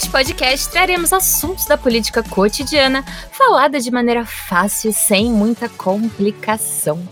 Neste podcast traremos assuntos da política cotidiana falada de maneira fácil, sem muita complicação.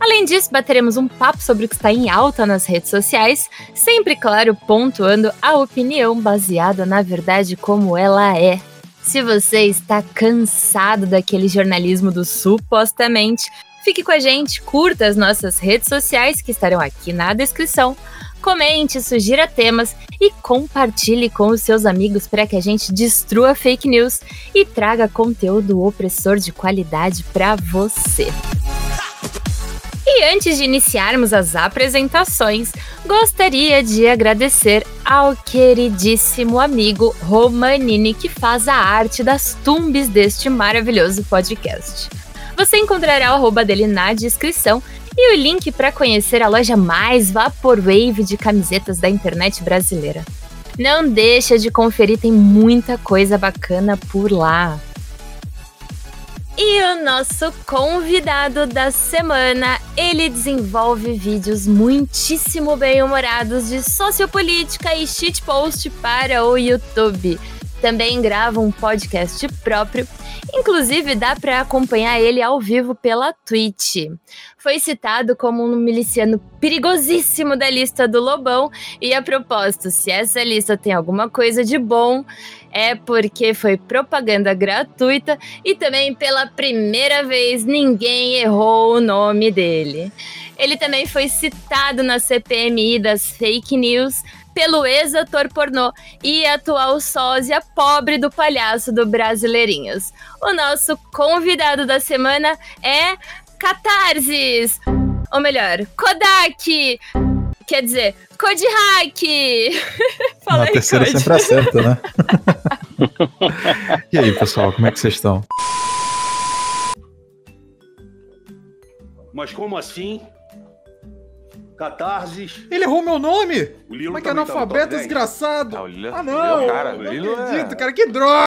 Além disso, bateremos um papo sobre o que está em alta nas redes sociais, sempre, claro, pontuando a opinião baseada na verdade como ela é. Se você está cansado daquele jornalismo do supostamente, fique com a gente, curta as nossas redes sociais que estarão aqui na descrição comente, sugira temas e compartilhe com os seus amigos para que a gente destrua fake news e traga conteúdo opressor de qualidade para você. E antes de iniciarmos as apresentações, gostaria de agradecer ao queridíssimo amigo Romanini que faz a arte das tumbes deste maravilhoso podcast. Você encontrará o arroba dele na descrição e o link para conhecer a loja mais vaporwave de camisetas da internet brasileira. Não deixa de conferir, tem muita coisa bacana por lá. E o nosso convidado da semana, ele desenvolve vídeos muitíssimo bem-humorados de sociopolítica e shitpost para o YouTube. Também grava um podcast próprio Inclusive, dá para acompanhar ele ao vivo pela Twitch. Foi citado como um miliciano perigosíssimo da lista do Lobão, e a propósito, se essa lista tem alguma coisa de bom, é porque foi propaganda gratuita e também pela primeira vez ninguém errou o nome dele. Ele também foi citado na CPMI das fake news pelo ex-ator pornô e atual sósia pobre do palhaço do Brasileirinhos. O nosso convidado da semana é Catarsis, ou melhor, Kodak. Quer dizer, Kodhack! Fala Na terceira Code. sempre acerta, né? e aí, pessoal, como é que vocês estão? Mas como assim? Catarses. Ele errou meu nome? O Lilo Como é que é analfabeto desgraçado? Ah, Lilo, ah não! Lilo, cara, não Lilo acredito, é... cara, que droga!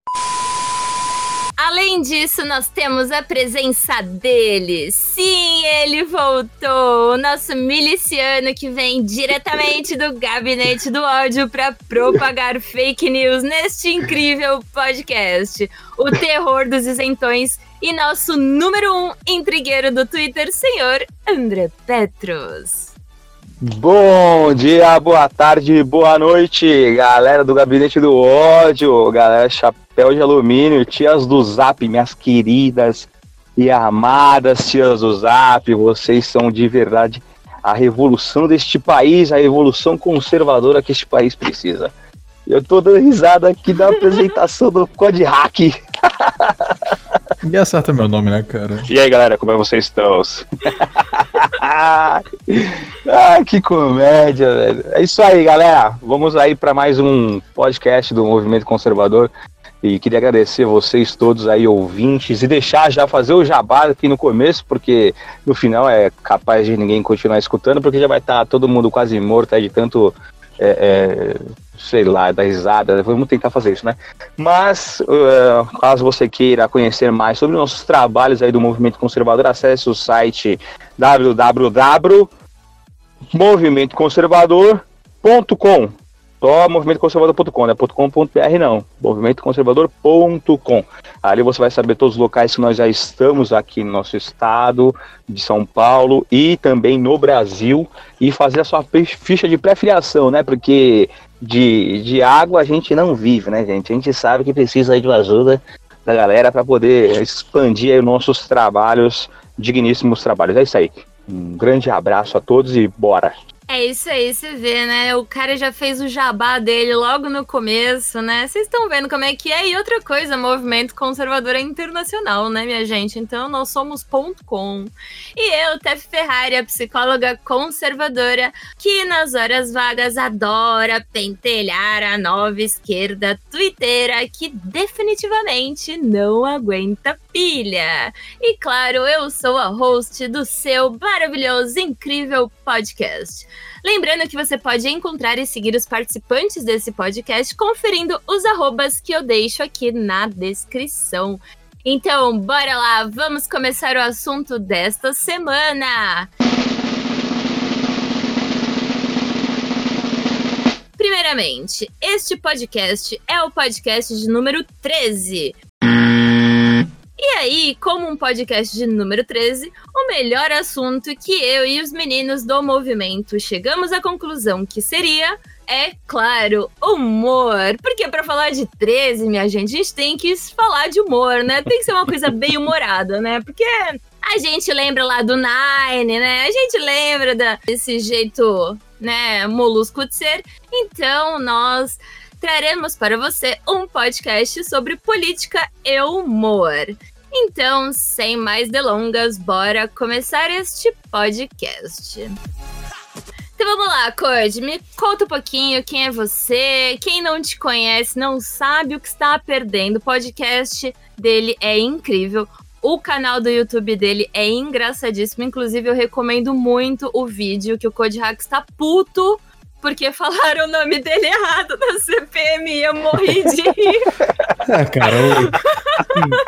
Além disso, nós temos a presença dele. Sim, ele voltou. O nosso miliciano que vem diretamente do gabinete do ódio para propagar fake news neste incrível podcast. O terror dos isentões e nosso número um intrigueiro do Twitter, senhor André Petros. Bom dia, boa tarde, boa noite, galera do Gabinete do Ódio, galera Chapéu de Alumínio, tias do Zap, minhas queridas e amadas tias do Zap, vocês são de verdade a revolução deste país, a revolução conservadora que este país precisa. Eu tô dando risada aqui da apresentação do Code Hack. Ninguém acerta meu nome, né, cara? E aí, galera, como é que vocês estão? ah, que comédia, velho. É isso aí, galera. Vamos aí para mais um podcast do Movimento Conservador. E queria agradecer vocês todos aí, ouvintes, e deixar já fazer o jabá aqui no começo, porque no final é capaz de ninguém continuar escutando, porque já vai estar tá todo mundo quase morto aí de tanto é, é, sei lá, dar risada, vamos tentar fazer isso, né? Mas, uh, caso você queira conhecer mais sobre nossos trabalhos aí do Movimento Conservador, acesse o site www.movimentoconservador.com só movimentoconservador.com, não é .com.br não, movimentoconservador.com. Ali você vai saber todos os locais que nós já estamos aqui no nosso estado de São Paulo e também no Brasil e fazer a sua ficha de pré-filiação, né? Porque de, de água a gente não vive, né, gente? A gente sabe que precisa de ajuda da galera para poder expandir os nossos trabalhos, digníssimos trabalhos. É isso aí. Um grande abraço a todos e bora! É isso aí, você vê, né? O cara já fez o jabá dele logo no começo, né? Vocês estão vendo como é que é. E outra coisa, movimento conservador é internacional, né, minha gente? Então nós somos .com. E eu, Tef Ferrari, a psicóloga conservadora, que nas horas vagas adora pentelhar a nova esquerda twitteira, que definitivamente não aguenta pilha. E claro, eu sou a host do seu maravilhoso, incrível podcast. Lembrando que você pode encontrar e seguir os participantes desse podcast conferindo os arrobas que eu deixo aqui na descrição. Então, bora lá, vamos começar o assunto desta semana. Primeiramente, este podcast é o podcast de número 13. E aí, como um podcast de número 13, o melhor assunto que eu e os meninos do movimento chegamos à conclusão que seria é, claro, humor. Porque para falar de 13, minha gente, a gente tem que falar de humor, né? Tem que ser uma coisa bem humorada, né? Porque a gente lembra lá do Nine, né? A gente lembra desse jeito, né, molusco de ser. Então, nós traremos para você um podcast sobre política e humor. Então, sem mais delongas, bora começar este podcast. Então vamos lá, Cord, me conta um pouquinho quem é você, quem não te conhece, não sabe o que está perdendo. O podcast dele é incrível. O canal do YouTube dele é engraçadíssimo. Inclusive, eu recomendo muito o vídeo que o Code Hack está puto porque falaram o nome dele errado na CPM e eu morri de rir. É, cara, eu,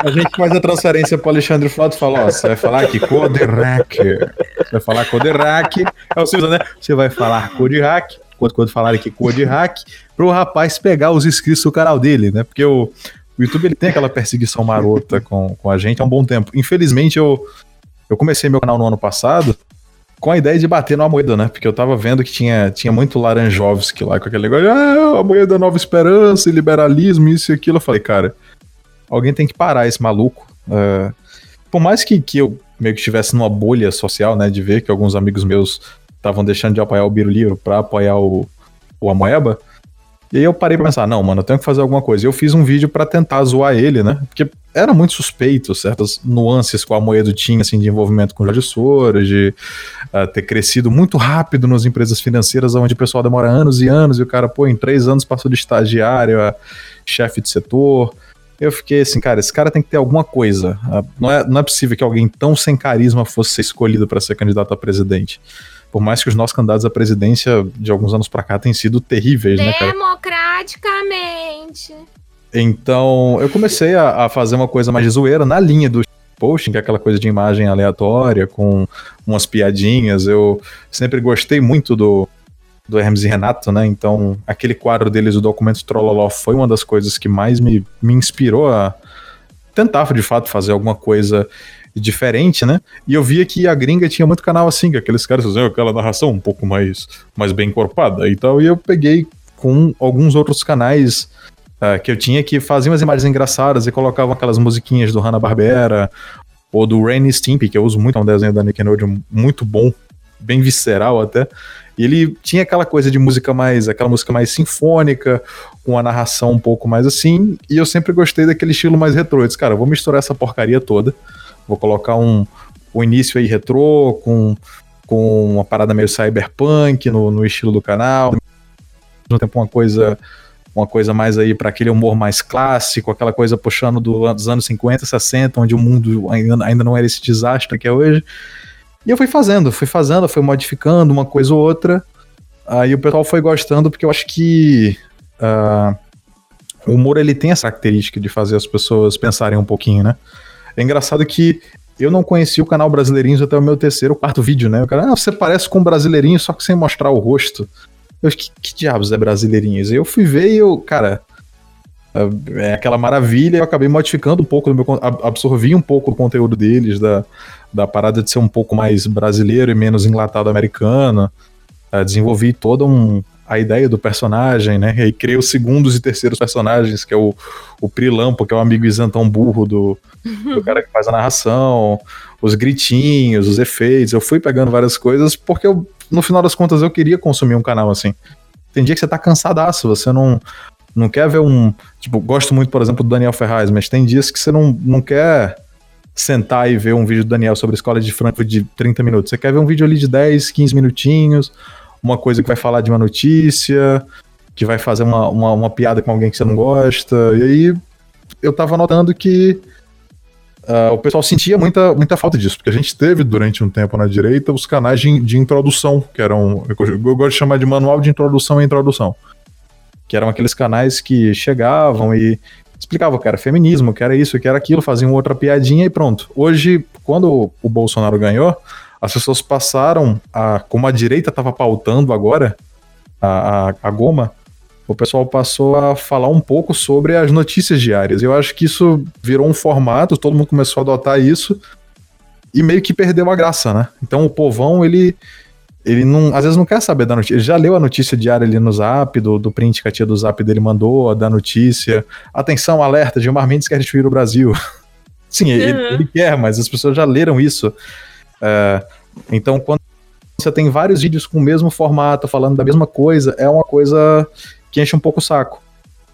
a gente faz a transferência pro Alexandre Flauto e fala, ó, você vai falar aqui Coderac, você vai falar Coderac, é o Silvio, né? Você vai falar Coderac, quando, quando falar aqui Coderac, pro rapaz pegar os inscritos do canal dele, né? Porque o, o YouTube ele tem aquela perseguição marota com, com a gente há um bom tempo. Infelizmente, eu, eu comecei meu canal no ano passado com a ideia de bater no moeda, né? Porque eu tava vendo que tinha, tinha muito Laranjovski lá com aquele negócio, ah, moeda Nova Esperança, liberalismo, isso e aquilo. Eu falei, cara, alguém tem que parar esse maluco. Uh, por mais que, que eu meio que estivesse numa bolha social, né, de ver que alguns amigos meus estavam deixando de apoiar o Biruliro para apoiar o, o Amoeba, e aí eu parei pra pensar, não, mano, eu tenho que fazer alguma coisa. E eu fiz um vídeo para tentar zoar ele, né? Porque era muito suspeito certas nuances que o Amoedo tinha, assim, de envolvimento com Jorge Soros, de uh, ter crescido muito rápido nas empresas financeiras, onde o pessoal demora anos e anos, e o cara, pô, em três anos passou de estagiário a chefe de setor. Eu fiquei assim, cara, esse cara tem que ter alguma coisa. Uh, não, é, não é possível que alguém tão sem carisma fosse escolhido para ser candidato a presidente. Por mais que os nossos candidatos à presidência de alguns anos para cá tenham sido terríveis, né, cara? Democraticamente. Então, eu comecei a, a, fazer uma coisa mais de zoeira na linha do posting, que é aquela coisa de imagem aleatória, com umas piadinhas. Eu sempre gostei muito do, do Hermes e Renato, né? Então, aquele quadro deles, o documento Trolloló, foi uma das coisas que mais me, me inspirou a tentar, de fato, fazer alguma coisa diferente, né? E eu via que a gringa tinha muito canal assim, que aqueles caras faziam aquela narração um pouco mais, mais bem encorpada e tal, e eu peguei com alguns outros canais uh, que eu tinha que faziam umas imagens engraçadas e colocavam aquelas musiquinhas do Hanna-Barbera ou do Ren Stimpy, que eu uso muito, é um desenho da Nickelodeon muito bom, bem visceral até. E ele tinha aquela coisa de música mais, aquela música mais sinfônica, com a narração um pouco mais assim, e eu sempre gostei daquele estilo mais retrô. Eu disse, cara, vou misturar essa porcaria toda Vou colocar um, um início aí retrô, com, com uma parada meio cyberpunk no, no estilo do canal. Mesmo tempo uma coisa uma coisa mais aí para aquele humor mais clássico, aquela coisa puxando do, dos anos 50, 60, onde o mundo ainda, ainda não era esse desastre que é hoje. E eu fui fazendo, fui fazendo, fui modificando uma coisa ou outra. Aí o pessoal foi gostando, porque eu acho que uh, o humor ele tem essa característica de fazer as pessoas pensarem um pouquinho, né? É engraçado que eu não conheci o canal Brasileirinhos até o meu terceiro, quarto vídeo, né? O cara, ah, você parece com um brasileirinho, só que sem mostrar o rosto. Eu, que, que diabos é brasileirinhos? Eu fui ver e eu, cara, é, é aquela maravilha. Eu acabei modificando um pouco do meu absorvi um pouco do conteúdo deles, da, da parada de ser um pouco mais brasileiro e menos enlatado americano. Uh, desenvolvi toda um, a ideia do personagem, né? E aí criei os segundos e terceiros personagens, que é o, o Prilampo, que é o amigo isentão burro do, do cara que faz a narração, os gritinhos, os efeitos. Eu fui pegando várias coisas porque eu, no final das contas eu queria consumir um canal assim. Tem dia que você tá cansadaço, você não, não quer ver um. Tipo, gosto muito, por exemplo, do Daniel Ferraz, mas tem dias que você não, não quer sentar e ver um vídeo do Daniel sobre a escola de Frankfurt de 30 minutos. Você quer ver um vídeo ali de 10, 15 minutinhos uma coisa que vai falar de uma notícia, que vai fazer uma, uma, uma piada com alguém que você não gosta. E aí eu tava notando que uh, o pessoal sentia muita, muita falta disso, porque a gente teve durante um tempo na direita os canais de, de introdução, que eram, eu, gosto de chamar de manual de introdução e introdução, que eram aqueles canais que chegavam e explicavam que era feminismo, que era isso, que era aquilo, faziam outra piadinha e pronto. Hoje, quando o Bolsonaro ganhou, as pessoas passaram a, como a direita estava pautando agora, a, a, a goma, o pessoal passou a falar um pouco sobre as notícias diárias. Eu acho que isso virou um formato, todo mundo começou a adotar isso e meio que perdeu a graça, né? Então o povão, ele ele não, às vezes não quer saber da notícia. Ele já leu a notícia diária ali no zap, do, do print que a tia do zap dele mandou, da notícia. Atenção, alerta, Gilmar Mendes quer destruir o Brasil. Sim, uhum. ele, ele, quer, mas as pessoas já leram isso. É, então, quando você tem vários vídeos com o mesmo formato, falando da mesma coisa, é uma coisa que enche um pouco o saco.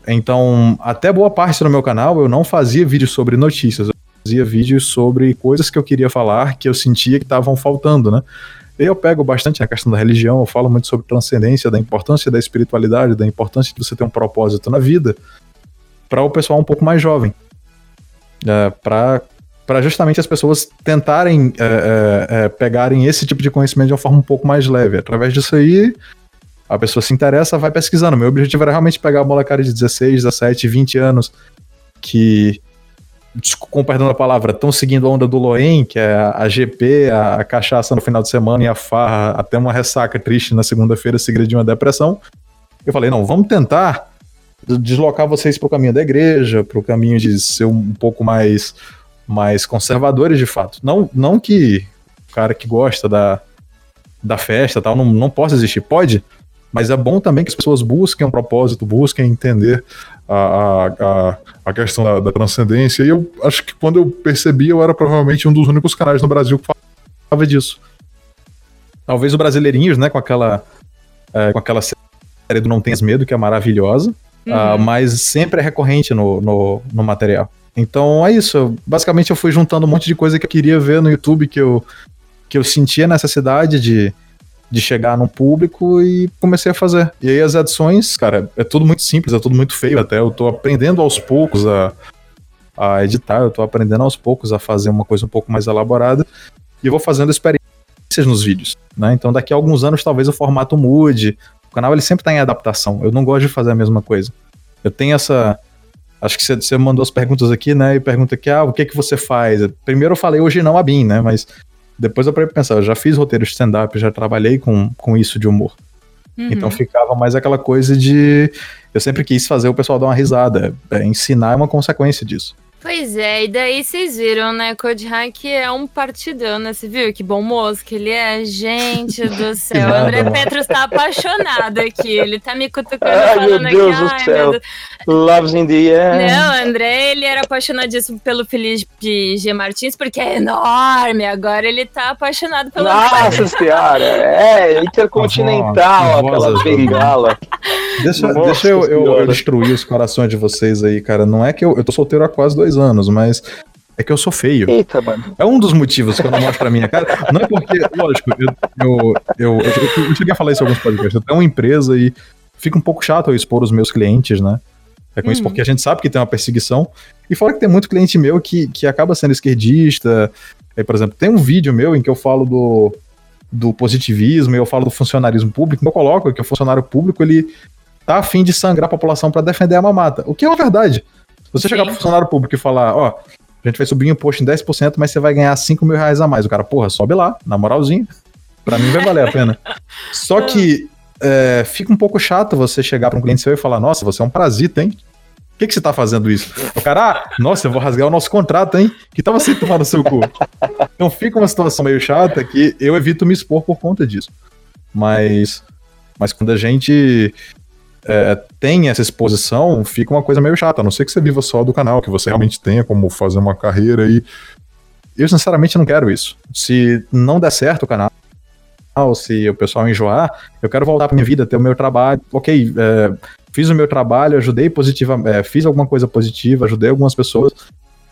Então, até boa parte do meu canal eu não fazia vídeos sobre notícias, eu fazia vídeos sobre coisas que eu queria falar, que eu sentia que estavam faltando, né? Eu pego bastante na questão da religião, eu falo muito sobre transcendência, da importância da espiritualidade, da importância de você ter um propósito na vida, para o pessoal um pouco mais jovem. É, para justamente as pessoas tentarem é, é, é, pegarem esse tipo de conhecimento de uma forma um pouco mais leve. Através disso aí, a pessoa se interessa, vai pesquisando. Meu objetivo era realmente pegar a molecada de 16, 17, 20 anos que, com perdão da palavra, estão seguindo a onda do Loen, que é a GP, a, a, cachaça no final de semana e a farra, até uma ressaca triste na segunda-feira, seguida de uma depressão. Eu falei, não, vamos tentar deslocar vocês para o caminho da igreja, para o caminho de ser um pouco mais, mais conservadores de fato. Não, não que o cara que gosta da, da festa tal não, não possa existir, pode, mas é bom também que as pessoas busquem um propósito, busquem entender a, a, a questão da, da, transcendência. E eu acho que quando eu percebi, eu era provavelmente um dos únicos canais no Brasil que falava disso. Talvez o Brasileirinhos, né, com aquela, é, com aquela série do Não Tenhas Medo, que é maravilhosa, uhum. uh, mas sempre é recorrente no, no, no material. Então é isso. Basicamente eu fui juntando um monte de coisa que eu queria ver no YouTube, que eu, que eu sentia necessidade de, de chegar no público e comecei a fazer. E aí as edições, cara, é tudo muito simples, é tudo muito feio até. Eu tô aprendendo aos poucos a, a editar, eu tô aprendendo aos poucos a fazer uma coisa um pouco mais elaborada. E eu vou fazendo experiências nos vídeos, né? Então daqui a alguns anos talvez o formato mude. O canal ele sempre tá em adaptação. Eu não gosto de fazer a mesma coisa. Eu tenho essa Acho que você mandou as perguntas aqui, né? E pergunta aqui, ah, o que que você faz? Primeiro eu falei hoje não a BIM, né? Mas depois eu parei pra pensar, eu já fiz roteiro de stand-up, já trabalhei com, com isso de humor. Uhum. Então ficava mais aquela coisa de. Eu sempre quis fazer o pessoal dar uma risada. É, ensinar é uma consequência disso. Pois é, e daí vocês viram, né? Code Hack é um partidão, né? Você viu que bom moço que ele é? Gente do céu. O André Petros tá apaixonado aqui. Ele tá me cutucando ai, falando meu Deus aqui. Do ai, céu. Loves in the air. Não, André, ele era apaixonadíssimo pelo Felipe G. Martins, porque é enorme. Agora ele tá apaixonado pelo. Nossa senhora! É, intercontinental, aquela bengala. Deixa, deixa eu, eu, eu, destruir os corações de vocês aí, cara. Não é que eu, eu tô solteiro há quase dois anos, mas é que eu sou feio. Eita, mano. É um dos motivos que eu não mostro pra minha cara. Não é porque, lógico, eu, eu, eu, eu, eu cheguei a falar isso em alguns podcasts. Eu tenho uma empresa e fica um pouco chato eu expor os meus clientes, né? É com uhum. isso porque a gente sabe que tem uma perseguição. E fora que tem muito cliente meu que, que acaba sendo esquerdista. Aí, por exemplo, tem um vídeo meu em que eu falo do, do positivismo, eu falo do funcionarismo público. Eu coloco que o funcionário público ele tá afim de sangrar a população para defender a mamata. O que é uma verdade. Você chegar pro funcionário público e falar, ó, a gente vai subir o imposto em 10%, mas você vai ganhar 5 mil reais a mais. O cara, porra, sobe lá, na moralzinha. Pra mim vai valer a pena. Só que é, fica um pouco chato você chegar para um cliente seu e falar, nossa, você é um parasita, hein? Por que, que você tá fazendo isso? O cara, ah, nossa, eu vou rasgar o nosso contrato, hein? Que tava sem tomar no seu cu. Então fica uma situação meio chata que eu evito me expor por conta disso. Mas, mas quando a gente é, tem essa exposição, fica uma coisa meio chata. A não ser que você viva só do canal, que você realmente tenha como fazer uma carreira aí. Eu, sinceramente, não quero isso. Se não der certo o canal, se o pessoal enjoar, eu quero voltar para minha vida, ter o meu trabalho. Ok, é, fiz o meu trabalho, ajudei positiva, é, fiz alguma coisa positiva, ajudei algumas pessoas,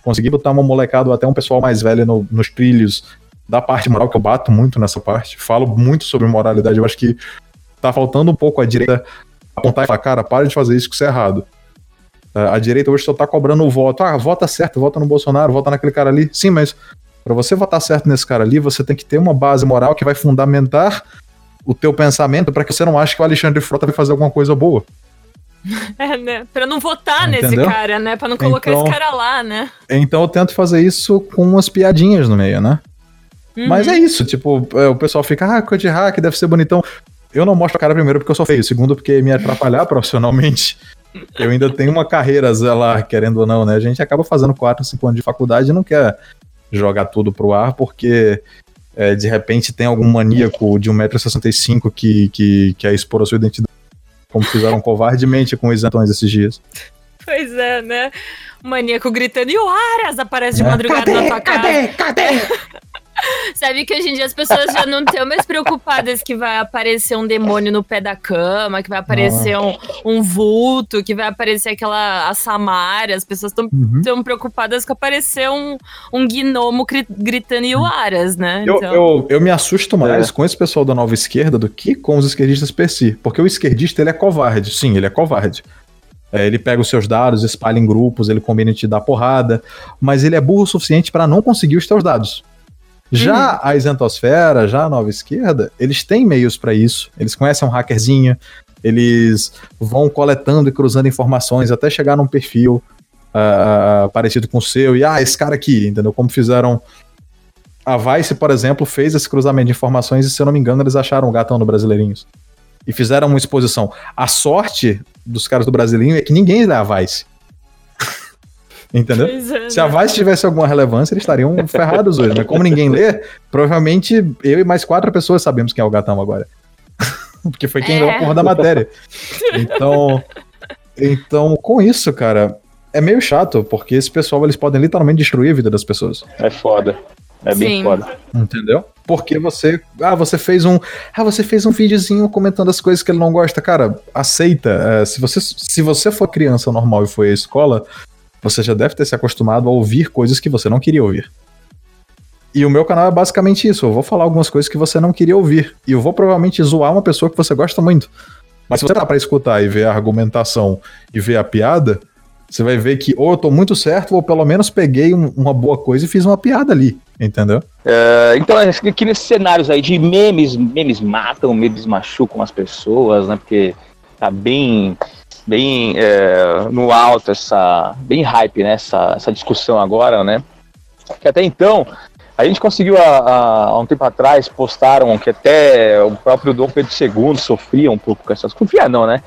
consegui botar uma molecada ou até um pessoal mais velho no, nos trilhos da parte moral, que eu bato muito nessa parte. Falo muito sobre moralidade. Eu acho que tá faltando um pouco a direita apontar e falar, cara, para de fazer isso que isso é errado. A direita hoje só tá cobrando o voto. Ah, vota certo, vota no Bolsonaro, vota naquele cara ali. Sim, mas para você votar certo nesse cara ali, você tem que ter uma base moral que vai fundamentar o teu pensamento para que você não ache que o Alexandre Frota vai fazer alguma coisa boa. É, né? Pra não votar Entendeu? nesse cara, né? Pra não colocar então, esse cara lá, né? Então eu tento fazer isso com umas piadinhas no meio, né? Uhum. Mas é isso, tipo, é, o pessoal fica, ah, Code Hack deve ser bonitão. Eu não mostro a cara primeiro porque eu sou feio, segundo porque me atrapalhar profissionalmente. Eu ainda tenho uma carreira lá, querendo ou não, né? A gente acaba fazendo 4, 5 anos de faculdade e não quer jogar tudo pro ar porque é, de repente tem algum maníaco de 1,65m que, que quer expor a sua identidade, como fizeram covardemente com os isentões esses dias. Pois é, né? O maníaco gritando e o Aras aparece de é. madrugada cadê, na tua cadê, cara. Cadê? Cadê? Sabe que hoje em dia as pessoas já não estão mais preocupadas que vai aparecer um demônio no pé da cama, que vai aparecer um, um vulto, que vai aparecer aquela a Samara. As pessoas estão uhum. preocupadas com aparecer um, um gnomo gritando Yuaras, né? Eu, então... eu, eu, me assusto mais é. com esse pessoal da nova esquerda do que com os esquerdistas per si. Porque o esquerdista ele é covarde. Sim, ele é covarde. É, ele pega os seus dados, espalha em grupos, ele combina te dar porrada, mas ele é burro o suficiente para não conseguir os teus dados. Já uhum. a isentosfera, já a nova esquerda, eles têm meios para isso. Eles conhecem um hackerzinho, eles vão coletando e cruzando informações até chegar num perfil uh, parecido com o seu. E, ah, esse cara aqui, entendeu? Como fizeram. A Vice, por exemplo, fez esse cruzamento de informações e, se eu não me engano, eles acharam o gatão no Brasileirinhos. E fizeram uma exposição. A sorte dos caras do Brasileirinho é que ninguém lê a Vice. Entendeu? É, Se a né? Vice tivesse alguma relevância, eles estariam ferrados hoje. Mas como ninguém lê, provavelmente eu e mais quatro pessoas sabemos quem é o gatão agora. Porque foi quem é. leu a porra da matéria. Então, então, com isso, cara, é meio chato, porque esse pessoal eles podem literalmente destruir a vida das pessoas. É foda. É bem Sim. foda. Entendeu? Porque você. Ah, você fez um. Ah, você fez um videozinho comentando as coisas que ele não gosta. Cara, aceita. É, se, você, se você for criança normal e foi à escola, você já deve ter se acostumado a ouvir coisas que você não queria ouvir. E o meu canal é basicamente isso. Eu vou falar algumas coisas que você não queria ouvir. E eu vou provavelmente zoar uma pessoa que você gosta muito. Mas se você tá para escutar e ver a argumentação e ver a piada, você vai ver que ou eu tô muito certo, ou pelo menos peguei um, uma boa coisa e fiz uma piada ali, entendeu? É, então, aqui nesses cenários aí de memes, memes matam, memes machucam as pessoas, né? Porque tá bem bem é, no alto essa bem hype né essa, essa discussão agora né que até então a gente conseguiu há, um tempo atrás postaram que até o próprio Dom Pedro II sofria um pouco com essas confia não né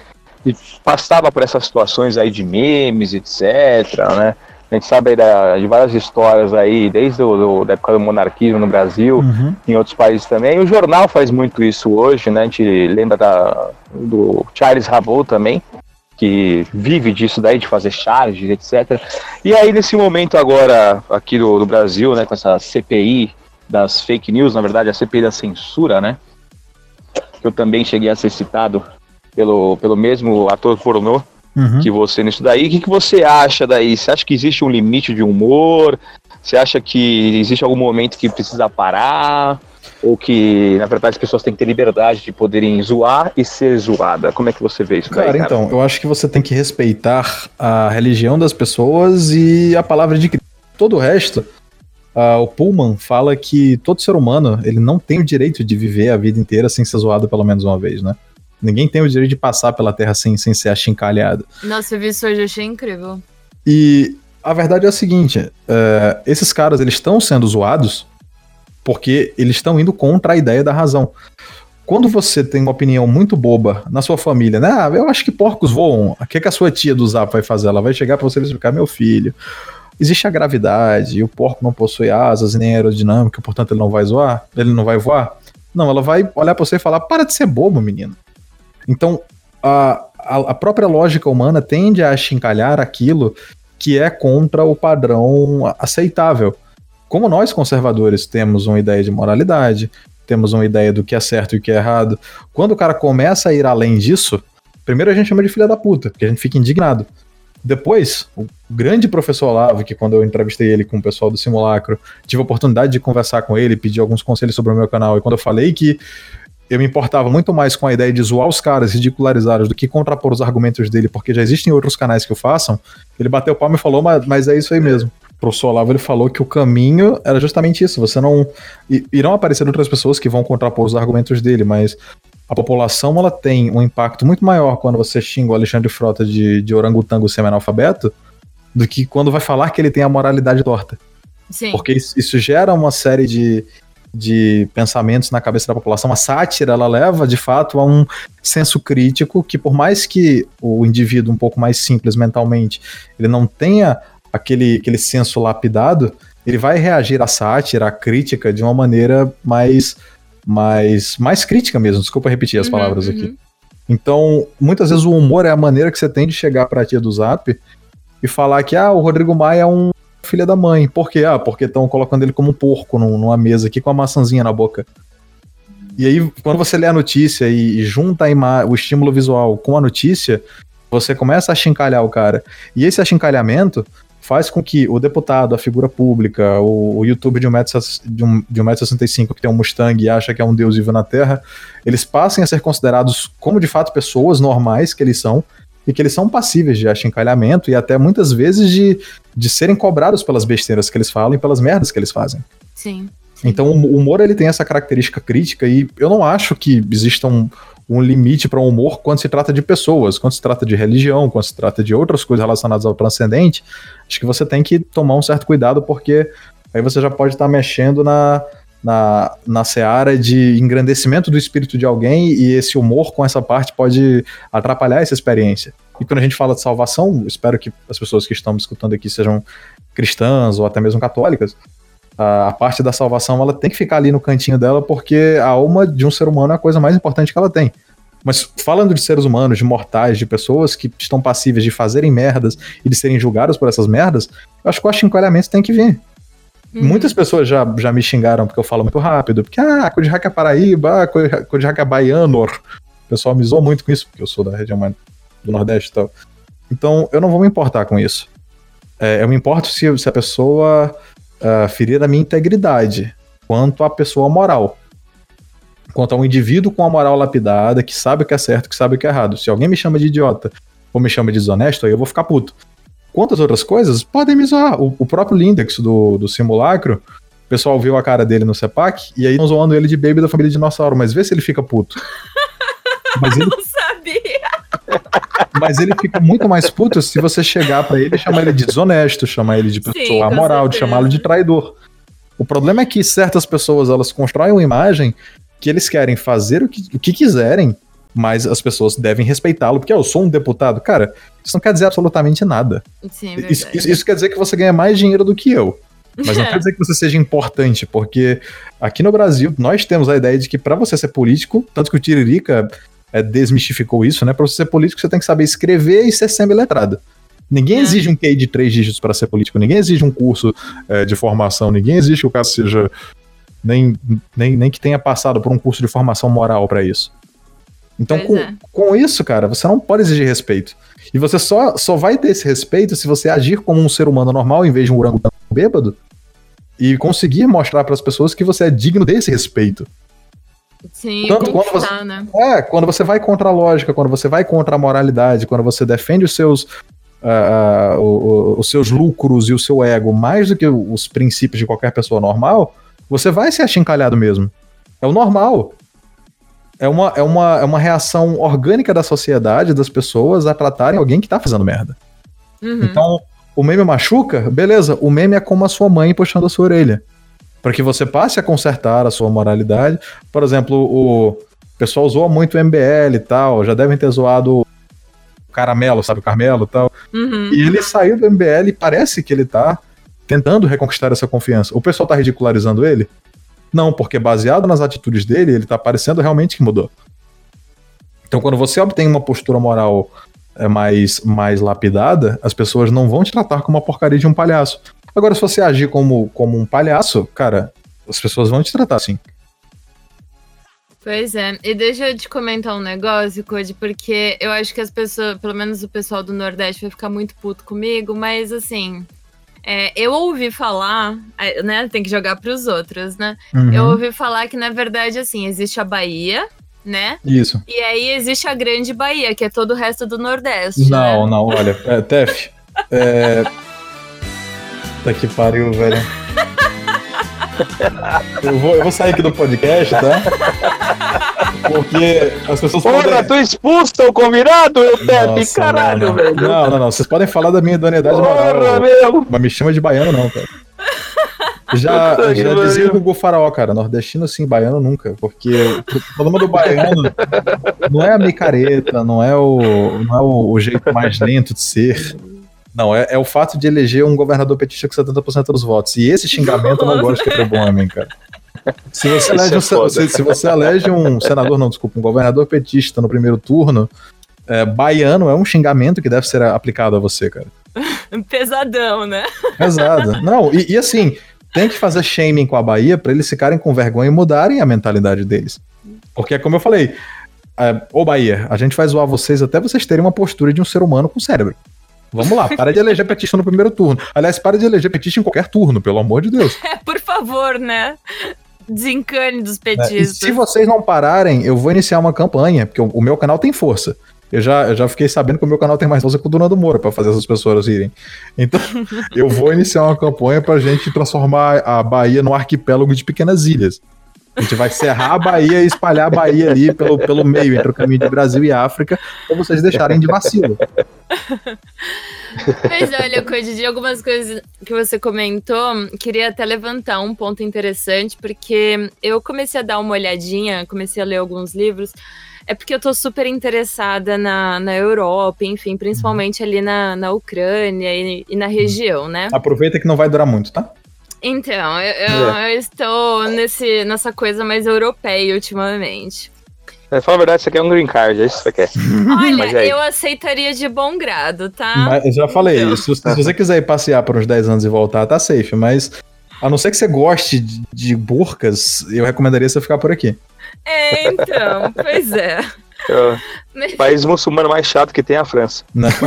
e passava por essas situações aí de memes etc né a gente sabe da, de várias histórias aí, desde o, do, da época do monarquismo no Brasil, uhum. em outros países também. E o jornal faz muito isso hoje, né? A gente lembra da, do Charles Rabot também, que vive disso daí, de fazer charges, etc. E aí, nesse momento agora, aqui do, do, Brasil, né, com essa CPI das fake news, na verdade, a CPI da censura, né, que eu também cheguei a ser citado pelo, pelo mesmo ator pornô uhum. que você nisso daí. O que, que você acha daí? Você acha que existe um limite de humor? Você acha que existe algum momento que precisa parar? Ou que, na verdade, as pessoas têm que ter liberdade de poderem zoar e ser zoada? Como é que você vê isso cara, daí, cara? então, eu acho que você tem que respeitar a religião das pessoas e a palavra de Cristo. Todo o resto, uh, o Pullman fala que todo ser humano, ele não tem o direito de viver a vida inteira sem ser zoado pelo menos uma vez, né? Ninguém tem o direito de passar pela Terra sem, sem ser achincalhado. Nossa, eu vi isso hoje, eu achei incrível. E a verdade é a seguinte, uh, esses caras, eles estão sendo zoados porque eles estão indo contra a ideia da razão. Quando você tem uma opinião muito boba na sua família, né? Ah, eu acho que porcos voam. O que, que a sua tia do Zap vai fazer? Ela vai chegar para você explicar, meu filho, existe a gravidade, e o porco não possui asas nem aerodinâmica, portanto ele não vai zoar, ele não vai voar. Não, ela vai olhar para você e falar: para de ser bobo, menino. Então, a, a, a própria lógica humana tende a achincalhar aquilo que é contra o padrão aceitável. Como nós conservadores temos uma ideia de moralidade, temos uma ideia do que é certo e o que é errado, quando o cara começa a ir além disso, primeiro a gente chama de filha da puta, porque a gente fica indignado. Depois, o grande professor Olavo, que quando eu entrevistei ele com o pessoal do Simulacro, tive a oportunidade de conversar com ele, pedir alguns conselhos sobre o meu canal, e quando eu falei que eu me importava muito mais com a ideia de zoar os caras, ridicularizá-los, do que contrapor os argumentos dele, porque já existem outros canais que o façam. Ele bateu o palmo e falou, mas, mas é isso aí mesmo. Pro Solavo ele falou que o caminho era justamente isso. Você não. Irão aparecer outras pessoas que vão contrapor os argumentos dele, mas a população ela tem um impacto muito maior quando você xinga o Alexandre Frota de, de orangotango semi-analfabeto do que quando vai falar que ele tem a moralidade torta. Sim. Porque isso, isso gera uma série de, de pensamentos na cabeça da população. A sátira, ela leva, de fato, a um senso crítico que, por mais que o indivíduo um pouco mais simples mentalmente, ele não tenha aquele, aquele senso lapidado, ele vai reagir à sátira, à crítica, de uma maneira mais, mais, mais crítica mesmo. Desculpa repetir as uhum, palavras uhum. aqui. Então, muitas vezes o humor é a maneira que você tem de chegar pra tia do Zap e falar que, ah, o Rodrigo Maia é um filha da mãe. Por quê? Ah, porque estão colocando ele como um porco numa mesa aqui com a maçãzinha na boca. E aí, quando você lê a notícia e, junta o estímulo visual com a notícia, você começa a chincalhar o cara. E esse achincalhamento faz com que o deputado, a figura pública, o, o YouTube de 1,65m de um, um que tem um Mustang e acha que é um deus vivo na Terra, eles passem a ser considerados como de fato pessoas normais que eles são, e que eles são passíveis de achincalhamento e até muitas vezes de, de serem cobrados pelas besteiras que eles falam e pelas merdas que eles fazem. Sim. sim. Então o humor ele tem essa característica crítica e eu não acho que exista um, um limite para o humor quando se trata de pessoas, quando se trata de religião, quando se trata de outras coisas relacionadas ao transcendente. Acho que você tem que tomar um certo cuidado porque aí você já pode estar tá mexendo na, na, na seara de engrandecimento do espírito de alguém e esse humor com essa parte pode atrapalhar essa experiência. E quando a gente fala de salvação, espero que as pessoas que estão me escutando aqui sejam cristãs ou até mesmo católicas. A, parte da salvação ela tem que ficar ali no cantinho dela porque a alma de um ser humano é a coisa mais importante que ela tem. Mas falando de seres humanos, de mortais, de pessoas que estão passíveis de fazerem merdas e de serem julgadas por essas merdas, eu acho que o achincalhamento tem que vir. Uhum. Muitas pessoas já, já me xingaram porque eu falo muito rápido, porque, ah, é Paraíba, Kodiak é baiano. O pessoal me zoou muito com isso, porque eu sou da região do Nordeste e tal. Então, eu não vou me importar com isso. É, eu me importo se, se a pessoa uh, ferir a minha integridade, quanto a pessoa moral. Quanto a um indivíduo com a moral lapidada, que sabe o que é certo, que sabe o que é errado. Se alguém me chama de idiota ou me chama de desonesto, aí eu vou ficar puto. Quantas outras coisas, podem me zoar. O, o próprio Lindex do, do simulacro, o pessoal viu a cara dele no CEPAC e aí estão zoando ele de baby da família dinossauro, mas vê se ele fica puto. Mas ele... Mas ele fica muito mais puto se você chegar para ele e chamar ele de desonesto, chamar ele de pessoa Sim, amoral, de chamá-lo de traidor. O problema é que certas pessoas elas constroem uma imagem que eles querem fazer o que, o que quiserem mas as pessoas devem respeitá-lo, porque eu sou um deputado. Cara, isso não quer dizer absolutamente nada. Sim, é isso, isso, isso, quer dizer que você ganha mais dinheiro do que eu. Mas não quer dizer que você seja importante, porque aqui no Brasil nós temos a ideia de que para você ser político, tanto que o Tiririca é, desmistificou isso, né? Para você ser político, você tem que saber escrever e ser semi-letrado. Ninguém é. exige um QI de três dígitos para ser político, ninguém exige um curso é, de formação, ninguém exige que o caso seja. Nem, nem, nem que tenha passado por um curso de formação moral para isso. Então, com, é. com isso, cara, você não pode exigir respeito. E você só, só vai ter esse respeito se você agir como um ser humano normal em vez de um orangotango bêbado e conseguir mostrar para as pessoas que você é digno desse respeito. Sim, Tanto quando você, né? É, quando você vai contra a lógica, quando você vai contra a moralidade, quando você defende os seus, uh, uh, os seus lucros e o seu ego mais do que os princípios de qualquer pessoa normal, você vai ser achincalhado mesmo. É o normal é uma, é, uma, é uma reação orgânica da sociedade, das pessoas, a tratarem alguém que tá fazendo merda. Uhum. Então, o meme machuca? Beleza, o meme é como a sua mãe puxando a sua orelha. Para que você passe a consertar a sua moralidade. Por exemplo, o pessoal zoa muito o MBL e tal, já devem ter zoado o Caramelo, sabe, o Carmelo e tal. Uhum. E ele saiu do MBL e parece que ele tá tentando reconquistar essa confiança. O pessoal tá ridicularizando ele? Não, porque baseado nas atitudes dele, ele tá parecendo realmente que mudou. Então, quando você obtém uma postura moral é, mais, mais lapidada, as pessoas não vão te tratar como uma porcaria de um palhaço. Agora, se você agir como, como um palhaço, cara, as pessoas vão te tratar assim. Pois é, e deixa eu te comentar um negócio, Code, porque eu acho que as pessoas, pelo menos o pessoal do Nordeste, vai ficar muito puto comigo, mas assim, é, eu ouvi falar, né? Tem que jogar para os outros, né? Uhum. Eu ouvi falar que, na verdade, assim, existe a Bahia, né? Isso. E aí existe a Grande Bahia, que é todo o resto do Nordeste. Não, né? não, olha, é, Tef. É. Tá que pariu, velho. Eu vou, eu vou sair aqui do podcast, tá? Porque as pessoas Porra, podem. tu expulsa o convidado, eu Pepe, caralho, não, não. velho. Não, não, não. Vocês podem falar da minha idoneidade Porra, moral. meu. Mas me chama de baiano, não, cara. Já, Puta já dizia o Gugu Faraó, cara, nordestino sim, baiano nunca, porque o problema do baiano não é a micareta, não é o, não é o, o jeito mais lento de ser, não, é, é o fato de eleger um governador petista com 70% dos votos, e esse xingamento eu não gosto que é bom mim, cara. Se você, Isso elege é um, se, se- você elege um senador, não, desculpa, um governador petista no primeiro turno, é, baiano é um xingamento que deve ser aplicado a você, cara. Pesadão, né? Exato. Não, e, e assim, tem que fazer shaming com a Bahia pra eles ficarem com vergonha e mudarem a mentalidade deles. Porque, como eu falei, é, ô Bahia, a gente vai zoar vocês até vocês terem uma postura de um ser humano com cérebro. Vamos lá, para de eleger petista no primeiro turno. Aliás, para de eleger petista em qualquer turno, pelo amor de Deus. É, por favor, né? Desencane dos É, petistas. se vocês não pararem, eu vou iniciar uma campanha, porque o, o meu canal tem força. Eu já, eu já fiquei sabendo que o meu canal tem mais força que o do Nando Moura pra fazer essas pessoas irem. Então, eu vou iniciar uma campanha pra gente transformar a Bahia num arquipélago de pequenas ilhas. A gente vai serrar a Bahia e espalhar a Bahia ali pelo, pelo meio, entre o caminho de Brasil e África, pra vocês deixarem de vacilo. Mas olha, Cody, de algumas coisas que você comentou, queria até levantar um ponto interessante, porque eu comecei a dar uma olhadinha, comecei a ler alguns livros, é porque eu tô super interessada na, na Europa, enfim, principalmente ali na, na Ucrânia e, e na região, né? Aproveita que não vai durar muito, tá? Então, eu, eu- eu estou nesse, nessa coisa mais europeia ultimamente. É, Fala a verdade, você quer um green card, é isso que você quer. Olha, eu aceitaria de bom grado, tá? Mas eu já falei, Então. se, se você quiser ir passear por uns 10 anos e voltar, tá safe, mas a não ser que você goste de, de burcas, eu recomendaria você ficar por aqui. É, então, pois é. É O país muçulmano mais chato que tem é a França. Né?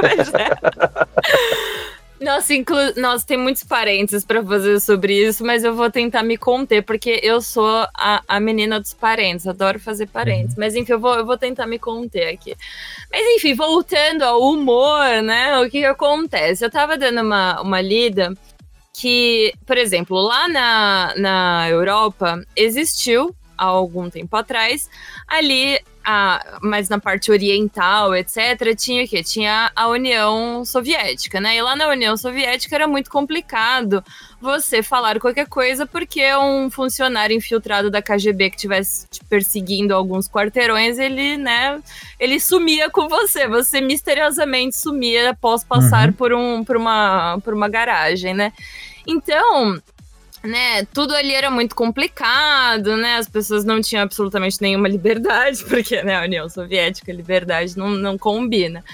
Pois é. Nossa, inclu... Nossa, tem muitos parênteses pra fazer sobre isso, mas eu vou tentar me conter, porque eu sou a, a menina dos parênteses, adoro fazer parênteses. Mas enfim, eu vou, eu vou tentar me conter aqui. Mas enfim, voltando ao humor, né? O que, que acontece? Eu tava dando uma, uma lida que, por exemplo, lá na, na Europa existiu há algum tempo atrás ali a, mas na parte oriental, etc., tinha o quê? Tinha a União Soviética, né? E lá na União Soviética era muito complicado você falar qualquer coisa porque um funcionário infiltrado da KGB que estivesse te perseguindo alguns quarteirões, ele, né, ele sumia com você. Você misteriosamente sumia após passar por, um, por, uma, por uma garagem, né? Então, né, tudo ali era muito complicado, né, as pessoas não tinham absolutamente nenhuma liberdade, porque, né, a União Soviética, liberdade não, não combina.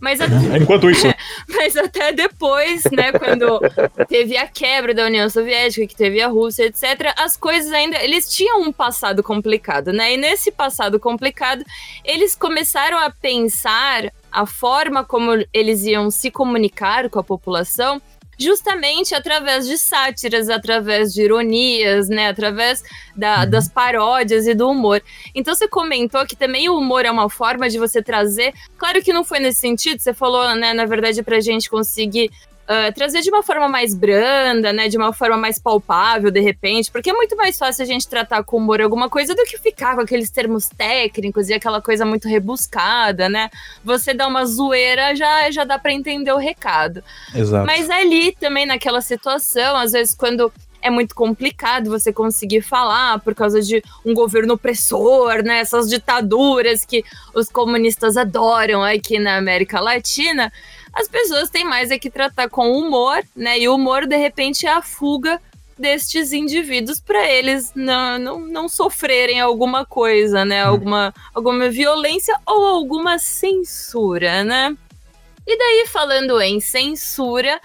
Mas, a- Enquanto isso, mas até depois, né, quando teve a quebra da União Soviética, que teve a Rússia, etc., as coisas ainda, eles tinham um passado complicado, né, e nesse passado complicado, eles começaram a pensar a forma como eles iam se comunicar com a população justamente através de sátiras, através de ironias, né, através da- das paródias e do humor. Então você comentou que também o humor é uma forma de você trazer. Claro que não foi nesse sentido, você falou, né, na verdade, pra gente conseguir. Ah, trazer de uma forma mais branda, né? De uma forma mais palpável, de repente, porque é muito mais fácil a gente tratar com humor alguma coisa do que ficar com aqueles termos técnicos e aquela coisa muito rebuscada, né? Você dá uma zoeira, já, já dá pra entender o recado. exato. Mas ali também naquela situação, às vezes quando é muito complicado você conseguir falar por causa de um governo opressor, né? Essas ditaduras que os comunistas adoram aqui na América Latina, as pessoas têm mais é que tratar com humor, né? E o humor, de repente, é a fuga destes indivíduos para eles não, não, não sofrerem alguma coisa, né? Alguma, alguma violência ou alguma censura, né? E daí, falando em censura,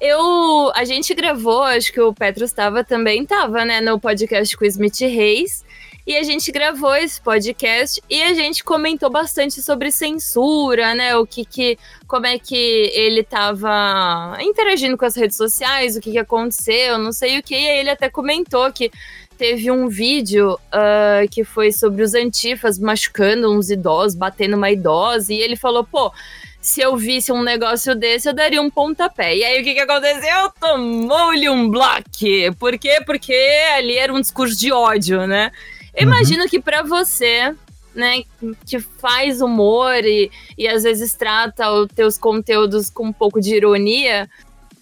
eu. A gente gravou, acho que o Petro estava também, estava, né, no podcast com o Smith Reis. E a gente gravou esse podcast e a gente comentou bastante sobre censura, né? O que que. Como é que ele tava interagindo com as redes sociais, o que que aconteceu, não sei o que. E aí ele até comentou que teve um vídeo uh, que foi sobre os antifas machucando uns idosos, batendo uma idosa, e ele falou, pô se eu visse um negócio desse, eu daria um pontapé. E aí o que, que aconteceu? Tomou-lhe um bloco. Por quê? Porque ali era um discurso de ódio, né? Eu uhum. imagino que para você, né, que faz humor e, e às vezes trata os teus conteúdos com um pouco de ironia,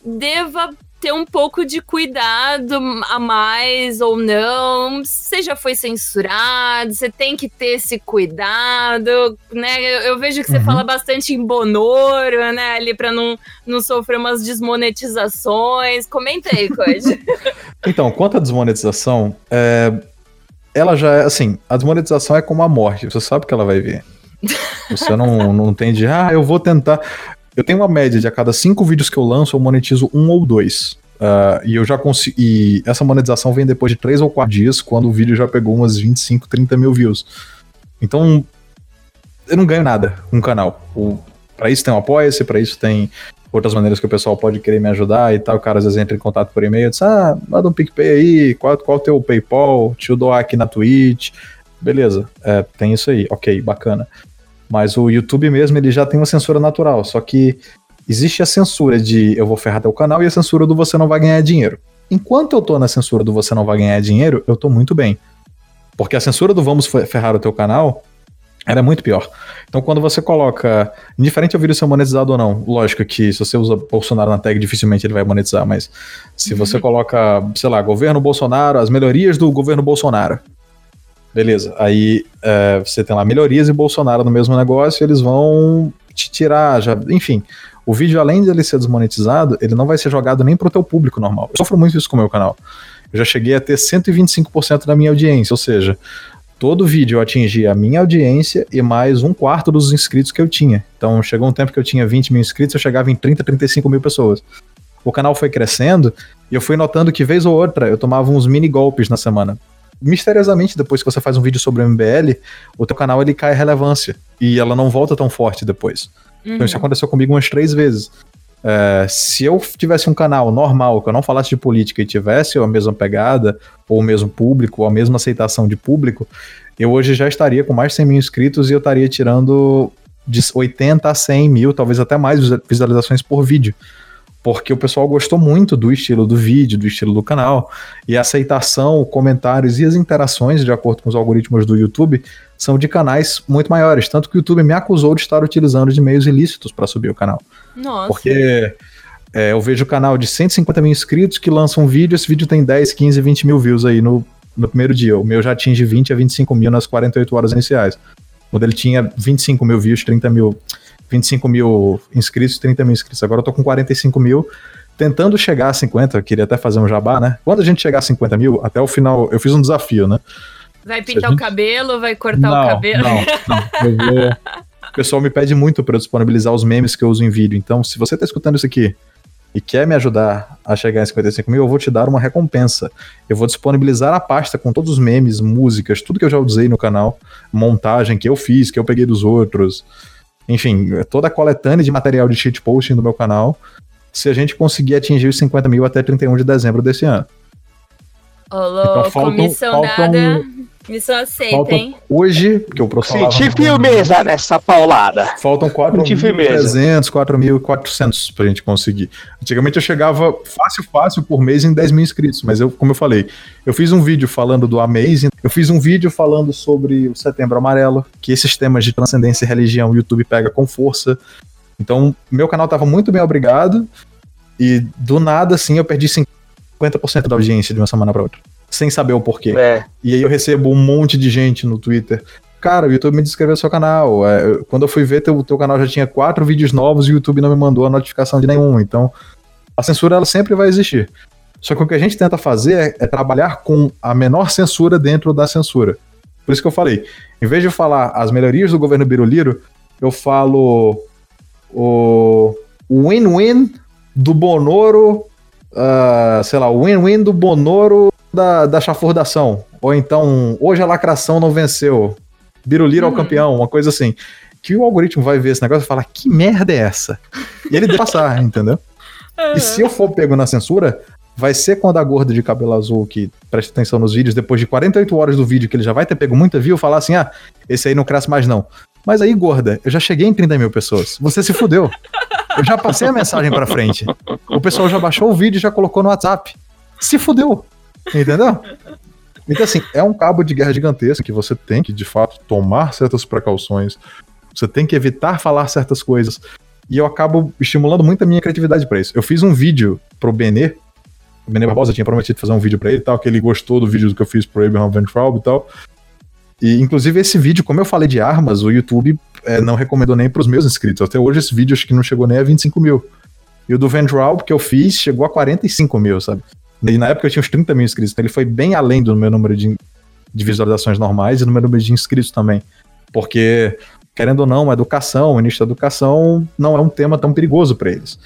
deva ter um pouco de cuidado a mais ou não. Você já foi censurado, você tem que ter esse cuidado, né? Eu, eu vejo que você uhum. fala bastante em bonoro, né? Ali para não, não sofrer umas desmonetizações. Comenta aí, Code. então, quanto à desmonetização, é, ela já é assim: a desmonetização é como a morte, você sabe que ela vai vir. Você não, não tem de, ah, eu vou tentar. Eu tenho uma média de a cada cinco vídeos que eu lanço, eu monetizo um ou dois. Uh, e eu já consigo. E essa monetização vem depois de três ou quatro dias, quando o vídeo já pegou umas 25, 30 mil views. Então, eu não ganho nada com o canal. O, pra isso tem um apoia-se, pra isso tem outras maneiras que o pessoal pode querer me ajudar e tal. O cara às vezes entra em contato por e-mail, diz, ah, manda um PicPay aí, qual, qual o teu PayPal, te doar aqui na Twitch. Beleza, é, tem isso aí, ok, bacana. Mas o YouTube mesmo, ele já tem uma censura natural, só que existe a censura de eu vou ferrar teu canal e a censura do você não vai ganhar dinheiro. Enquanto eu tô na censura do você não vai ganhar dinheiro, eu tô muito bem. Porque a censura do vamos ferrar o teu canal era muito pior. Então, quando você coloca, indiferente ao vídeo ser monetizado ou não, lógico que se você usa Bolsonaro na tag, dificilmente ele vai monetizar, mas se uhum. você coloca, sei lá, governo Bolsonaro, as melhorias do governo Bolsonaro, Beleza. Aí é, você tem lá melhorias e Bolsonaro no mesmo negócio, eles vão te tirar, já, enfim. O vídeo, além de ele ser desmonetizado, ele não vai ser jogado nem pro teu público normal. Eu sofro muito isso com o meu canal. Eu já cheguei a ter 125% da minha audiência, ou seja, todo vídeo eu atingia a minha audiência e mais um quarto dos inscritos que eu tinha. Então chegou um tempo que eu tinha 20 mil inscritos, eu chegava em 30, 35 mil pessoas. O canal foi crescendo e eu fui notando que vez ou outra eu tomava uns mini golpes na semana misteriosamente, depois que você faz um vídeo sobre o MBL, o teu canal ele cai a relevância e ela não volta tão forte depois. Uhum. Então isso uhum. aconteceu comigo umas três vezes. É, se eu tivesse um canal normal, que eu não falasse de política e tivesse a mesma pegada, ou o mesmo público, ou a mesma aceitação de público, eu hoje já estaria com mais de 100 mil inscritos e eu estaria tirando de 80 a 100 mil, talvez até mais visualizações por vídeo porque o pessoal gostou muito do estilo do vídeo, do estilo do canal, e a aceitação, comentários e as interações, de acordo com os algoritmos do YouTube, são de canais muito maiores. Tanto que o YouTube me acusou de estar utilizando de meios ilícitos para subir o canal. Nossa. Porque é, eu vejo o canal de 150 mil inscritos que lança um vídeo, esse vídeo tem 10, 15, 20 mil views aí no, no primeiro dia. O meu já atinge 20 a 25 mil nas 48 horas iniciais. Quando ele tinha 25 mil views, 30 mil 25 mil inscritos, 30 mil inscritos. Agora eu tô com 45 mil, tentando chegar a 50. Eu queria até fazer um jabá, né? Quando a gente chegar a 50 mil, até o final, eu fiz um desafio, né? Vai pintar gente... o cabelo, vai cortar não, o cabelo? Não, não. Vou... O pessoal me pede muito para eu disponibilizar os memes que eu uso em vídeo. Então, se você tá escutando isso aqui e quer me ajudar a chegar em 55 mil, eu vou te dar uma recompensa. Eu vou disponibilizar a pasta com todos os memes, músicas, tudo que eu já usei no canal, montagem que eu fiz, que eu peguei dos outros. Enfim, toda a coletânea de material de shitposting do meu canal, se a gente conseguir atingir os 50 mil até 31 de dezembro desse ano. Ô, então, faltam, comissão faltam, dada. Missão aceita, hein? Hoje, que eu profissional. Senti firmeza nessa paulada. Faltam 4.300, 4.400 pra gente conseguir. Antigamente eu chegava fácil, fácil por mês em 10 mil inscritos, mas eu, como eu falei, eu fiz um vídeo falando do Amazing, eu fiz um vídeo falando sobre o Setembro Amarelo, que esses temas de transcendência e religião o YouTube pega com força. Então, meu canal tava muito bem obrigado, e do nada, assim, eu perdi 50% da audiência de uma semana para outra sem saber o porquê. É. E aí eu recebo um monte de gente no Twitter. Cara, o YouTube me descreveu seu canal. É, quando eu fui ver, teu, teu canal já tinha quatro vídeos novos e o YouTube não me mandou a notificação de nenhum. Então, a censura ela sempre vai existir. Só que o que a gente tenta fazer é, é trabalhar com a menor censura dentro da censura. Por isso que eu falei, em vez de falar as melhorias do governo Biruliro, eu falo o win-win do Bonoro, uh, sei lá, o win-win do Bonoro da, da chafurdação. Ou então, hoje a lacração não venceu. Biruliro uhum. ao campeão, uma coisa assim. Que o algoritmo vai ver esse negócio e falar, que merda é essa? E ele deixa passar, entendeu? E se eu for pego na censura, vai ser quando a gorda de cabelo azul que presta atenção nos vídeos, depois de 48 horas do vídeo, que ele já vai ter pego muita view, falar assim: ah, esse aí não cresce mais não. Mas aí, gorda, eu já cheguei em 30 mil pessoas. Você se fudeu. Eu já passei a mensagem pra frente. O pessoal já baixou o vídeo e já colocou no WhatsApp. Se fudeu. Entendeu? Então, assim, é um cabo de guerra gigantesco que você tem que, de fato, tomar certas precauções. Você tem que evitar falar certas coisas. E eu acabo estimulando muito a minha criatividade para isso. Eu fiz um vídeo pro Benê, o Benê Barbosa tinha prometido fazer um vídeo para ele e tal, que ele gostou do vídeo que eu fiz pro Abraham Van Traub e tal. E, inclusive, esse vídeo, como eu falei de armas, o YouTube é, não recomendou nem pros meus inscritos. Até hoje, esse vídeo acho que não chegou nem a 25 mil. E o do Van Traub que eu fiz chegou a 45 mil, sabe? E na época eu tinha uns 30 mil inscritos, então ele foi bem além do meu número de, de visualizações normais e do meu número de inscritos também. Porque, querendo ou não, a educação, o início da educação não é um tema tão perigoso para eles.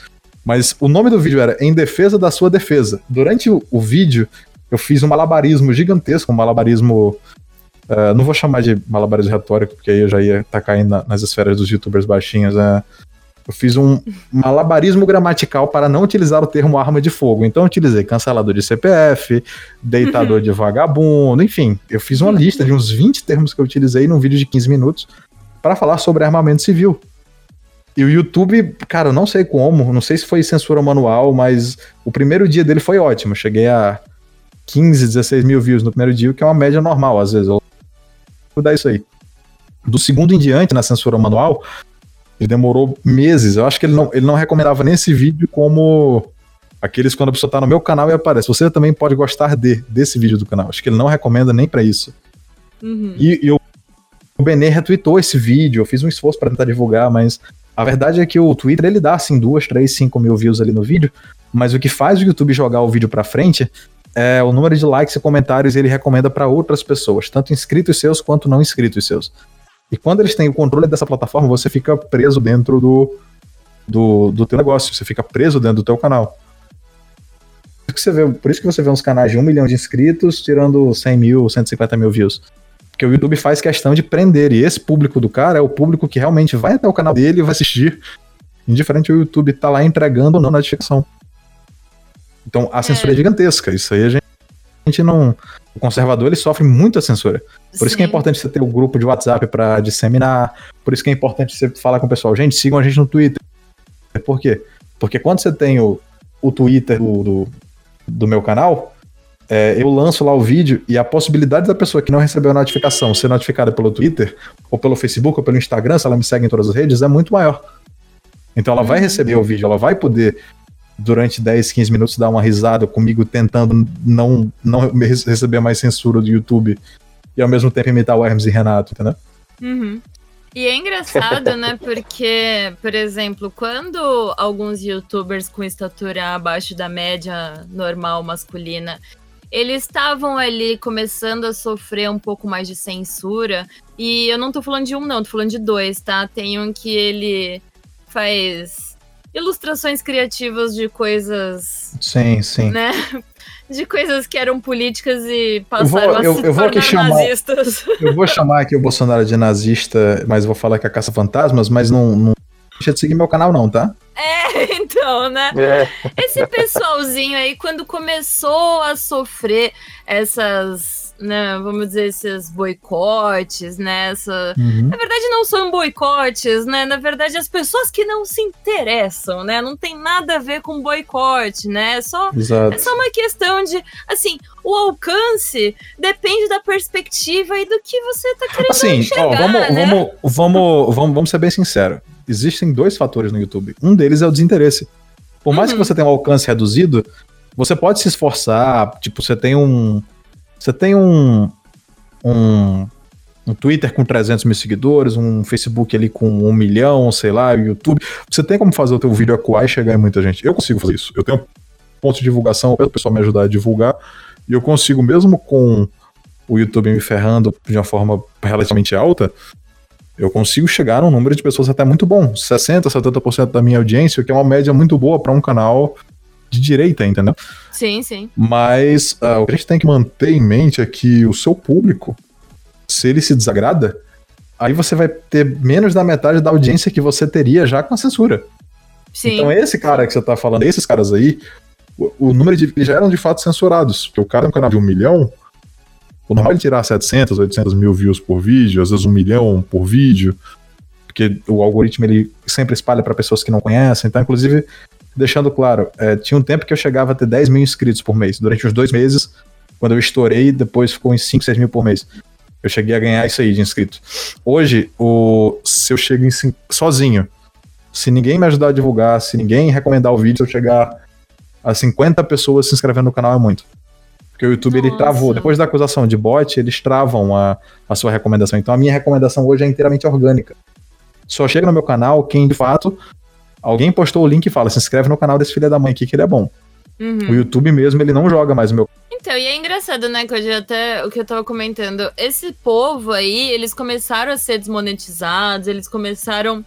Mas o nome do vídeo era Em Defesa da Sua Defesa. Durante o, o vídeo, eu fiz um malabarismo gigantesco, um malabarismo. Uh, não vou chamar de malabarismo retórico, porque aí eu já ia estar tá caindo na, nas esferas dos youtubers baixinhos. Uh, eu fiz um malabarismo gramatical para não utilizar o termo arma de fogo. Então eu utilizei cancelador de CPF, deitador uhum. de vagabundo, enfim. Eu fiz uma lista de uns 20 termos que eu utilizei num vídeo de 15 minutos para falar sobre armamento civil. E o YouTube, cara, eu não sei como, não sei se foi censura manual, mas o primeiro dia dele foi ótimo. cheguei a 15, 16 mil views no primeiro dia, o que é uma média normal, às vezes. Eu vou dar isso aí. Do segundo em diante, na censura manual, ele demorou meses. Eu acho que ele não, ele não recomendava nem esse vídeo como aqueles quando a pessoa tá no meu canal e aparece. Você também pode gostar de, desse vídeo do canal. Acho que ele não recomenda nem para isso. Uhum. E, e o Benê retweetou esse vídeo. Eu fiz um esforço para tentar divulgar, mas a verdade é que o Twitter ele dá assim duas, três, cinco mil views ali no vídeo, mas o que faz o YouTube jogar o vídeo para frente é o número de likes e comentários ele recomenda para outras pessoas, tanto inscritos seus quanto não inscritos seus. E quando eles têm o controle dessa plataforma, você fica preso dentro do, do, do teu negócio, você fica preso dentro do teu canal. Por, que você vê, por isso que você vê uns canais de um milhão de inscritos tirando 100 mil, 150 mil views. Porque o YouTube faz questão de prender, e esse público do cara é o público que realmente vai até o canal dele e vai assistir. Indiferente o YouTube tá lá entregando ou não notificação. Então a censura é, é gigantesca. Isso aí a gente, a gente não. O conservador ele sofre muita censura. Por Sim. isso que é importante você ter o um grupo de WhatsApp para disseminar. Por isso que é importante você falar com o pessoal. Gente, sigam a gente no Twitter. Por quê? Porque quando você tem o, o Twitter do, do, do meu canal, é, eu lanço lá o vídeo e a possibilidade da pessoa que não recebeu a notificação ser notificada pelo Twitter, ou pelo Facebook, ou pelo Instagram, se ela me segue em todas as redes, é muito maior. Então ela vai uhum. receber o vídeo, ela vai poder, durante 10, 15 minutos, dar uma risada comigo tentando não, não receber mais censura do YouTube e ao mesmo tempo imitar o Hermes e Renato, entendeu? Uhum. E é engraçado, né? Porque, por exemplo, quando alguns youtubers com estatura abaixo da média normal masculina eles estavam ali começando a sofrer um pouco mais de censura. E eu não tô falando de um, não, tô falando de dois, tá? Tem um que ele faz ilustrações criativas de coisas. Sim, sim. Né? De coisas que eram políticas e passaram eu vou, eu, a se eu vou aqui chamar, nazistas. Eu vou chamar aqui o Bolsonaro de nazista, mas vou falar que é caça fantasmas, mas não, não deixa de seguir meu canal, não, tá? É, então, né? É. Esse pessoalzinho aí, quando começou a sofrer essas, né, vamos dizer, esses boicotes, né? Essa... Uhum. Na verdade, não são boicotes, né? Na verdade, as pessoas que não se interessam, né? Não tem nada a ver com boicote, né? É só, é só uma questão de, assim, o alcance depende da perspectiva e do que você tá querendo assim, enxergar, ó, vamos, né? vamos, vamos, vamos, vamos ser bem sinceros existem dois fatores no YouTube. Um deles é o desinteresse. Por mais uhum. que você tenha um alcance reduzido, você pode se esforçar. Tipo, você tem um. Você tem um. Um, um Twitter com 300 mil seguidores, um Facebook ali com um milhão, sei lá, o YouTube. Você tem como fazer o teu vídeo acuar e chegar em muita gente. Eu consigo fazer isso. Eu tenho ponto de divulgação, o pessoal me ajudar a divulgar. E eu consigo, mesmo com o YouTube me ferrando de uma forma relativamente alta, eu consigo chegar a um número de pessoas até muito bom. 60%, 70% da minha audiência, que é uma média muito boa para um canal de direita, entendeu? Sim, sim. Mas uh, o que a gente tem que manter em mente é que o seu público, se ele se desagrada, aí você vai ter menos da metade da audiência que você teria já com a censura. Sim. Então esse cara que você tá falando, esses caras aí, o, o número de já eram de fato censurados. Porque o cara no canal de um milhão, o normal é ele tirar 700, 800 mil views por vídeo, às vezes um milhão por vídeo, porque o algoritmo ele sempre espalha para pessoas que não conhecem. Então, inclusive, deixando claro, é, tinha um tempo que eu chegava a ter 10 mil inscritos por mês. Durante uns dois meses, quando eu estourei, depois ficou em 5, 6 mil por mês. Eu cheguei a ganhar isso aí de inscrito. Hoje, o, se eu chego em, sozinho, se ninguém me ajudar a divulgar, se ninguém recomendar o vídeo, se eu chegar a 50 pessoas se inscrevendo no canal é muito. Porque o YouTube Nossa. ele travou. Depois da acusação de bot, eles travam a, a sua recomendação. Então a minha recomendação hoje é inteiramente orgânica. Só chega no meu canal quem de fato alguém postou o link e fala: se inscreve no canal desse filho da mãe aqui que ele é bom. Uhum. O YouTube mesmo, ele não joga mais o meu. Então, e é engraçado, né, que hoje até o que eu tava comentando, esse povo aí, eles começaram a ser desmonetizados, eles começaram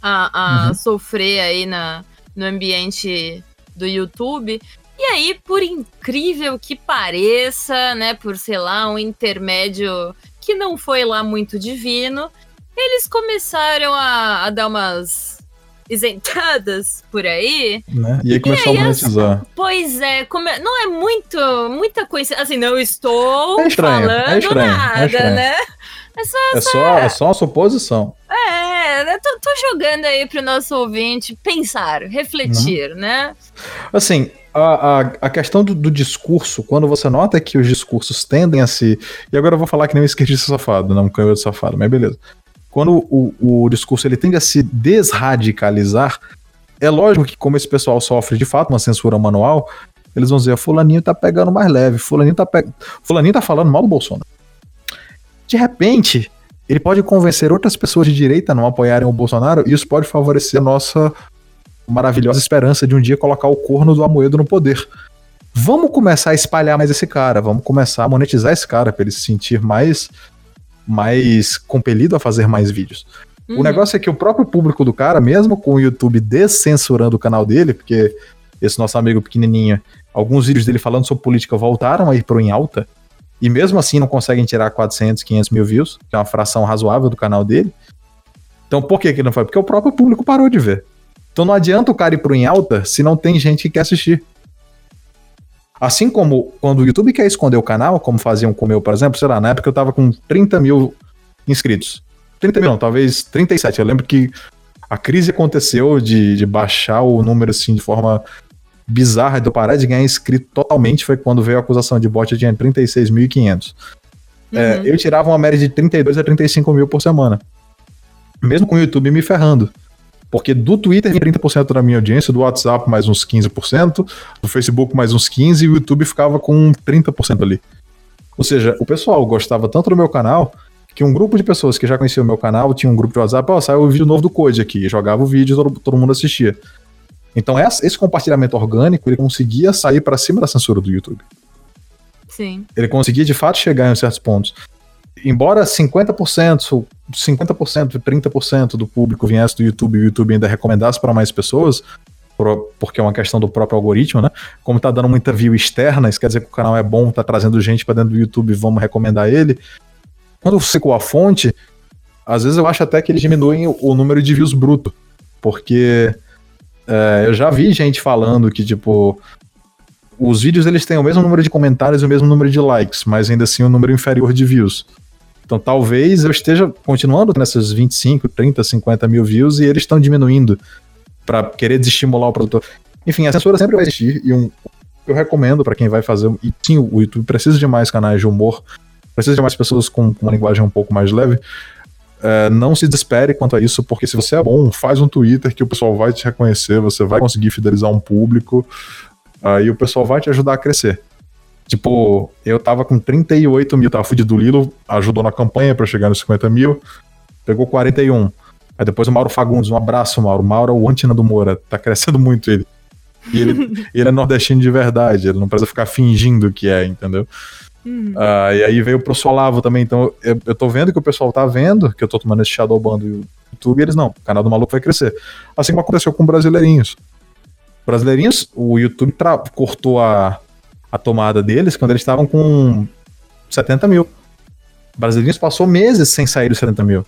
a, a uhum. sofrer aí na, no ambiente do YouTube. E aí, por incrível que pareça, né, por sei lá, um intermédio que não foi lá muito divino, eles começaram a, a dar umas isentadas por aí. Né? E aí começou e aí, a monetizar. Pois é, come... não é muito, muita coisa. Assim, não estou é estranho, é falando é estranho, nada, é né? É só, é, só, é só uma suposição. É, eu tô, tô jogando aí pro nosso ouvinte pensar, refletir, uhum. né? Assim, a, a, a, questão do, do, discurso, quando você nota que os discursos tendem a se. E agora eu vou falar que nem um esquerdista safado, não um canhoto safado, mas beleza. Quando o, o discurso ele tende a se desradicalizar, é lógico que, como esse pessoal sofre de fato uma censura manual, eles vão dizer: Fulaninho tá pegando mais leve, Fulaninho tá, pe... Fulaninho tá falando mal do Bolsonaro. De repente, ele pode convencer outras pessoas de direita a não apoiarem o Bolsonaro e isso pode favorecer a nossa maravilhosa esperança de um dia colocar o corno do Amoedo no poder. Vamos começar a espalhar mais esse cara, vamos começar a monetizar esse cara para ele se sentir mais mais compelido a fazer mais vídeos. Uhum. O negócio é que o próprio público do cara, mesmo com o YouTube descensurando o canal dele, porque esse nosso amigo pequenininho, alguns vídeos dele falando sobre política voltaram a ir pro em alta, e mesmo assim não conseguem tirar 400, 500 mil views, que é uma fração razoável do canal dele. Então por que que não foi? Porque o próprio público parou de ver. Então não adianta o cara ir pro em alta se não tem gente que quer assistir. Assim como quando o YouTube quer esconder o canal, como faziam com o meu, por exemplo, sei lá, na época eu tava com 30 mil inscritos. 30 mil não, talvez 37. Eu lembro que a crise aconteceu de, de baixar o número assim de forma bizarra de eu parar de ganhar inscrito totalmente foi quando veio a acusação de bot, eu tinha 36.500. É, uhum. É, eu tirava uma média de 32 a 35 mil por semana. Mesmo com o YouTube me ferrando. Porque do Twitter 30% da minha audiência, do WhatsApp mais uns 15%, do Facebook mais uns 15% e o YouTube ficava com 30% ali. Ou seja, o pessoal gostava tanto do meu canal que um grupo de pessoas que já conhecia o meu canal tinha um grupo de WhatsApp, ó, oh, saiu o vídeo novo do Code aqui, jogava o vídeo e todo, todo mundo assistia. Então esse compartilhamento orgânico, ele conseguia sair para cima da censura do YouTube. Sim. Ele conseguia de fato chegar em certos pontos. Embora 50%, 50%, 30% do público viesse do YouTube e o YouTube ainda recomendasse para mais pessoas, porque é uma questão do próprio algoritmo, né? Como tá dando muita view externa, isso quer dizer que o canal é bom, tá trazendo gente para dentro do YouTube, vamos recomendar ele. Quando você com a fonte, às vezes eu acho até que eles diminuem o número de views bruto, porque é, eu já vi gente falando que, tipo, os vídeos eles têm o mesmo número de comentários e o mesmo número de likes, mas ainda assim um número inferior de views. Então talvez eu esteja continuando nessas 25, 30, 50 mil views e eles estão diminuindo para querer desestimular o produtor. Enfim, a censura sempre vai existir e um, eu recomendo para quem vai fazer. E sim, o YouTube precisa de mais canais de humor, precisa de mais pessoas com, com uma linguagem um pouco mais leve. É, não se desespere quanto a isso, porque se você é bom, faz um Twitter que o pessoal vai te reconhecer, você vai conseguir fidelizar um público, aí o pessoal vai te ajudar a crescer. Tipo, eu tava com 38 mil, tava fudido do Lilo, ajudou na campanha para chegar nos 50 mil, pegou 41. Aí depois o Mauro Fagundes, um abraço, Mauro. Mauro é o Antina do Moura, tá crescendo muito ele. E ele, ele é nordestino de verdade, ele não precisa ficar fingindo que é, entendeu? Uhum. Uh, e aí veio pro Solavo também, então eu, eu tô vendo que o pessoal tá vendo que eu tô tomando esse Shadowban do YouTube e eles não, o canal do maluco vai crescer. Assim como aconteceu com brasileirinhos. Brasileirinhos, o YouTube cortou a, a tomada deles quando eles estavam com 70 mil. Brasileirinhos passou meses sem sair dos 70 mil.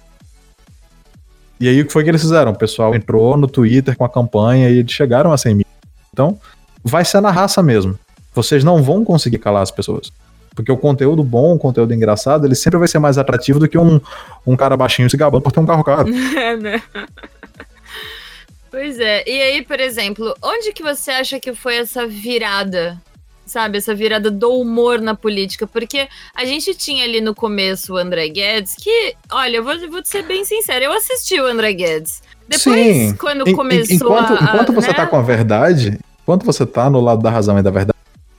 E aí o que foi que eles fizeram? O pessoal entrou no Twitter com a campanha e eles chegaram a 100 mil. Então, vai ser na raça mesmo. Vocês não vão conseguir calar as pessoas. Porque o conteúdo bom, o conteúdo engraçado, ele sempre vai ser mais atrativo do que um, um cara baixinho se gabando por ter um carro caro. É, né? Pois é. E aí, por exemplo, onde que você acha que foi essa virada sabe? Essa virada do humor na política. Porque a gente tinha ali no começo o André Guedes, que, olha, eu vou, vou ser bem sincero, eu assisti o André Guedes. Depois, Sim. quando começou enquanto, a, Enquanto você né? tá com a verdade, enquanto você tá no lado da razão e da verdade,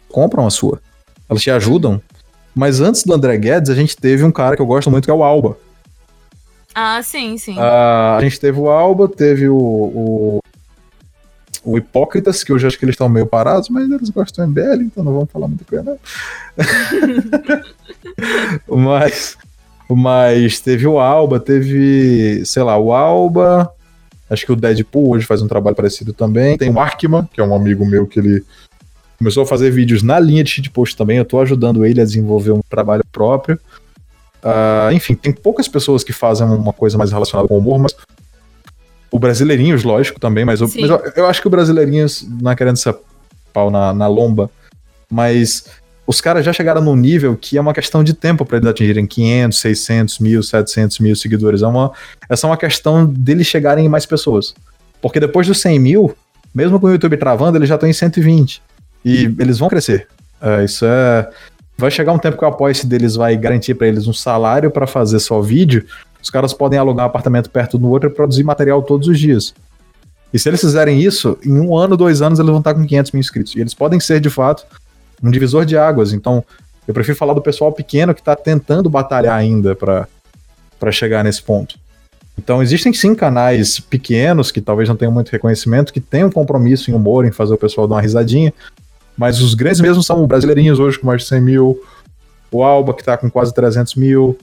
compram a sua. Elas te ajudam. Mas antes do André Guedes, a gente teve um cara que eu gosto muito, que é o Alba. Ah, sim, sim. Uh, a gente teve o Alba, teve o, o o Hipócritas, que hoje acho que eles estão meio parados, mas eles gostam de MBL, então não vamos falar muito com ele, mas, mas teve o Alba, teve, sei lá, o Alba, acho que o Deadpool hoje faz um trabalho parecido também. Tem o Arkman, que é um amigo meu que ele começou a fazer vídeos na linha de shitpost também, eu tô ajudando ele a desenvolver um trabalho próprio. Uh, enfim, tem poucas pessoas que fazem uma coisa mais relacionada com humor, mas o Brasileirinhos, lógico, também, mas, eu, mas eu, eu, acho que o Brasileirinhos não é querendo ser pau na, na lomba, mas os caras já chegaram num nível que é uma questão de tempo para eles atingirem 500, 600 mil, 700 mil seguidores. É uma, essa é uma questão deles chegarem em mais pessoas. Porque depois dos 100 mil, mesmo com o YouTube travando, eles já estão em 120. E eles vão crescer. É, isso é. Vai chegar um tempo que o apoio deles vai garantir para eles um salário para fazer só vídeo, os caras podem alugar um apartamento perto do outro e produzir material todos os dias. E se eles fizerem isso, em um ano, dois anos, eles vão estar com 500 mil inscritos. E eles podem ser, de fato, um divisor de águas. Então, eu prefiro falar do pessoal pequeno que está tentando batalhar ainda para chegar nesse ponto. Então, existem sim canais pequenos que talvez não tenham muito reconhecimento, que têm um compromisso em humor, em fazer o pessoal dar uma risadinha. Mas os grandes mesmo são brasileirinhos hoje com mais de 100 mil, o Alba, que está com quase 300 mil,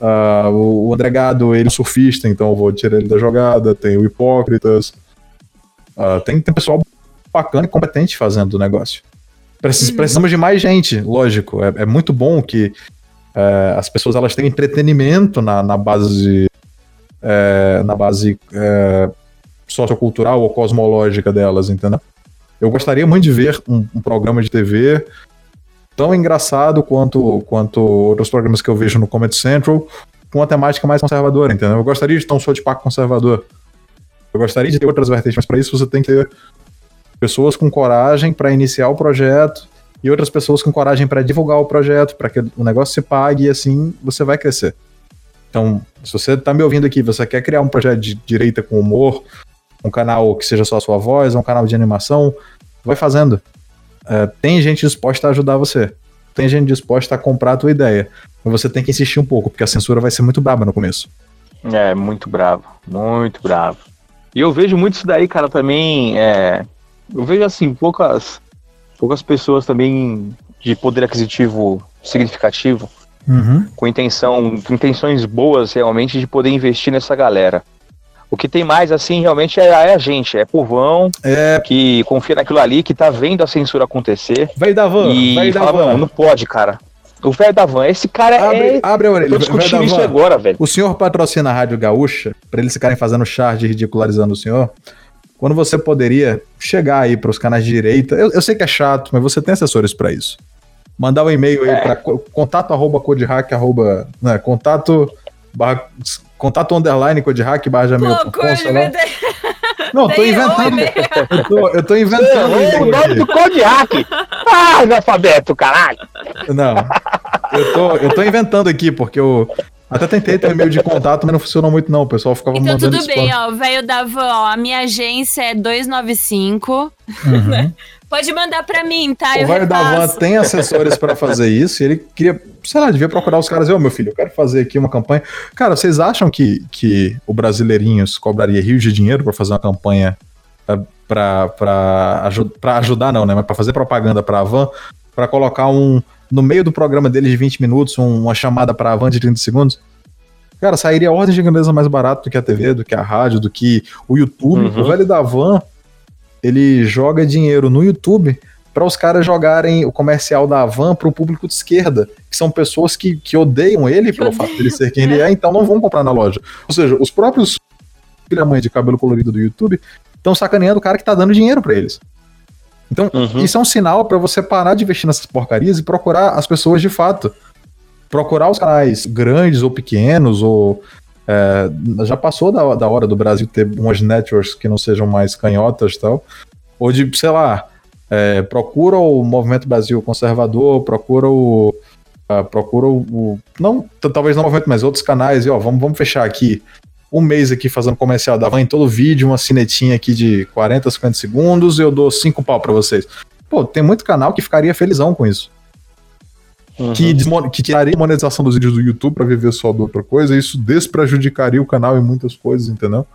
Uh, o André Gado, ele é surfista, então eu vou tirar ele da jogada. Tem o Hipócritas. Uh, tem, tem pessoal bacana e competente fazendo o negócio. Precis, uhum. Precisamos de mais gente, lógico. É, é muito bom que é, as pessoas elas tenham entretenimento na, na base, é, na base é, sociocultural ou cosmológica delas, entendeu? Eu gostaria muito de ver um, um programa de TV tão engraçado quanto, quanto outros programas que eu vejo no Comedy Central, com uma temática mais conservadora, entendeu? Eu gostaria de ter um show de paco conservador. Eu gostaria de ter outras vertentes, mas para isso você tem que ter pessoas com coragem para iniciar o projeto e outras pessoas com coragem para divulgar o projeto, para que o negócio se pague e assim você vai crescer. Então, se você está me ouvindo aqui, você quer criar um projeto de direita com humor, um canal que seja só a sua voz, um canal de animação, vai fazendo. É, tem gente disposta a ajudar você. Tem gente disposta a comprar a tua ideia. Mas você tem que insistir um pouco, porque a censura vai ser muito braba no começo. É, muito bravo. Muito bravo. E eu vejo muito isso daí, cara, também. É, eu vejo assim, poucas, poucas pessoas também de poder aquisitivo significativo, uhum. com intenção, com intenções boas realmente de poder investir nessa galera. O que tem mais, assim, realmente é, é a gente, é povão é... que confia naquilo ali, que tá vendo a censura acontecer. Vai da van, e vai da fala, van. não pode, cara. O velho da van, esse cara abre, é. Abre a orelha. Tô discutindo isso agora, velho. O senhor patrocina a Rádio Gaúcha, pra eles ficarem fazendo charge ridicularizando o senhor. Quando você poderia chegar aí para os canais de direita, eu, eu, sei que é chato, mas você tem assessores para isso. Mandar um e-mail aí é. para contato arroba codehack arroba, né, contato barra Contato underline Codhack barra Jamil. Não, tô inventando. eu, tô, eu tô inventando. o nome do Codhack. Ah, analfabeto, caralho. Não. Eu tô, eu tô inventando aqui, porque eu. Até tentei ter e-mail de contato, mas não funcionou muito, não. O pessoal ficava então, mandando tudo bem, ó. O velho dava, ó. A minha agência é 295. Uhum. Pode mandar pra mim, tá? O velho da van tem assessores para fazer isso e ele queria, sei lá, devia procurar os caras e, ô meu filho, eu quero fazer aqui uma campanha. Cara, vocês acham que, que o Brasileirinhos cobraria rios de dinheiro para fazer uma campanha para ajud ajudar, não, né? Mas pra fazer propaganda pra van, para colocar um. No meio do programa deles de 20 minutos, um, uma chamada pra van de 30 segundos? Cara, sairia ordem de grandeza mais barato do que a TV, do que a rádio, do que o YouTube. Uhum. O velho da van ele joga dinheiro no YouTube para os caras jogarem o comercial da Van para o público de esquerda, que são pessoas que, que odeiam ele pelo fato de ele ser quem ele é, então não vão comprar na loja. Ou seja, os próprios filha mãe de cabelo colorido do YouTube estão sacaneando o cara que tá dando dinheiro para eles. Então, uhum. isso é um sinal para você parar de investir nessas porcarias e procurar as pessoas de fato. Procurar os canais grandes ou pequenos, ou. É, já passou da, da hora do Brasil ter umas networks que não sejam mais canhotas e tal. Ou de, sei lá, é, procura o Movimento Brasil Conservador, procura o. Uh, procura o, o, Não, talvez não o movimento, mas outros canais, e ó, vamos, vamos fechar aqui um mês aqui fazendo comercial da Van em todo vídeo, uma cinetinha aqui de 40, 50 segundos, eu dou 5 pau para vocês. Pô, tem muito canal que ficaria felizão com isso. Uhum. Que, que tiraria a monetização dos vídeos do YouTube para viver só de outra coisa, e isso desprejudicaria o canal em muitas coisas, entendeu?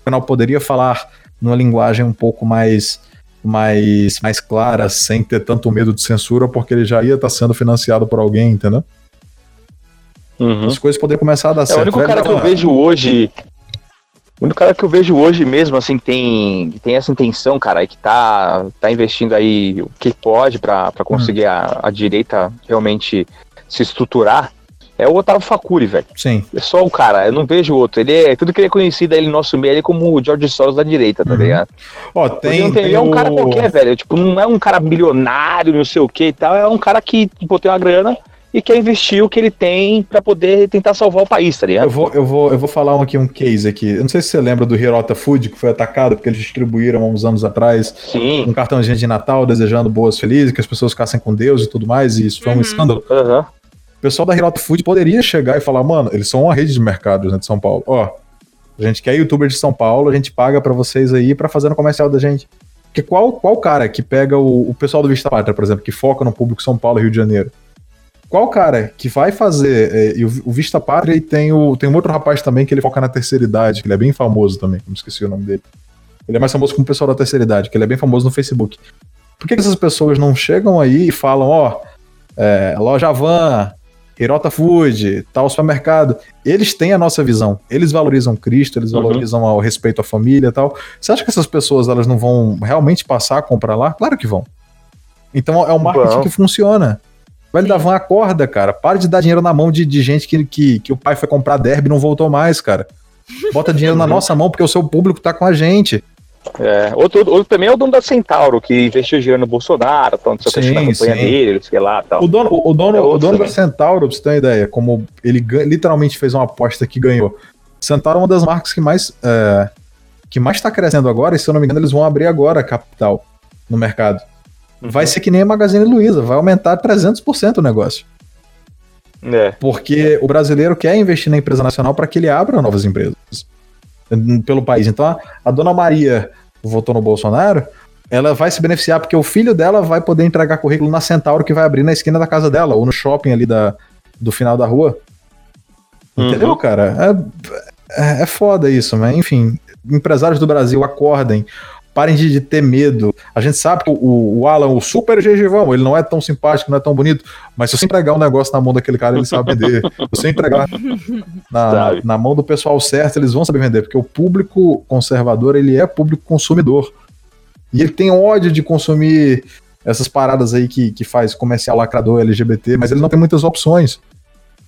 O canal poderia falar numa linguagem um pouco mais mais, mais clara, sem ter tanto medo de censura, porque ele já ia estar tá sendo financiado por alguém, entendeu? Uhum. As coisas poderiam começar a dar é, certo. O único cara que eu vejo hoje. O único cara que eu vejo hoje mesmo, assim, tem, tem essa intenção, cara, que tá, tá investindo aí o que pode para conseguir uhum. a, a direita realmente se estruturar, é o Otávio Facuri, velho. Sim. É só o cara, eu não vejo outro. Ele é tudo que ele é conhecido aí no nosso meio, ele é como o George Soros da direita, tá uhum. ligado? Ó, tem, tem, ele é um cara qualquer, velho. Tipo, não é um cara bilionário, não sei o que e tal. É um cara que, tipo, tem uma grana e quer investir o que ele tem para poder tentar salvar o país, tá ligado? Eu vou, eu vou, eu vou falar aqui um case aqui. Eu não sei se você lembra do Hirota Food, que foi atacado porque eles distribuíram há uns anos atrás Sim. um cartãozinho de Natal desejando boas felizes, que as pessoas ficassem com Deus e tudo mais, e isso foi um uhum. escândalo. Uhum. O pessoal da Hirota Food poderia chegar e falar, mano, eles são uma rede de mercados né, de São Paulo. Ó, a gente quer youtuber de São Paulo, a gente paga para vocês aí para fazer no comercial da gente. Porque qual, qual cara que pega o, o pessoal do Vista Pátria, por exemplo, que foca no público São Paulo e Rio de Janeiro? Qual cara que vai fazer. É, e o, o Vista Pátria e tem, o, tem um outro rapaz também que ele foca na terceira idade, que ele é bem famoso também, não esqueci o nome dele. Ele é mais famoso como o pessoal da terceira idade, que ele é bem famoso no Facebook. Por que, que essas pessoas não chegam aí e falam, ó, é, loja Van, Hirota Food, tal supermercado? Eles têm a nossa visão. Eles valorizam Cristo, eles uhum. valorizam o respeito à família e tal. Você acha que essas pessoas elas não vão realmente passar a comprar lá? Claro que vão. Então é um marketing que funciona. Velho da van acorda, cara. Para de dar dinheiro na mão de, de gente que, que, que o pai foi comprar derby e não voltou mais, cara. Bota dinheiro na nossa mão porque o seu público tá com a gente. É, outro, outro também é o dono da Centauro, que investiu dinheiro no Bolsonaro, tal, não sei sim, na campanha dele, sei lá, tal. O dono, o, dono, é o dono da Centauro, pra você ter uma ideia, como ele literalmente fez uma aposta que ganhou. Centauro é uma das marcas que mais é, que mais tá crescendo agora, e se eu não me engano, eles vão abrir agora a capital no mercado vai ser que nem a Magazine Luiza, vai aumentar 300% o negócio. É. Porque o brasileiro quer investir na empresa nacional para que ele abra novas empresas pelo país. Então a, a dona Maria votou no Bolsonaro, ela vai se beneficiar porque o filho dela vai poder entregar currículo na Centauro que vai abrir na esquina da casa dela, ou no shopping ali da, do final da rua. Uhum. Entendeu, cara? É, é, é foda isso, mas enfim, empresários do Brasil acordem. Parem de, de, ter medo. A gente sabe que o, o Alan, o super gengivão, ele não é tão simpático, não é tão bonito, mas se você entregar um negócio na mão daquele cara, ele sabe vender. Se você entregar na, na mão do pessoal certo, eles vão saber vender, porque o público conservador, ele é público consumidor. E ele tem ódio de consumir essas paradas aí que, que faz comercial lacrador LGBT, mas ele não tem muitas opções.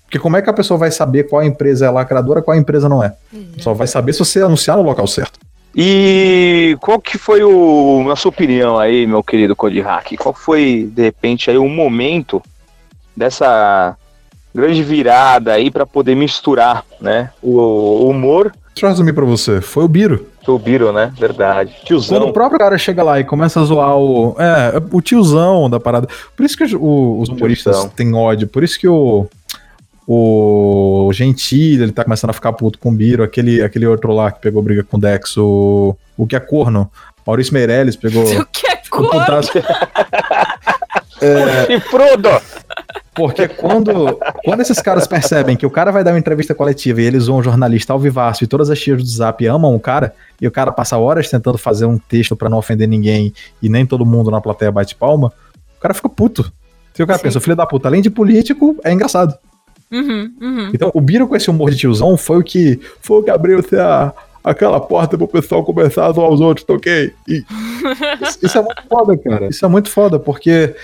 Porque como é que a pessoa vai saber qual empresa é lacradora, qual empresa não é? Só vai saber se você anunciar no local certo. E qual que foi o, na sua opinião aí, meu querido Code Hack? Qual foi, de repente, aí o momento dessa grande virada aí para poder misturar, né, o, humor? Deixa eu resumir para você, foi o Biro. Foi o Biro, né? Verdade. Tiozão. Quando o próprio cara chega lá e começa a zoar o. É, o tiozão da parada. Por isso que o, os humoristas têm ódio. Por isso que o o Gentile, ele tá começando a ficar puto com o Biro, aquele, aquele outro lá que pegou briga com o Dex, o, o que é corno, Maurício Meirelles pegou... O que é corno? é, e Frodo! Porque quando, quando esses caras percebem que o cara vai dar uma entrevista coletiva e eles vão um jornalista ao vivaço e todas as tias do Zap amam o cara, e o cara passa horas tentando fazer um texto para não ofender ninguém e nem todo mundo na plateia bate palma, o cara fica puto. Se o cara Sim. pensa, o filho da puta, além de político, é engraçado. Uhum, uhum. Então, o Biro com esse humor de tiozão foi o que foi o que abriu a, aquela porta pro pessoal conversar uns aos outros, toquei. Tá e isso, isso é muito foda, cara. Isso é muito foda, porque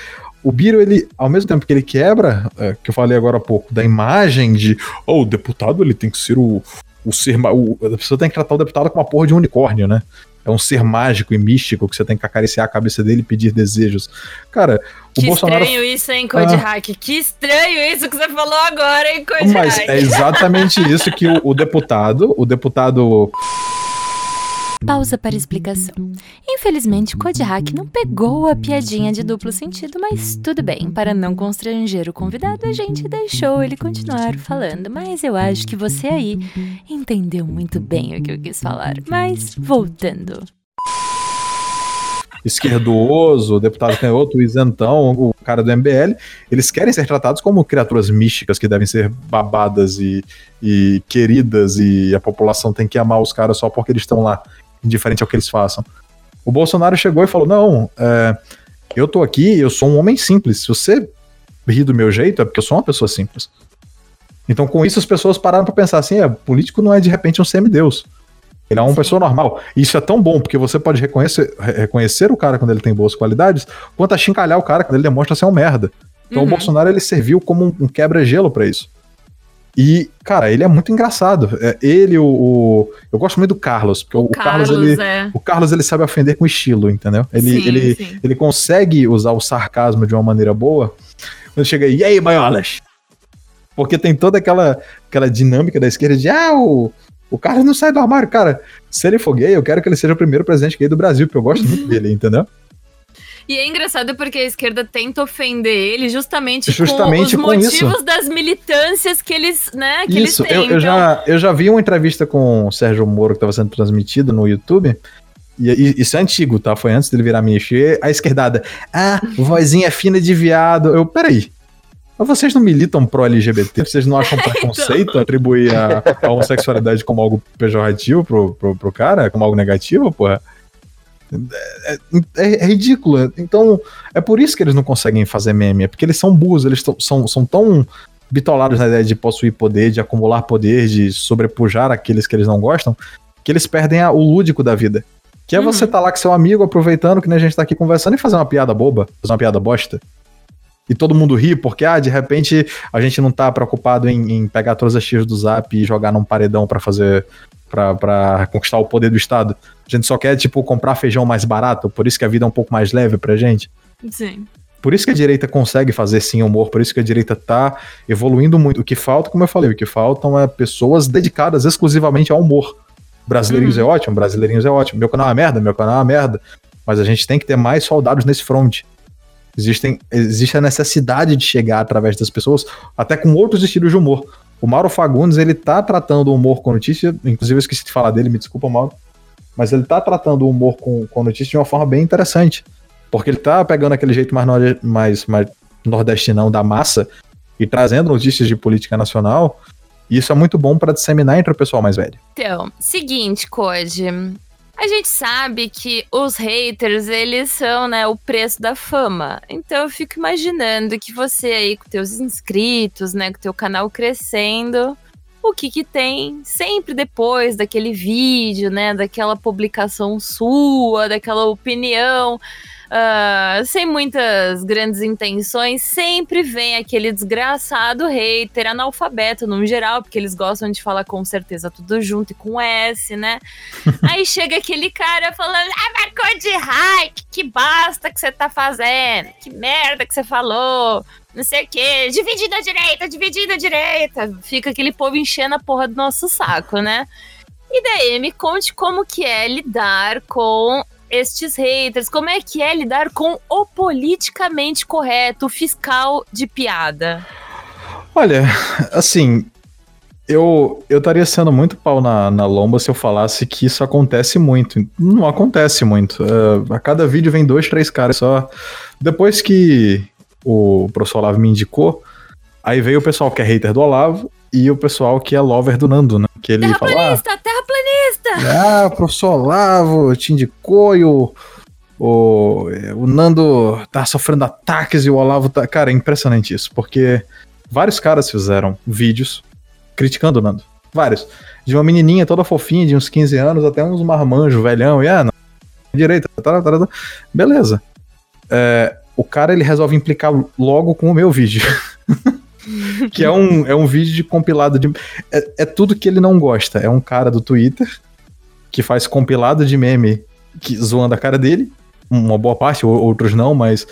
o Biro, ele, ao mesmo tempo que ele quebra, é, que eu falei agora há pouco, da imagem de, oh, o deputado ele tem que ser o, o ser. O, a pessoa tem que tratar o deputado como uma porra de unicórnio, né? É um ser mágico e místico que você tem que acariciar a cabeça dele e pedir desejos. Cara, o que Bolsonaro. Que estranho isso, hein, Code ah. Hack? Que estranho isso que você falou agora, hein, Code Mas Hack? é exatamente isso que o, o deputado, o deputado Pausa para explicação. Infelizmente, Hack não pegou a piadinha de duplo sentido, mas tudo bem. Para não constranger o convidado, a gente deixou ele continuar falando. Mas eu acho que você aí entendeu muito bem o que eu quis falar. Mas, voltando esquerdoso, deputado canhoto, isentão, o cara do MBL, eles querem ser tratados como criaturas místicas que devem ser babadas e, e queridas e a população tem que amar os caras só porque eles estão lá indiferente ao que eles façam. O Bolsonaro chegou e falou: Não, é, eu tô aqui, eu sou um homem simples. Se você rir do meu jeito, é porque eu sou uma pessoa simples. Então, com isso, as pessoas pararam para pensar assim: é, político não é de repente um semideus. Ele é uma pessoa normal. E isso é tão bom, porque você pode reconhecer, reconhecer o cara quando ele tem boas qualidades, quanto chincalhar o cara quando ele demonstra ser um merda. Então, uhum. o Bolsonaro ele serviu como um, um quebra-gelo para isso. E, cara, ele é muito engraçado. É, ele, o, o, Eu gosto muito do Carlos, porque o, o Carlos, Carlos, ele. É. O Carlos ele sabe ofender com estilo, entendeu? Ele, sim, ele, sim. ele consegue usar o sarcasmo de uma maneira boa. Quando chega aí, e aí, baiolas? Porque tem toda aquela, aquela dinâmica da esquerda de ah, o, o Carlos não sai do armário. Cara, se ele for gay, eu quero que ele seja o primeiro presidente gay do Brasil, porque eu gosto muito dele, entendeu? E é engraçado porque a esquerda tenta ofender ele justamente, justamente com os com motivos isso. das militâncias que eles, né, que isso, eles têm. Eu, eu, já, eu já vi uma entrevista com o Sérgio Moro que estava sendo transmitida no YouTube. E, isso é antigo, tá? Foi antes dele virar. E a esquerdada, ah, vozinha fina de viado. Eu, peraí. Mas vocês não militam pro-LGBT? Vocês não acham então. preconceito atribuir a, a, homossexualidade como algo pejorativo pro, pro, pro cara? Como algo negativo, porra? É, é, é, ridículo. Então, é por isso que eles não conseguem fazer meme. É porque eles são burros, eles são, são tão bitolados na ideia de possuir poder, de acumular poder, de sobrepujar aqueles que eles não gostam, que eles perdem a, o lúdico da vida. Que é uhum. você tá lá com seu amigo aproveitando que nem a gente tá aqui conversando e fazer uma piada boba, fazer uma piada bosta. E todo mundo ri porque, ah, de repente a gente não tá preocupado em, em pegar todas as tiras do zap e jogar num paredão para fazer para conquistar o poder do Estado. A gente só quer, tipo, comprar feijão mais barato, por isso que a vida é um pouco mais leve pra gente. Sim. Por isso que a direita consegue fazer sim humor, por isso que a direita tá evoluindo muito. O que falta, como eu falei, o que faltam é pessoas dedicadas exclusivamente ao humor. Brasileirinhos uhum. é ótimo, brasileirinhos é ótimo. Meu canal é merda, meu canal é merda. Mas a gente tem que ter mais soldados nesse front. Existem, existe a necessidade de chegar através das pessoas, até com outros estilos de humor. O Mauro Fagundes, ele tá tratando o humor com notícia, inclusive eu esqueci de falar dele, me desculpa, Mauro, mas ele tá tratando o humor com, com notícia de uma forma bem interessante, porque ele tá pegando aquele jeito mais, mais, mais nordestinão da massa e trazendo notícias de política nacional, e isso é muito bom para disseminar entre o pessoal mais velho. Então, seguinte, Code, a gente sabe que os haters, eles são, né, o preço da fama. Então eu fico imaginando que você aí com teus inscritos, né, com teu canal crescendo, o que que tem sempre depois daquele vídeo, né, daquela publicação sua, daquela opinião uh, sem muitas grandes intenções, sempre vem aquele desgraçado hater, analfabeto no geral, porque eles gostam de falar com certeza tudo junto e com S, né? Aí chega aquele cara falando, ah, marcou de hike, que basta que você tá fazendo, que merda que você falou, não sei o quê, dividindo a direita, dividindo a direita. Fica aquele povo enchendo a porra do nosso saco, né? E daí, me conte como que é lidar com estes haters? Como é que é lidar com o politicamente correto, fiscal de piada? Olha, assim, eu eu estaria sendo muito pau na, na lomba se eu falasse que isso acontece muito. Não acontece muito. Uh, a cada vídeo vem dois, três caras só. Depois que o professor Olavo me indicou, aí veio o pessoal que é hater do Olavo e o pessoal que é lover do Nando, né? Que ele terraplanista, fala, ah, terraplanista! Ah, o professor Olavo te indicou e o, o, o Nando tá sofrendo ataques e o Olavo tá... Cara, é impressionante isso, porque vários caras fizeram vídeos criticando o Nando. Vários. de uma menininha toda fofinha, de uns 15 anos, até uns marmanjos, velhão, e ah, não, direita, tá, tá, tá, beleza. É, o cara ele resolve implicar logo com o meu vídeo. que é um, é um vídeo de compilado de. É, é, tudo que ele não gosta. É um cara do Twitter que faz compilado de meme que, zoando a cara dele. Uma boa parte, outros não, mas.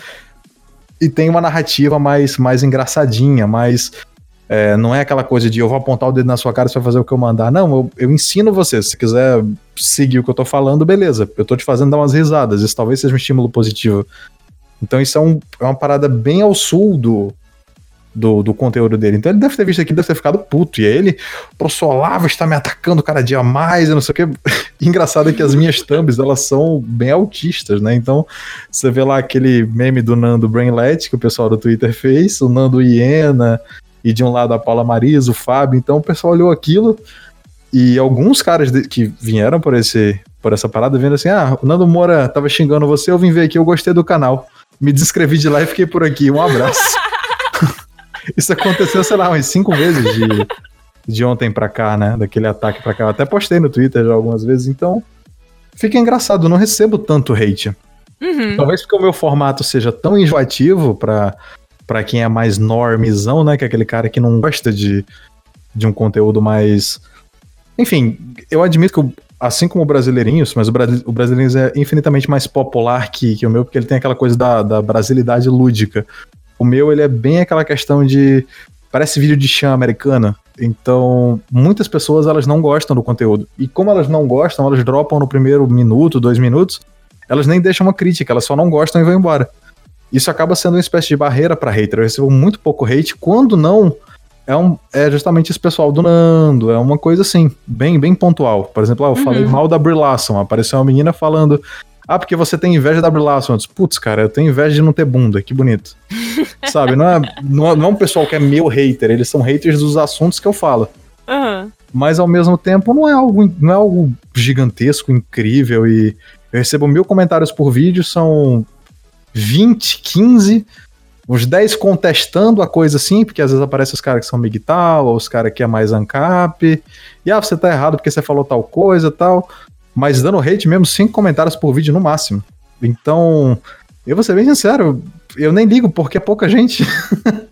E tem uma narrativa mais, mais engraçadinha, mais. É, não é aquela coisa de eu vou apontar o dedo na sua cara e você vai fazer o que eu mandar. Não, eu, eu ensino você. Se quiser seguir o que eu tô falando, beleza. Eu tô te fazendo dar umas risadas. Isso talvez seja um estímulo positivo. Então isso é, um, é uma parada bem ao sul do, do, do conteúdo dele. Então ele deve ter visto aqui, deve ter ficado puto. E aí ele, pro Solava está me atacando cada dia mais, e não sei o que. Engraçado é que as minhas thumbs, elas são bem autistas, né? Então você vê lá aquele meme do Nando Brainlet que o pessoal do Twitter fez, o Nando Iena, e de um lado a Paula Marisa, o Fábio. Então o pessoal olhou aquilo e alguns caras de, que vieram por esse por essa parada vendo assim: "Ah, o Nando Moura tava xingando você, eu vim ver aqui, eu gostei do canal. Me descrevi de lá e fiquei por aqui. Um abraço." Isso aconteceu, sei lá, umas cinco vezes de, de ontem pra cá, né? Daquele ataque pra cá. Eu até postei no Twitter já algumas vezes, então. Fica engraçado, eu não recebo tanto hate. Uhum. Talvez porque o meu formato seja tão enjoativo pra, pra quem é mais normizão, né? Que é aquele cara que não gosta de, de um conteúdo mais. Enfim, eu admito que, eu, assim como o Brasileirinhos, mas o, Brasi o Brasileirinhos é infinitamente mais popular que, que o meu, porque ele tem aquela coisa da, da brasilidade lúdica. O meu, ele é bem aquela questão de. Parece vídeo de chão americana. Então, muitas pessoas elas não gostam do conteúdo. E como elas não gostam, elas dropam no primeiro minuto, dois minutos, elas nem deixam uma crítica, elas só não gostam e vão embora. Isso acaba sendo uma espécie de barreira para hater. Eu recebo muito pouco hate, quando não é, um, é justamente esse pessoal do Nando, é uma coisa assim, bem bem pontual. Por exemplo, ah, eu uhum. falei mal da Brie Larson, apareceu uma menina falando ah, porque você tem inveja da Brie Larson. Putz, cara, eu tenho inveja de não ter bunda, que bonito. Sabe, não é, não é, não é um pessoal que é meu hater, eles são haters dos assuntos que eu falo. Uhum. Mas ao mesmo tempo não é algo, não é algo gigantesco, incrível e eu recebo mil comentários por vídeo, são 20, 15, uns 10 contestando a coisa assim, porque às vezes aparecem os caras que são migtal, ou os caras que é mais ANCAP, e ah, você tá errado porque você falou tal coisa tal mas dando hate mesmo, cinco comentários por vídeo no máximo. Então, eu vou ser bem sincero, eu nem ligo porque é pouca gente.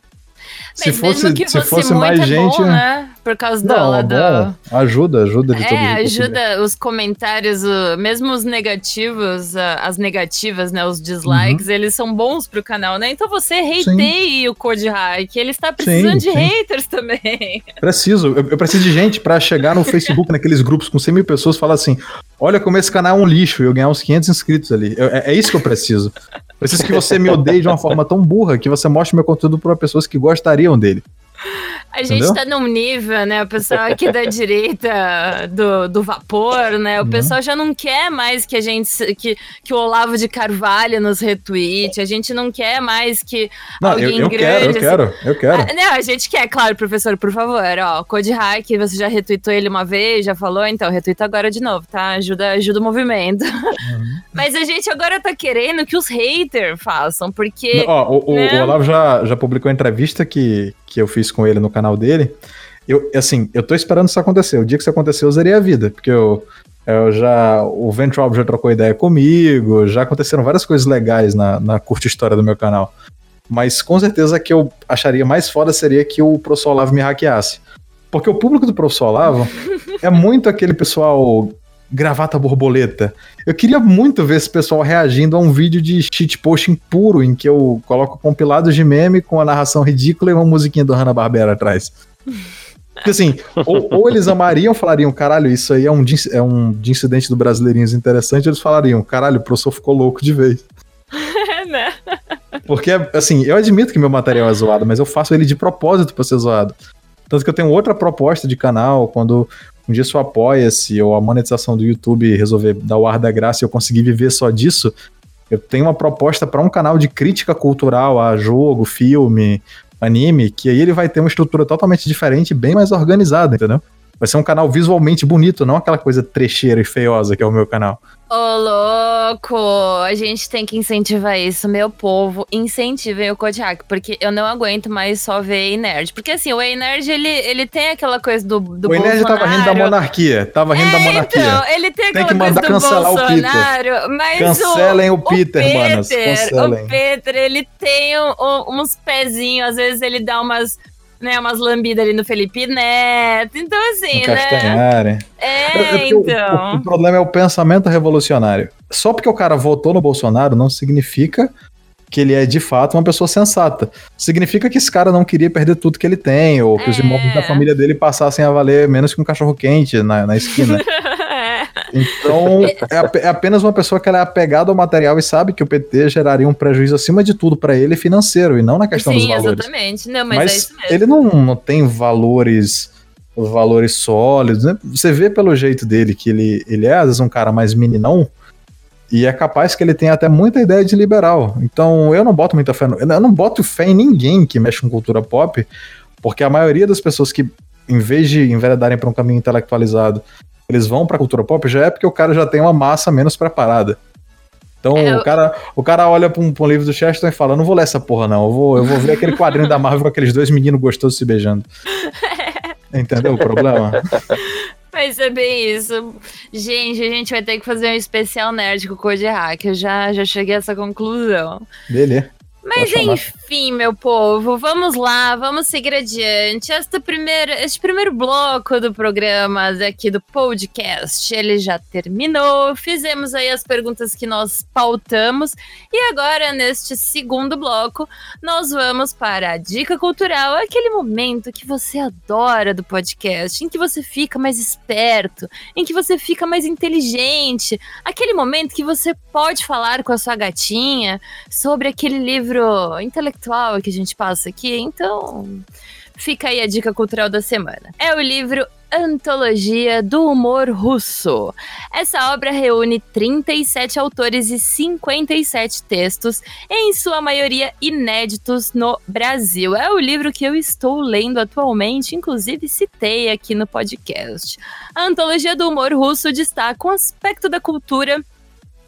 se fosse, se fosse mais é gente. Bom, né? Por causa não, do, do... Ajuda, ajuda de é, ajuda os comentários, mesmo os negativos, as negativas, né? Os dislikes, uhum. eles são bons pro canal, né? Então você hateie o Code Hack. Ele está precisando sim, de sim. haters também. Preciso, eu, eu preciso de gente para chegar no Facebook, naqueles grupos com 100 mil pessoas, falar assim: olha como esse canal é um lixo e eu ganhar uns 500 inscritos ali. Eu, é, é isso que eu preciso. Preciso que você me odeie de uma forma tão burra que você mostre meu conteúdo para pessoas que gostariam dele. A gente Entendeu? tá num nível, né? O pessoal aqui da direita do, do vapor, né? O uhum. pessoal já não quer mais que a gente que, que o Olavo de Carvalho nos retweet. A gente não quer mais que não, alguém eu, eu grande. Quero, eu assim... quero, eu quero. Ah, não, a gente quer, claro, professor, por favor. Ó, Code Hack, você já retweetou ele uma vez, já falou, então retweeta agora de novo, tá? Ajuda, ajuda o movimento. Uhum. Mas a gente agora tá querendo que os haters façam, porque. Ó, o, né? o, Olavo já, já publicou a entrevista que, que eu fiz com ele no canal dele. Eu, assim, eu tô esperando isso acontecer. O dia que isso acontecer, eu zerei a vida, porque eu, eu já. O Ventral já trocou ideia comigo, já aconteceram várias coisas legais na, na curta história do meu canal. Mas com certeza que eu acharia mais foda seria que o Professor Olavo me hackeasse. Porque o público do Professor Olavo é muito aquele pessoal gravata borboleta. Eu queria muito ver esse pessoal reagindo a um vídeo de shitposting puro, em que eu coloco compilados de meme com a narração ridícula e uma musiquinha do Hanna-Barbera atrás. Porque assim, ou, ou, eles amariam, falariam, caralho, isso aí é um, é um de incidente do Brasileirinhos interessante, eles falariam, caralho, o professor ficou louco de vez. né? Porque, assim, eu admito que meu material é zoado, mas eu faço ele de propósito pra ser zoado. Tanto que eu tenho outra proposta de canal, quando um dia isso apoia-se ou a monetização do YouTube resolver dar o ar da graça e eu conseguir viver só disso, eu tenho uma proposta para um canal de crítica cultural a jogo, filme, anime, que aí ele vai ter uma estrutura totalmente diferente, bem mais organizada, entendeu? Vai ser um canal visualmente bonito, não aquela coisa trecheira e feiosa que é o meu canal. Ô, louco! A gente tem que incentivar isso, meu povo. Incentivem o Code Hack, porque eu não aguento mais só ver nerd. Porque assim, o nerd ele, ele tem aquela coisa do, do o nerd tava rindo da monarquia. Tava rindo é, da monarquia. Então, ele tem aquela tem que mandar coisa do Bolsonaro. O mas Cancelem o, o Peter, o Peter, manos. Cancelem. O Peter, ele tem um, um, uns pezinhos, às vezes ele dá umas né, umas lambidas ali no Felipe Neto. Então, assim, né? É, é então. O, o, problema é o pensamento revolucionário. Só porque o cara votou no Bolsonaro não significa que ele é de fato uma pessoa sensata. Significa que esse cara não queria perder tudo que ele tem, ou que é. os imóveis da família dele passassem a valer menos que um cachorro quente na, na esquina. Então, é, é, apenas uma pessoa que ela é apegada ao material e sabe que o PT geraria um prejuízo acima de tudo para ele financeiro e não na questão Sim, dos valores. exatamente. Não, mas, mas é isso mesmo. ele não, não tem valores valores sólidos, né? Você vê pelo jeito dele que ele, ele é às vezes um cara mais meninão e é capaz que ele tenha até muita ideia de liberal. Então, eu não boto muita fé, no, eu não boto fé em ninguém que mexe com cultura pop, porque a maioria das pessoas que em vez de enveredarem para um caminho intelectualizado, eles vão pra cultura pop, já é porque o cara já tem uma massa menos preparada. Então é, o, cara, o cara olha pra um, pra um livro do Cheston e fala: Não vou ler essa porra, não. Eu vou, eu vou ver aquele quadrinho da Marvel com aqueles dois meninos gostosos se beijando. Entendeu o problema? Vai ser bem isso. Gente, a gente vai ter que fazer um especial nerd com o Code Hack. Eu já, já cheguei a essa conclusão. Beleza. Mas enfim, meu povo, vamos lá, vamos seguir adiante. Esta primeira, este primeiro bloco do programa aqui do podcast, ele já terminou. Fizemos aí as perguntas que nós pautamos e agora neste segundo bloco nós vamos para a dica cultural, aquele momento que você adora do podcast, em que você fica mais esperto, em que você fica mais inteligente, aquele momento que você pode falar com a sua gatinha sobre aquele livro intelectual que a gente passa aqui, então fica aí a dica cultural da semana. É o livro Antologia do Humor Russo. Essa obra reúne 37 autores e 57 textos, em sua maioria inéditos no Brasil. É o livro que eu estou lendo atualmente, inclusive citei aqui no podcast. A Antologia do Humor Russo destaca um aspecto da cultura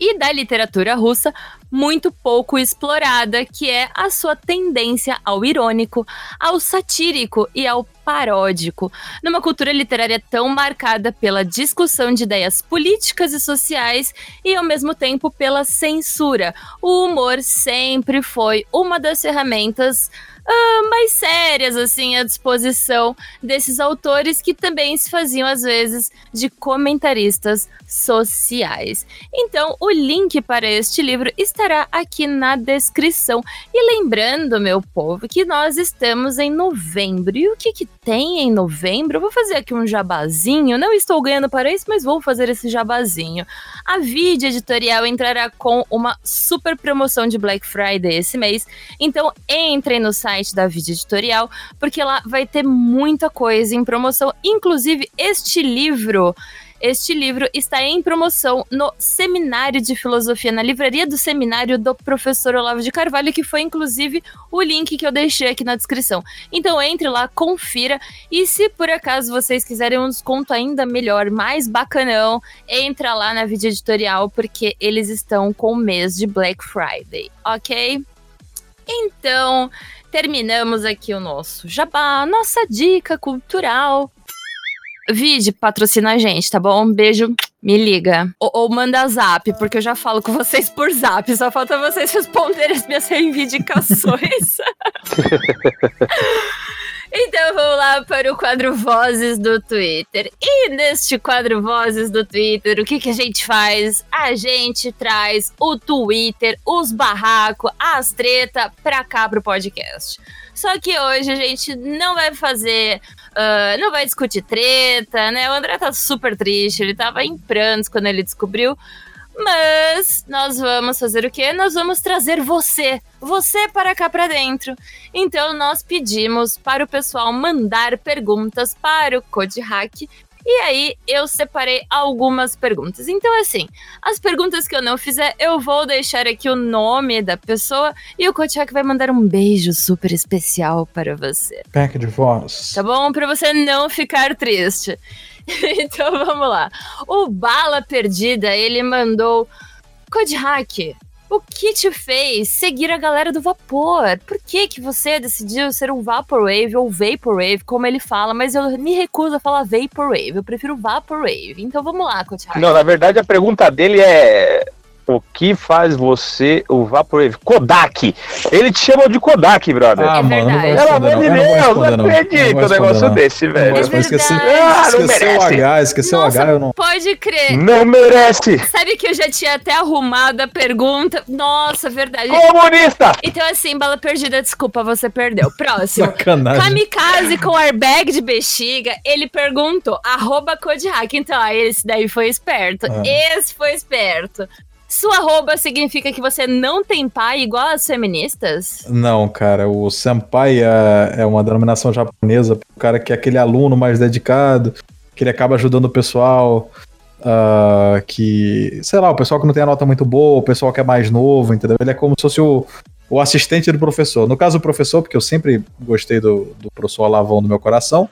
e da literatura russa muito pouco explorada, que é a sua tendência ao irônico, ao satírico e ao paródico, numa cultura literária tão marcada pela discussão de ideias políticas e sociais e ao mesmo tempo pela censura. O humor sempre foi uma das ferramentas uh, mais sérias, assim, à disposição desses autores que também se faziam, às vezes, de comentaristas sociais. Então, o link para este livro estará aqui na descrição. E lembrando, meu povo, que nós estamos em novembro. E o que, que tem em novembro? Vou fazer aqui um jabazinho. Não estou ganhando para isso, mas vou fazer esse jabazinho. A Vídeo Editorial entrará com uma super promoção de Black Friday esse mês. Então, entrem no site da Vídeo Editorial, porque lá vai ter muita coisa em promoção, inclusive este livro. Este livro está em promoção no Seminário de Filosofia, na livraria do seminário do professor Olavo de Carvalho, que foi inclusive o link que eu deixei aqui na descrição. Então entre lá, confira e se por acaso vocês quiserem um desconto ainda melhor, mais bacanão, entra lá na Vídeo Editorial, porque eles estão com o mês de Black Friday, ok? Então, terminamos aqui o nosso jabá, nossa dica cultural. Vide, patrocina a gente, tá bom? Um beijo, me liga. Ou, ou, manda zap, porque eu já falo com vocês por zap, só falta vocês responderem as minhas reivindicações. Então vamos lá para o quadro Vozes do Twitter. E neste quadro Vozes do Twitter, o que, que a gente faz? A gente traz o Twitter, os barracos, as treta pra cá pro podcast. Só que hoje a gente não vai fazer. Uh, não vai discutir treta, né? O André tá super triste, ele tava em prantos quando ele descobriu. Mas nós vamos fazer o quê? Nós vamos trazer você, você para cá para dentro. Então nós pedimos para o pessoal mandar perguntas para o Code Hack E aí eu separei algumas perguntas. Então, assim, as perguntas que eu não fizer, eu vou deixar aqui o nome da pessoa e o Kotchak vai mandar um beijo super especial para você. Pack de voz. Tá bom? Para você não ficar triste. então vamos lá. O Bala Perdida, ele mandou. Kodhack, o que te fez seguir a galera do vapor? Por que que você decidiu ser um Vaporwave ou Vaporwave, como ele fala? Mas eu me recuso a falar Vaporwave, eu prefiro Vaporwave. Então vamos lá, Kodhack. Não, na verdade a pergunta dele é o que faz você o Vaporwave? Kodak! Ele te chamou de Kodak, brother. Ah, É mano. Pelo amor de Deus, não não. acredito um negócio não. desse, velho. Esqueci, verdade. Ah, não esqueceu o. H, esqueceu o Nossa, H, eu não. Pode crer. Não merece! Sabe que eu já tinha até arrumado a pergunta? Nossa, verdade. Comunista! Então, assim, bala perdida, desculpa, você perdeu. Próximo. Sacanagem. Kamikaze com airbag de bexiga, ele perguntou, arroba Kodhack. Então, ah, esse daí foi esperto. Ah. Esse foi esperto. Sua arroba significa que você não tem pai igual as feministas? Não, cara, o senpai é, é uma denominação japonesa pro cara que é aquele aluno mais dedicado, que ele acaba ajudando o pessoal, ah, que, sei lá, o pessoal que não tem a nota muito boa, o pessoal que é mais novo, entendeu? Ele é como se fosse o, o assistente do professor. No caso, o professor, porque eu sempre gostei do, do professor Alavão do meu coração,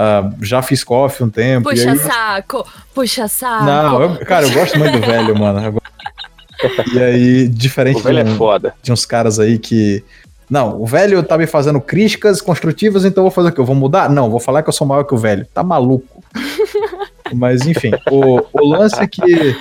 ah, já fiz coffee um tempo. e Puxa aí- saco, puxa saco. Não, eu- cara, eu gosto muito do velho, mano. Eu E aí, diferente O velho de, é um- foda. de uns caras aí que. Não, o velho tá me fazendo críticas construtivas, então eu vou fazer o quê? Eu vou mudar? Não, vou falar que eu sou maior que o velho. Tá maluco. Mas enfim, o, o lance é que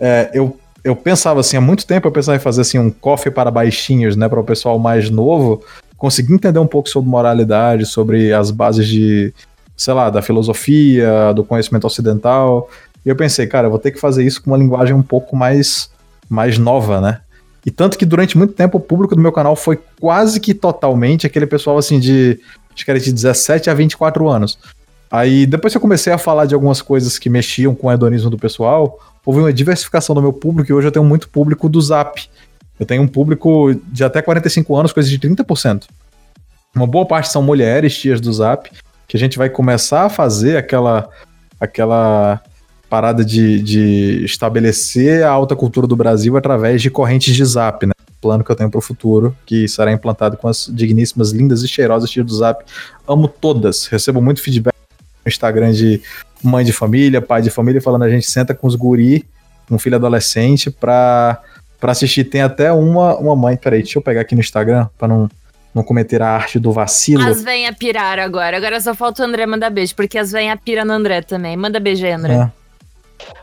é, eu, eu pensava assim, há muito tempo eu pensava em fazer assim um coffee para baixinhos, né, para o pessoal mais novo conseguir entender um pouco sobre moralidade, sobre as bases de, sei lá, da filosofia, do conhecimento ocidental. E eu pensei, cara, eu vou ter que fazer isso com uma linguagem um pouco mais, mais nova, né? E tanto que durante muito tempo o público do meu canal foi quase que totalmente aquele pessoal assim de, acho que era de 17 a 24 anos. Aí depois que eu comecei a falar de algumas coisas que mexiam com o hedonismo do pessoal, houve uma diversificação do meu público e hoje eu tenho muito público do Zap. Eu tenho um público de até 45 anos, coisa de 30%. Uma boa parte são mulheres, tias do Zap, que a gente vai começar a fazer aquela aquela parada de, de estabelecer a alta cultura do Brasil através de correntes de Zap, né? Plano que eu tenho para o futuro, que será implantado com as digníssimas, lindas e cheirosas tias do Zap. Amo todas, recebo muito feedback no Instagram de mãe de família, pai de família, falando a gente senta com os guri, um filho adolescente, pra assistir. Tem até uma, uma mãe, peraí, deixa eu pegar aqui no Instagram, pra não, não cometer a arte do vacilo. As venha pirar agora. Agora só falta o André mandar beijo, porque as venha pira no André também. Manda beijo aí, André. É.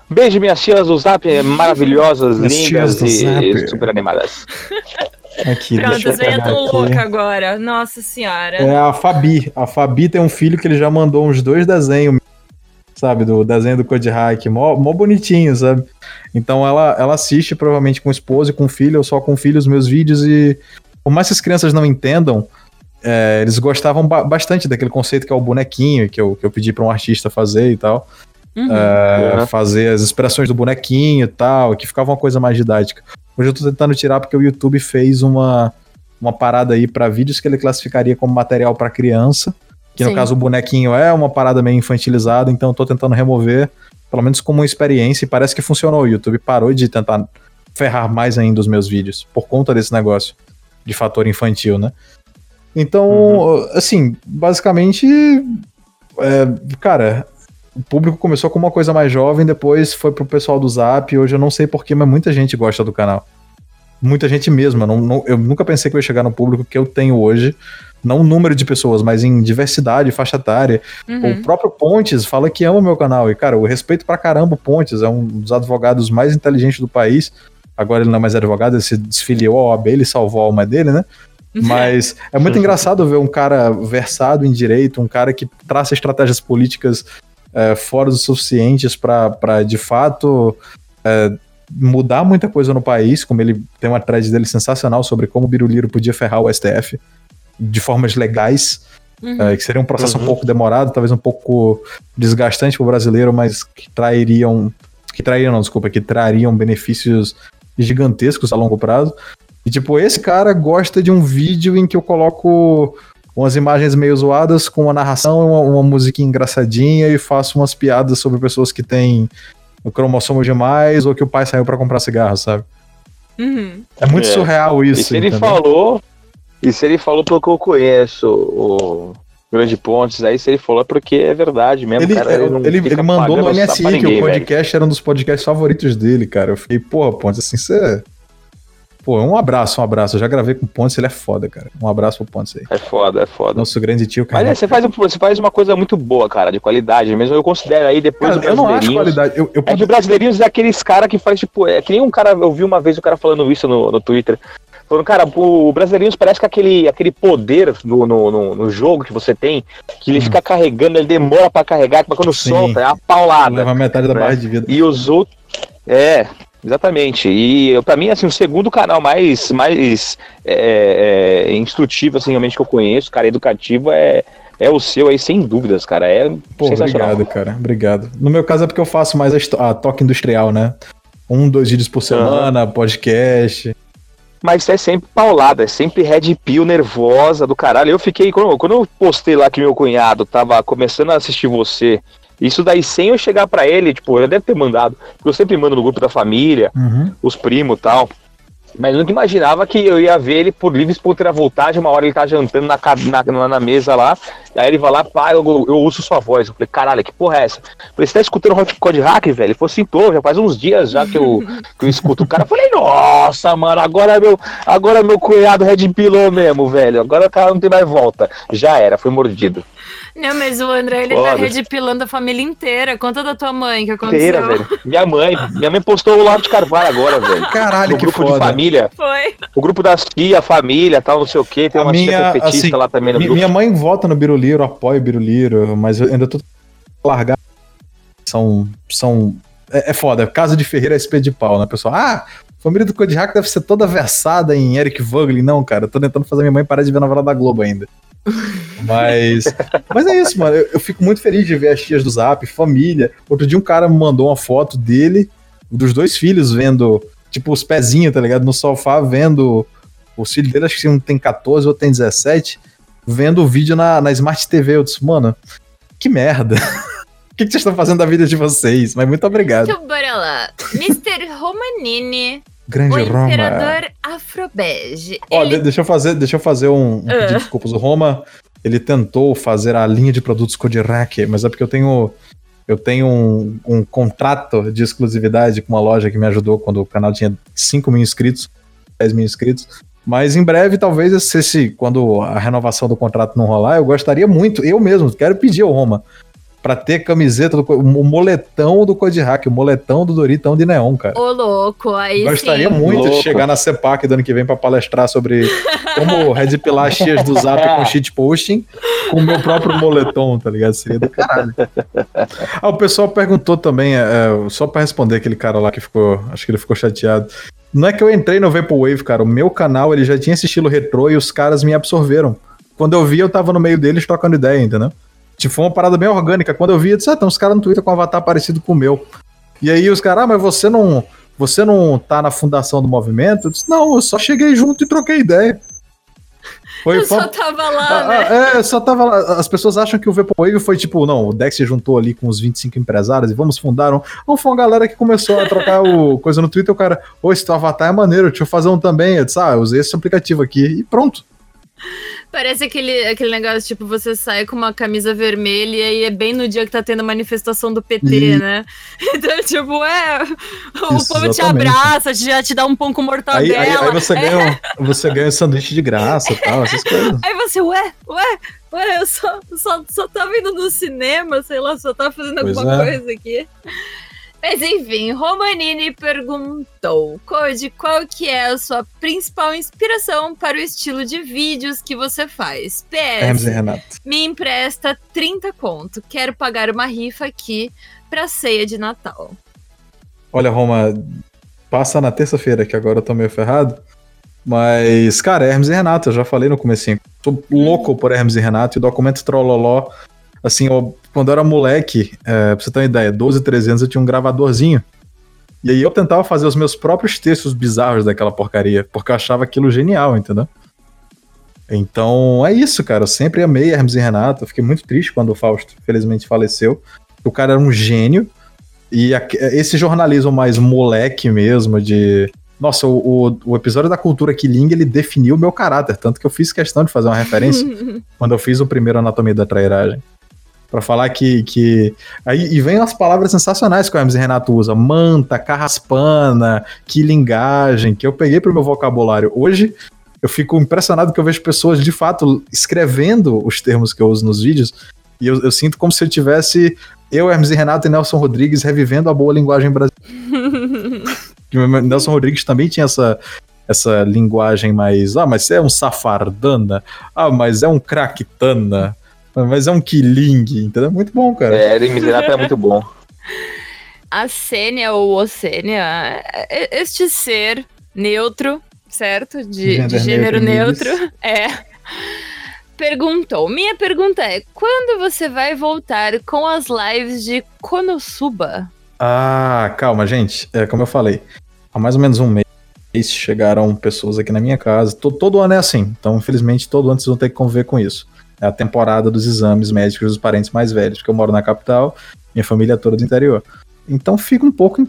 Beijo, minhas tias do Zap, maravilhosas, Minhas lindas e Zap. super animadas. Aqui, Pronto, deixa eu as venha pegar tão aqui. louca agora. Nossa senhora. É a Fabi. A Fabi tem um filho que ele já mandou uns dois desenhos, sabe? Do desenho do Code Hack. Mó, mó bonitinho, sabe? Então ela, ela assiste provavelmente com o esposo e com o filho, ou só com o filho, os meus vídeos. E por mais que as crianças não entendam, é, eles gostavam ba- bastante daquele conceito que é o bonequinho, que eu, que eu pedi pra um artista fazer e tal. Uhum. É, Uhum. fazer as expressões do bonequinho e tal, que ficava uma coisa mais didática. Hoje eu tô tentando tirar porque o YouTube fez uma, uma parada aí pra vídeos que ele classificaria como material pra criança, que no Sim. caso o bonequinho é uma parada meio infantilizada, então eu tô tentando remover, pelo menos como uma experiência, e parece que funcionou. O YouTube parou de tentar ferrar mais ainda os meus vídeos, por conta desse negócio de fator infantil, né? Então, assim, basicamente, é, cara, o público começou com uma coisa mais jovem, depois foi pro pessoal do Zap, hoje eu não sei porquê, mas muita gente gosta do canal. Muita gente mesmo, eu, não- não- eu nunca pensei que eu ia chegar no público que eu tenho hoje, não o número de pessoas, mas em diversidade, faixa etária. Uhum. O próprio Pontes fala que ama o meu canal, e cara, eu respeito pra caramba o Pontes, é um dos advogados mais inteligentes do país, agora ele não é mais advogado, ele se desfiliou à OAB, ele salvou a alma dele, né? Mas é muito engraçado ver um cara versado em direito, um cara que traça estratégias políticas é, fora do suficientes para de fato é, mudar muita coisa no país, como ele tem uma thread dele sensacional sobre como o Biruliro podia ferrar o STF de formas legais, Uhum. é, que seria um processo Uhum. um pouco demorado, talvez um pouco desgastante para o brasileiro, mas que trairiam, que trairiam, não, desculpa, que trariam benefícios gigantescos a longo prazo. E tipo, esse cara gosta de um vídeo em que eu coloco umas imagens meio zoadas com uma narração, uma, uma musiquinha engraçadinha e faço umas piadas sobre pessoas que têm o cromossomo demais ou que o pai saiu para comprar cigarro, sabe? Uhum. É muito É. surreal isso. E se ele entendeu? falou, e se ele falou pelo que eu conheço, o Grande Pontes, aí se ele falou é porque é verdade mesmo, Ele, cara. ele, ele, fica mandou no MSI que ninguém, o velho. podcast era um dos podcasts favoritos dele, cara. Eu fiquei, porra, Pontes, assim, você. Pô, um abraço, um abraço. Eu já gravei com o Pontes, ele é foda, cara. Um abraço pro Pontes aí. É foda, é foda. Nosso grande tio, Mas cara. é, você, faz, um- você faz uma coisa muito boa, cara, de qualidade mesmo. Eu considero aí depois Cara, eu não acho qualidade. Eu, eu É que o Brasileirinhos é aqueles caras que faz, tipo, é que nem um cara, eu vi uma vez o cara falando isso no, no Twitter. Falando, cara, o Brasileirinhos parece que aquele, aquele poder no, no, no, no jogo que você tem, que ele fica carregando, ele demora pra carregar, mas quando Hum. Sim. solta, é uma paulada. leva metade da né? barra de vida. E os outros. É, exatamente. E pra mim, assim, o segundo canal mais, mais é, é, instrutivo, assim, realmente que eu conheço, cara, educativo, é, é o seu aí, sem dúvidas, cara. É Pô, sensacional. obrigado, cara. Obrigado. No meu caso é porque eu faço mais a, a toque industrial, né? Um, dois vídeos por semana, podcast. Mas é sempre paulada, é sempre red pill nervosa do caralho. Eu fiquei, quando, quando eu postei lá que meu cunhado tava começando a assistir você, isso daí sem eu chegar pra ele, tipo, eu deve ter mandado, porque eu sempre mando no grupo da família, Uhum. os primos e tal. Mas eu nunca imaginava que eu ia ver ele por livre espontânea vontade. Uma hora ele tá jantando na, na, na, mesa lá. Aí ele vai lá, pá, eu, eu ouço sua voz. Eu falei, caralho, que porra é essa? Eu falei, você tá escutando Hot Code Hack, velho? Ele falou assim, tô, já faz uns dias já que eu, que eu escuto o cara. Eu falei, nossa, mano, agora meu, agora meu cunhado Red pilou mesmo, velho. Agora o cara não tem mais volta. Já era, foi mordido. Não, mas o André, ele tá Foda. redipilando a família inteira. Conta da tua mãe, que aconteceu. Inteira, velho. Minha mãe, minha mãe postou o Lavo de Carvalho agora, velho. Caralho, No que grupo de foda. família. Foi. O grupo das tia, família, tal, não sei o que. Tem A uma minha, tia petista assim, lá também no Mi- grupo. Minha mãe vota no Biruliro, apoia o Biruliro, mas eu ainda tô largado. São. são é, é foda, casa de Ferreira é espelho de pau, né, pessoal? Ah, a família do Code Hack deve ser toda versada em Eric Vogelin. Não, cara, eu tô tentando fazer minha mãe parar de ver a novela da Globo ainda. Mas. mas é isso, mano. Eu, eu fico muito feliz de ver as tias do Zap, família. Outro dia um cara me mandou uma foto dele, dos dois filhos, vendo, tipo, os pezinhos, tá ligado? No sofá, vendo. Os filhos dele, acho que um tem 14, outro tem 17 vendo o vídeo na, na Smart TV. Eu disse, mano, que merda. O que, que vocês estão fazendo da vida de vocês? Mas muito obrigado. Então, bora lá. Mr. Romanini, Grande o Roma. imperador afrobege. Ó, Ele de- deixa eu fazer, deixa eu fazer um, um Ah. pedido de desculpas. O Roma, ele tentou fazer a linha de produtos Kodirak, mas é porque eu tenho eu tenho um, um contrato de exclusividade com uma loja que me ajudou quando o canal tinha 5 mil inscritos, 10 mil inscritos. Mas em breve, talvez, se, esse, quando a renovação do contrato não rolar, eu gostaria muito, eu mesmo, quero pedir ao Roma, pra ter camiseta, do, o moletão do Kodirak, o moletão do Doritão de Neon, cara. Ô, louco, aí Gostaria sim. muito de Louco. chegar na CEPAC do ano que vem pra palestrar sobre como redpilar as tias do Zap com shitposting com o meu próprio moletom, tá ligado? Seria do caralho. Ah, o pessoal perguntou também, é, é, só pra responder aquele cara lá que ficou, acho que ele ficou chateado. Não é que eu entrei no Vaporwave, cara, o meu canal ele já tinha esse estilo retrô e os caras me absorveram. Quando eu vi, eu tava no meio deles trocando ideia, entendeu? Tipo, foi uma parada bem orgânica. Quando eu vi, eu disse, ah, tem uns caras no Twitter com um avatar parecido com o meu. E aí os caras, ah, mas você não, você não tá na fundação do movimento? Eu disse, não, eu só cheguei junto e troquei ideia. Foi, Eu só tava lá, ah, né? ah, é, só tava lá. As pessoas acham que o Vaporwave foi tipo, não, o Dex se juntou ali com os 25 empresários e vamos fundar um. Não, foi uma galera que começou a trocar o coisa no Twitter. O cara, ô, esse teu avatar é maneiro, deixa eu fazer um também. Eu disse, ah, eu usei esse aplicativo aqui e pronto. Parece aquele, aquele negócio, tipo, você sai com uma camisa vermelha e aí é bem no dia que tá tendo a manifestação do PT, E- né? Então, tipo, é. O Isso, povo te exatamente. abraça, já te dá um pão com Aí, mortadela. aí, aí você, É. ganha, um- você ganha um sanduíche de graça e tal, essas coisas. Aí você, ué, ué, ué, eu só, só, só tava indo no cinema, sei lá, só tava fazendo Pois alguma é. coisa aqui. Mas enfim, Romanini perguntou, Code, qual que é a sua principal inspiração para o estilo de vídeos que você faz? Hermes e PS, Renato. me empresta 30 conto, quero pagar uma rifa aqui pra ceia de Natal. Olha, Roma, passa na terça-feira, que agora eu tô meio ferrado. Mas, cara, Hermes e Renato, eu já falei no comecinho. Tô louco por Hermes e Renato e o documento Trolloló. Assim, eu- quando eu era moleque, é, pra você ter uma ideia, 12, 13 anos eu tinha um gravadorzinho. E aí eu tentava fazer os meus próprios textos bizarros daquela porcaria, porque eu achava aquilo genial, entendeu? Então é isso, cara. Eu sempre amei Hermes e Renato. Eu fiquei muito triste quando o Fausto, felizmente, faleceu. O cara era um gênio. E a, esse jornalismo mais moleque mesmo, de. Nossa, o, o, o, episódio da cultura Killing, ele definiu o meu caráter. Tanto que eu fiz questão de fazer uma referência quando eu fiz o primeiro Anatomia da Trairagem para falar que, que. Aí, e vem as palavras sensacionais que o Hermes e Renato usa: manta, carraspana, quilingagem, que eu peguei pro meu vocabulário. Hoje eu fico impressionado que eu vejo pessoas de fato escrevendo os termos que eu uso nos vídeos. E eu, eu sinto como se eu tivesse eu, Hermes e Renato e Nelson Rodrigues revivendo a boa linguagem brasileira. Nelson Rodrigues também tinha essa, essa linguagem mais. Ah, mas é um safardana. Ah, mas é um craquitana. Mas é um killing, entendeu? Muito bom, cara. É, Miserável é muito bom. A Sênia ou Ocênia, este ser neutro, certo? De, de gênero neutro, neutro é. Perguntou. Minha pergunta é: quando você vai voltar com as lives de Konosuba? Ah, calma, gente. É, como eu falei, há mais ou menos um mês chegaram pessoas aqui na minha casa. Todo, todo ano é assim. Então, infelizmente, todo ano vocês vão ter que conviver com isso é a temporada dos exames médicos dos parentes mais velhos, porque eu moro na capital, minha família é toda do interior. Então fica um pouco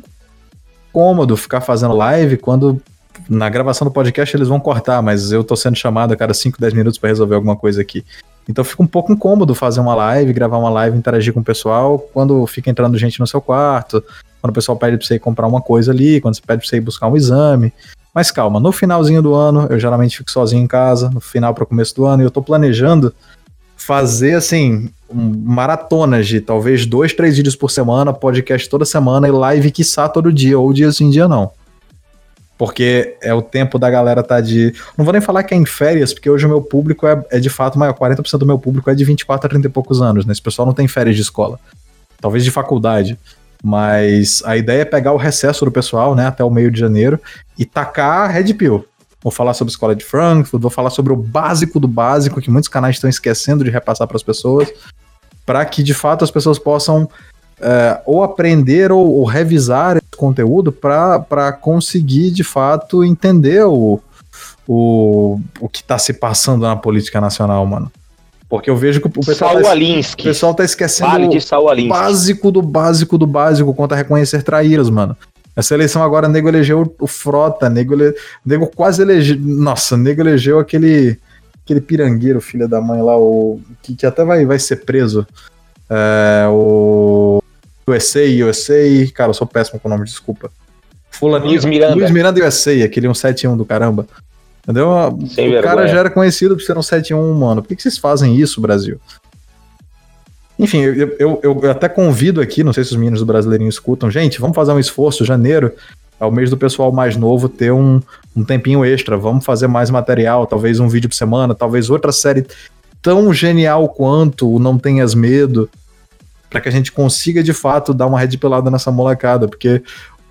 incômodo ficar fazendo live quando na gravação do podcast eles vão cortar, mas eu tô sendo chamado a cada 5, 10 minutos para resolver alguma coisa aqui. Então fica um pouco incômodo fazer uma live, gravar uma live, interagir com o pessoal quando fica entrando gente no seu quarto, quando o pessoal pede pra você ir comprar uma coisa ali, quando você pede pra você ir buscar um exame. Mas calma, no finalzinho do ano, eu geralmente fico sozinho em casa, no final para começo do ano, e eu tô planejando fazer assim maratonas de talvez dois, três vídeos por semana, podcast toda semana e live quiçá todo dia, ou dia sim, dia não. Porque é o tempo da galera tá de. Não vou nem falar que é em férias, porque hoje o meu público é, é de fato maior. 40% do meu público é de 24 a 30 e poucos anos, né? Esse pessoal não tem férias de escola. Talvez de faculdade. Mas a ideia é pegar o recesso do pessoal, né, até o meio de janeiro, e tacar Red Pill. Vou falar sobre a escola de Frankfurt, vou falar sobre o básico do básico que muitos canais estão esquecendo de repassar para as pessoas, para que de fato as pessoas possam é, ou aprender ou, ou, revisar esse conteúdo para conseguir de fato entender o, o, o que está se passando na política nacional, mano. Porque eu vejo que o pessoal, tá, o pessoal tá esquecendo vale o básico do básico do básico quanto a reconhecer traíras, mano. Essa eleição agora, nego elegeu o Frota, nego, ele, nego quase elegeu. Nossa, nego elegeu aquele, aquele pirangueiro, filho da mãe lá, o, que, que até vai, vai ser preso. É, o USA, USA. Cara, eu sou péssimo com o nome, desculpa. Fulaninho, Luiz Miranda. Luiz Miranda USA, aquele 171 do caramba. Entendeu? Sem o vergonha. cara já era conhecido por ser um 71, mano. Por que, que vocês fazem isso, Brasil? Enfim, eu, eu, eu, até convido aqui, não sei se os meninos do Brasileirinho escutam, gente, vamos fazer um esforço, janeiro é o mês do pessoal mais novo ter um, um tempinho extra, vamos fazer mais material, talvez um vídeo por semana, talvez outra série tão genial quanto o Não Tenhas Medo, para que a gente consiga de fato dar uma rede pelada nessa molecada, porque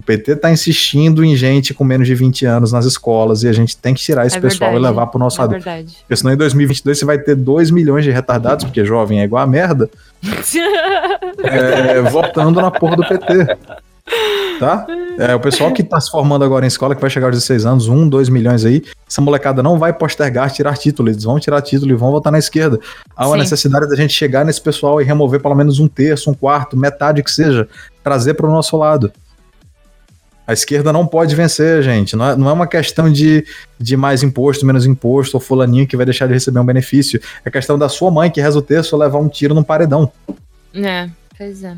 o PT está insistindo em gente com menos de 20 anos nas escolas e a gente tem que tirar esse é pessoal verdade, e levar para o nosso é lado. Verdade. Porque senão em 2022 você vai ter 2 milhões de retardados, porque jovem é igual a merda, é, votando na porra do PT. Tá? É, o pessoal que tá se formando agora em escola, que vai chegar aos 16 anos, 1, 2 milhões aí, essa molecada não vai postergar tirar título, eles vão tirar título e vão votar na esquerda. Há uma Sim. necessidade da gente chegar nesse pessoal e remover pelo menos um terço, um quarto, metade que seja, trazer para o nosso lado. A esquerda não pode vencer, gente. Não é, não é uma questão de, de mais imposto, menos imposto, ou fulaninho que vai deixar de receber um benefício. É questão da sua mãe que reza o texto levar um tiro num paredão. É, pois é.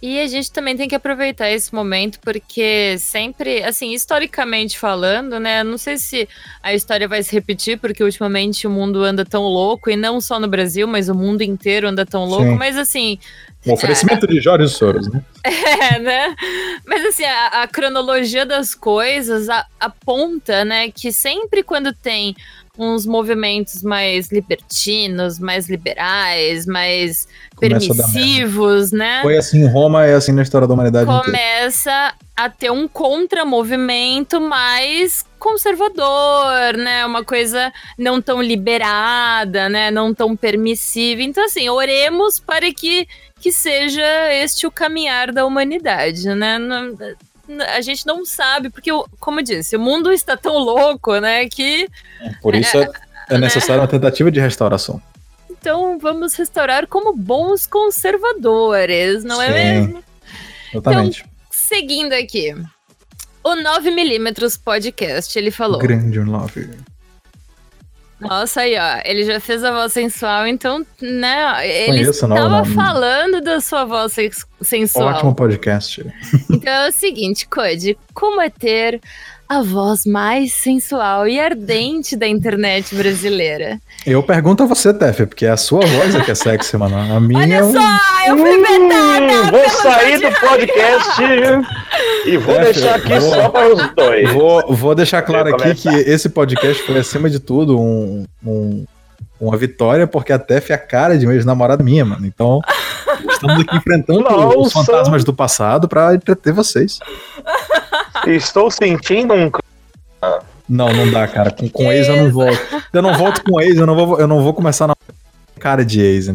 E a gente também tem que aproveitar esse momento, porque sempre, assim, historicamente falando, né? Não sei se a história vai se repetir, porque ultimamente o mundo anda tão louco, e não só no Brasil, mas o mundo inteiro anda tão louco. Sim. Mas assim, um oferecimento é. de Jorge Soros, né? É, né? Mas assim, a, a cronologia das coisas a, aponta, né, que sempre quando tem uns movimentos mais libertinos, mais liberais, mais Começa permissivos, né? Foi assim em Roma, é assim na história da humanidade Começa inteira. a ter um contramovimento mais conservador, né? Uma coisa não tão liberada, né? Não tão permissiva. Então, assim, oremos para que que seja este o caminhar da humanidade, né? A gente não sabe, porque, como eu disse, o mundo está tão louco, né, que... Por isso, é, É necessária uma tentativa de restauração. Então vamos restaurar como bons conservadores, não é mesmo? Exatamente. Então, seguindo aqui. O 9mm Podcast, ele falou. Grande 9. Nossa, aí, ó. Ele já fez a voz sensual, então, né? Ele Conheço, estava não. falando da sua voz sensual. Ótimo podcast. Então é o seguinte, Code, como é ter a voz mais sensual e ardente da internet brasileira? Eu pergunto a você, Tef, porque é a sua voz é que é sexy, mano. A minha. Olha é só, eu fui vetada! Hum, vou sair do podcast e vou É, deixar aqui vou- só para os dois. Vou, vou deixar claro aqui que esse podcast foi, acima de tudo, um, um- uma vitória, porque a Tef é a cara de uma ex-namorada minha, mano. Então, estamos aqui enfrentando os Nossa. fantasmas do passado pra entreter vocês. Estou sentindo um. Não, não dá, cara. Com, com ex eu não volto. Eu não volto com ex, eu não vou, eu não vou começar na cara de ex.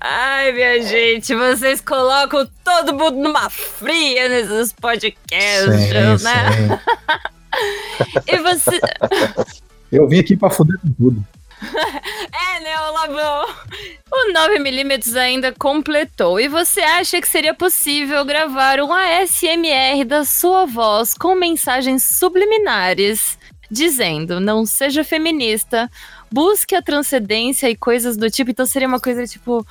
Ai, minha gente, vocês colocam todo mundo numa fria nesses podcasts, Sim, né? sim. E você. Eu vim aqui pra fuder com tudo. É, né, o Lavão? O 9mm ainda completou. E você acha que seria possível gravar um ASMR da sua voz com mensagens subliminares dizendo: não seja feminista, busque a transcendência e coisas do tipo? Então seria uma coisa tipo: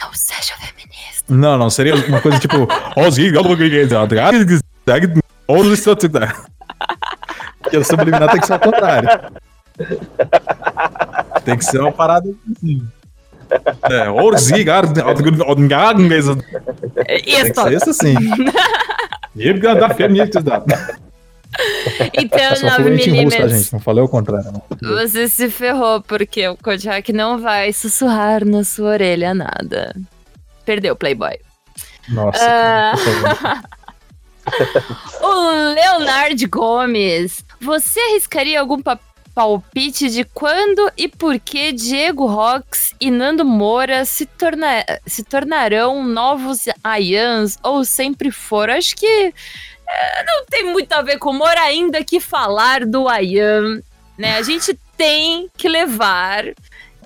não seja feminista. Não, não, seria uma coisa tipo. O subliminar tem que ser ao contrário. Tem que ser uma parada assim. É, orzigar, tem Isso. que ser isso sim. Então, Eu sou fluente em russo, tá, 9mm. gente? Não falei o contrário, não. Você se ferrou porque o Kojak não vai sussurrar na sua orelha nada. Perdeu, Playboy. Nossa, favor. O Leonard Gomes, você arriscaria algum pa- palpite de quando e por que Diego Rox e Nando Moura se, torna- se tornarão novos Ayans ou sempre foram? Acho que é, não tem muito a ver com humor ainda que falar do Ayan, né? A gente tem que levar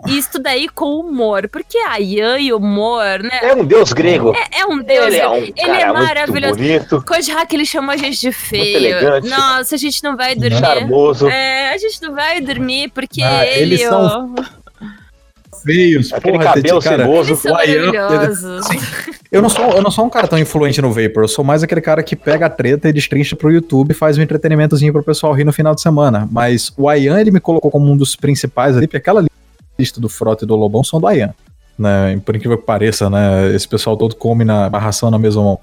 isso daí com humor, porque Ayan e humor, né? É um deus grego. É, é um deus. Ele é um ele cara é muito maravilhoso. bonito, Kojak, ele chamou a gente de feio. elegante. Nossa, a gente não vai dormir. charmoso. É, a gente não vai dormir porque Ah, ele. eles são Feios, Aquele porra, cabelo cara, ceboso. o. Eu não, sou, eu não sou um cara tão influente no Vapor, eu sou mais aquele cara que pega a treta e destrincha pro YouTube e faz um entretenimentozinho pro pessoal rir no final de semana. Mas o Ayan, ele me colocou como um dos principais ali, porque aquela lista do Frota e do Lobão são do Ayan. Né? Por incrível que pareça, né? Esse pessoal todo come na a ração na mesma mão.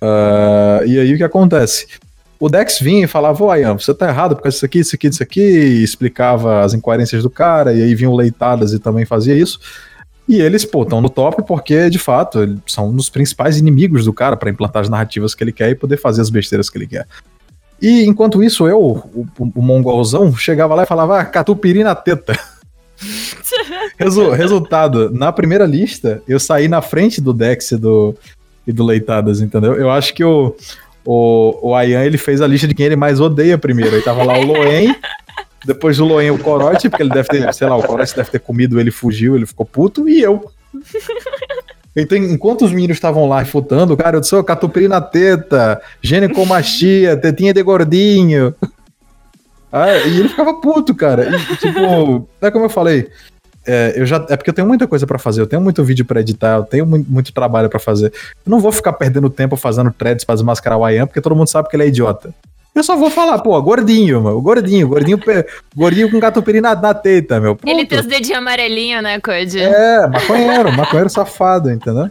Ah, e aí o que acontece? O Dex vinha e falava, ô Ayan, você tá errado por causa disso aqui, isso aqui, isso aqui, e explicava as incoerências do cara, e aí vinham leitadas e também fazia isso. E eles, pô, estão no top porque, de fato, são um dos principais inimigos do cara para implantar as narrativas que ele quer e poder fazer as besteiras que ele quer. E enquanto isso, eu, o, o, mongolzão, chegava lá e falava, ah, na teta. Resu- resultado, na primeira lista, eu saí na frente do Dex e do, e do Leitadas, entendeu? Eu acho que o, o, o Ayan, ele fez a lista de quem ele mais odeia primeiro. Aí tava lá o Loen, depois do Loen o Corote, porque ele deve ter, sei lá, o Corote deve ter comido, ele fugiu, ele ficou puto, e eu. Então, enquanto os meninos estavam lá refutando, cara, eu disse, ô, catupiry na teta, ginecomastia, tetinha de gordinho. Ah, e ele ficava puto, cara. E, tipo, é como eu falei, é, eu já, é porque eu tenho muita coisa pra fazer, eu tenho muito vídeo pra editar, eu tenho muito, muito trabalho pra fazer. Eu não vou ficar perdendo tempo fazendo threads pra desmascarar o Ian, porque todo mundo sabe que ele é idiota. Eu só vou falar, pô, gordinho, mano, gordinho, gordinho, gordinho com catupiry na, na teta, meu. Pronto. Ele tem os dedinhos amarelinhos, né, Code? É, maconheiro, maconheiro safado, entendeu?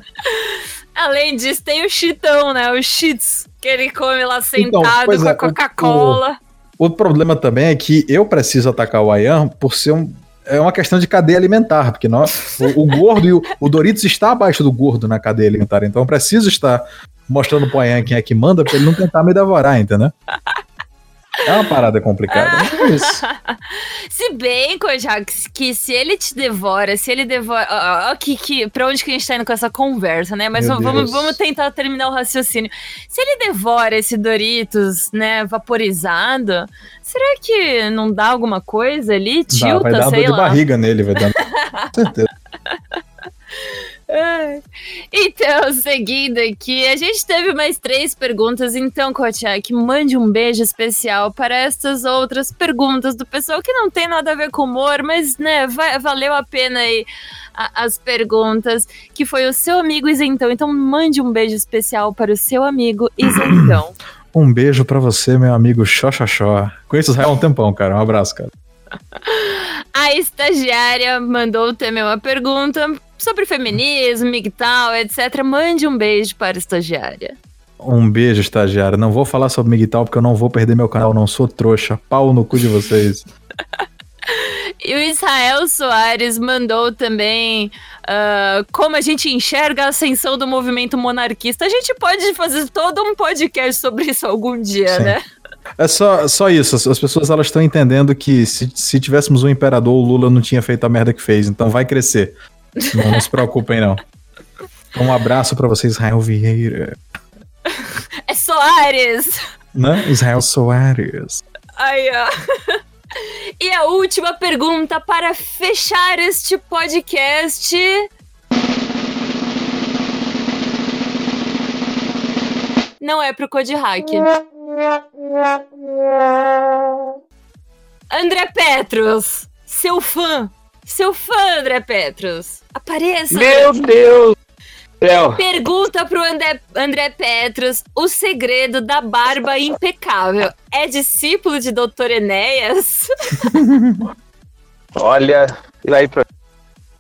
Além disso, tem o chitão, né? O cheats, que ele come lá Então, sentado com é, a Coca-Cola. O problema também é que eu preciso atacar o Ayan por ser um. É uma questão de cadeia alimentar, porque nós, o, o gordo e o, o Doritos está abaixo do gordo na cadeia alimentar, então eu preciso estar mostrando pro Ayan quem é que manda pra ele não tentar me devorar, entendeu? É uma parada complicada. É isso. se bem, Kojak, que se ele te devora, se ele devora. Ó, ó, que, que, pra onde que a gente tá indo com essa conversa, né? Mas vamos, vamos tentar terminar o raciocínio. Se ele devora esse Doritos, né, vaporizado, será que não dá alguma coisa ali? Tilta, dá, vai dar sei dor lá. de barriga nele, vai dar. certeza. Então, seguindo aqui, a gente teve mais três perguntas. Então, Kotiak, mande um beijo especial para estas outras perguntas do pessoal que não tem nada a ver com humor, mas, né, vai, valeu a pena aí a, as perguntas, que foi o seu amigo Isentão. Então, mande um beijo especial para o seu amigo Isentão. Um beijo para você, meu amigo Xoxoxó. Conheço o Israel há um tempão, cara. Um abraço, cara. A estagiária mandou também uma pergunta sobre feminismo, tal, etc. Mande um beijo para a estagiária. Um beijo, estagiária. Não vou falar sobre Migtal porque eu não vou perder meu canal, não sou trouxa. Pau no cu de vocês. E o Israel Soares mandou também uh, como a gente enxerga a ascensão do movimento monarquista. A gente pode fazer todo um podcast sobre isso algum dia, Sim. né? É só, só isso. As pessoas elas estão entendendo que se, se tivéssemos um imperador, o Lula não tinha feito a merda que fez. Então vai crescer. Não, não se preocupem, não. Um abraço para vocês, Israel Vieira. É Soares! Né? Israel Soares. Aí, ó. E a última pergunta para fechar este podcast. Não é pro Code Hack. André Petros, seu fã, seu fã, André Petros. Apareça. Meu Deus! Pergunta pro André, André Petros o segredo da barba impecável. É discípulo de Dr. Enéas? Olha, aí pra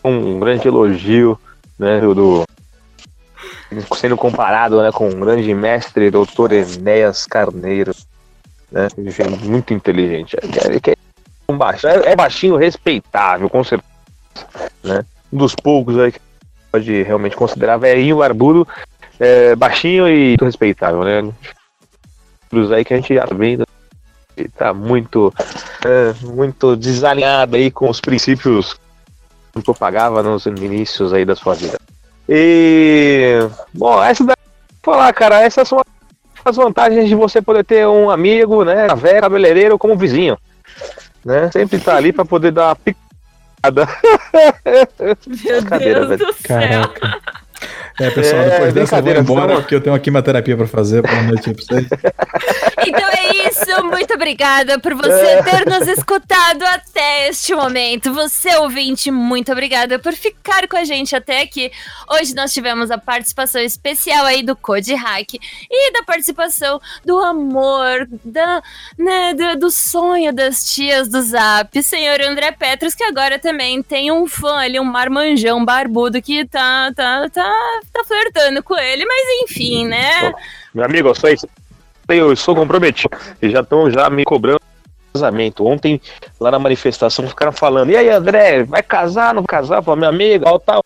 um grande elogio, né, do sendo comparado, né, com um grande mestre, Dr. Enéas Carneiro, né, muito inteligente. É, é, um baixo, é, é baixinho respeitável, com certeza, né, um dos poucos aí que pode realmente considerar velhinho, barbudo, é, baixinho e respeitável, né? Dos aí que a gente já vem tá muito, é, muito desalinhado aí com os princípios que propagava nos inícios aí da sua vida. E bom, essa daí, falar, cara, essas são as vantagens de você poder ter um amigo, né, velho cabeleireiro como vizinho, né? Sempre tá ali para poder dar uma meu Deus do céu. Caraca. É, pessoal, é, depois dessa eu vou embora porque eu tenho uma quimioterapia pra fazer. Boa noite pra vocês. Então é isso. Muito obrigada por você é. ter nos escutado até este momento. Você, ouvinte, muito obrigada por ficar com a gente até aqui. Hoje nós tivemos a participação especial aí do Code Hack e da participação do amor, da, né, do, do sonho das tias do Zap, senhor André Petros, que agora também tem um fã ali, um marmanjão barbudo que tá, tá, tá tá flertando com ele, mas enfim, né? Meu amigo, eu sou, eu sou comprometido. E já estão já me cobrando casamento. Ontem, lá na manifestação, ficaram falando: e aí, André, vai casar, não casar? Falei, meu amigo, tal, tal.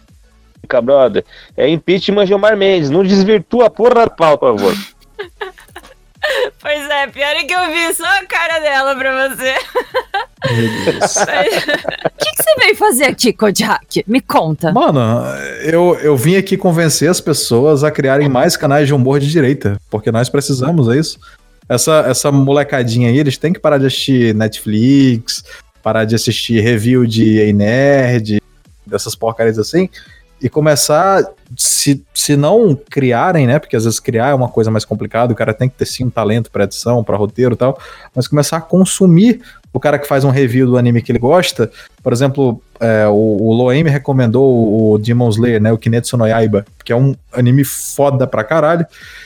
Brother, é impeachment Gilmar Mendes, não desvirtua a porra da pauta, por favor. Pois é, pior é que eu vi só a cara dela pra você. O que, que, você veio fazer aqui, Kodiak? Me conta. Mano, eu, eu vim aqui convencer as pessoas a criarem mais canais de humor de direita, porque nós precisamos, é isso. Essa, essa molecadinha aí, eles têm que parar de assistir Netflix, parar de assistir review de Ei Nerd, dessas porcarias assim, e começar, se, se não criarem, né? Porque às vezes criar é uma coisa mais complicada, o cara tem que ter sim um talento para edição, para roteiro e tal, mas começar a consumir o cara que faz um review do anime que ele gosta. Por exemplo, é, o, o Loem me recomendou o Demon Slayer, né? O Kinetsu no Yaiba, que é um anime foda pra caralho.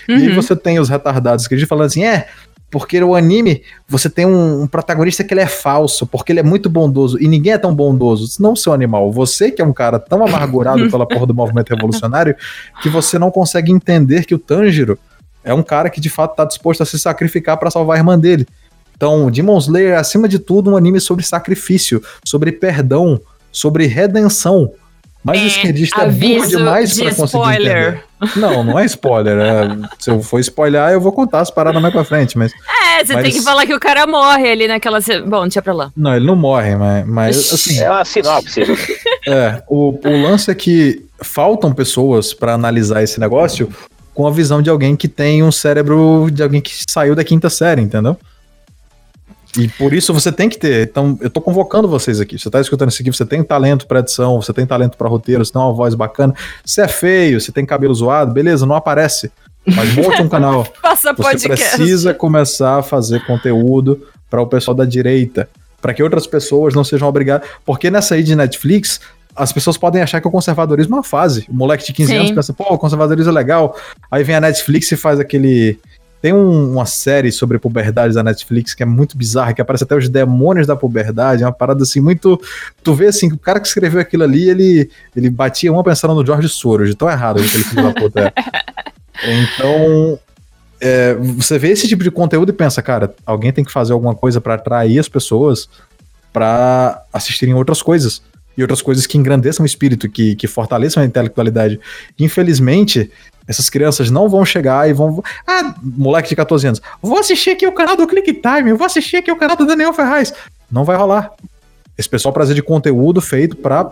Uhum. E aí uhum. você tem os retardados que eles falando assim: é, porque o anime, você tem um, um, protagonista que ele é falso, porque ele é muito bondoso, e ninguém é tão bondoso. Não seu animal, você que é um cara tão amargurado pela porra do movimento revolucionário, que você não consegue entender que o Tanjiro é um cara que de fato tá disposto a se sacrificar para salvar a irmã dele. Então, Demon Slayer é, acima de tudo, um anime sobre sacrifício, sobre perdão, sobre redenção. Mas É, o esquerdista é burro demais de pra conseguir spoiler. entender. Não, não é spoiler. é- se eu for spoiler, eu vou contar as paradas mais pra frente, mas. É, você Mas- tem que falar que o cara morre ali naquela. Bom, deixa pra lá. Não, ele não morre, mas, mas assim. É uma sinopse. É, o, o lance é que faltam pessoas pra analisar esse negócio com a visão de alguém que tem um cérebro de alguém que saiu da quinta série, entendeu? E por isso você tem que ter. Então, eu tô convocando vocês aqui. Você tá escutando isso aqui, você tem talento pra edição, você tem talento pra roteiro, você tem uma voz bacana. Você é feio, você tem cabelo zoado, beleza, não aparece. Mas monte um canal. Passa Você podcast. precisa começar a fazer conteúdo para o pessoal da direita, para que outras pessoas não sejam obrigadas. Porque nessa aí de Netflix, as pessoas podem achar que o conservadorismo é uma fase. O moleque de 15 Sim. anos pensa, pô, o conservadorismo é legal. Aí vem a Netflix e faz aquele. Tem um- uma série sobre puberdade da Netflix que é muito bizarra, que aparece até os demônios da puberdade, é uma parada assim muito. Tu vê assim, que o cara que escreveu aquilo ali, ele, ele batia uma pensando no George Soros, de tão errado aquele filho da puta é. Então, é, você vê esse tipo de conteúdo e pensa, cara, alguém tem que fazer alguma coisa pra atrair as pessoas pra assistirem outras coisas. E outras coisas que engrandeçam o espírito, que, que fortaleçam a intelectualidade. Infelizmente, essas crianças não vão chegar e vão. Ah, moleque de 14 anos, vou assistir aqui o canal do Click Time, vou assistir aqui o canal do Daniel Ferraz. Não vai rolar. Esse pessoal prazer de conteúdo feito pra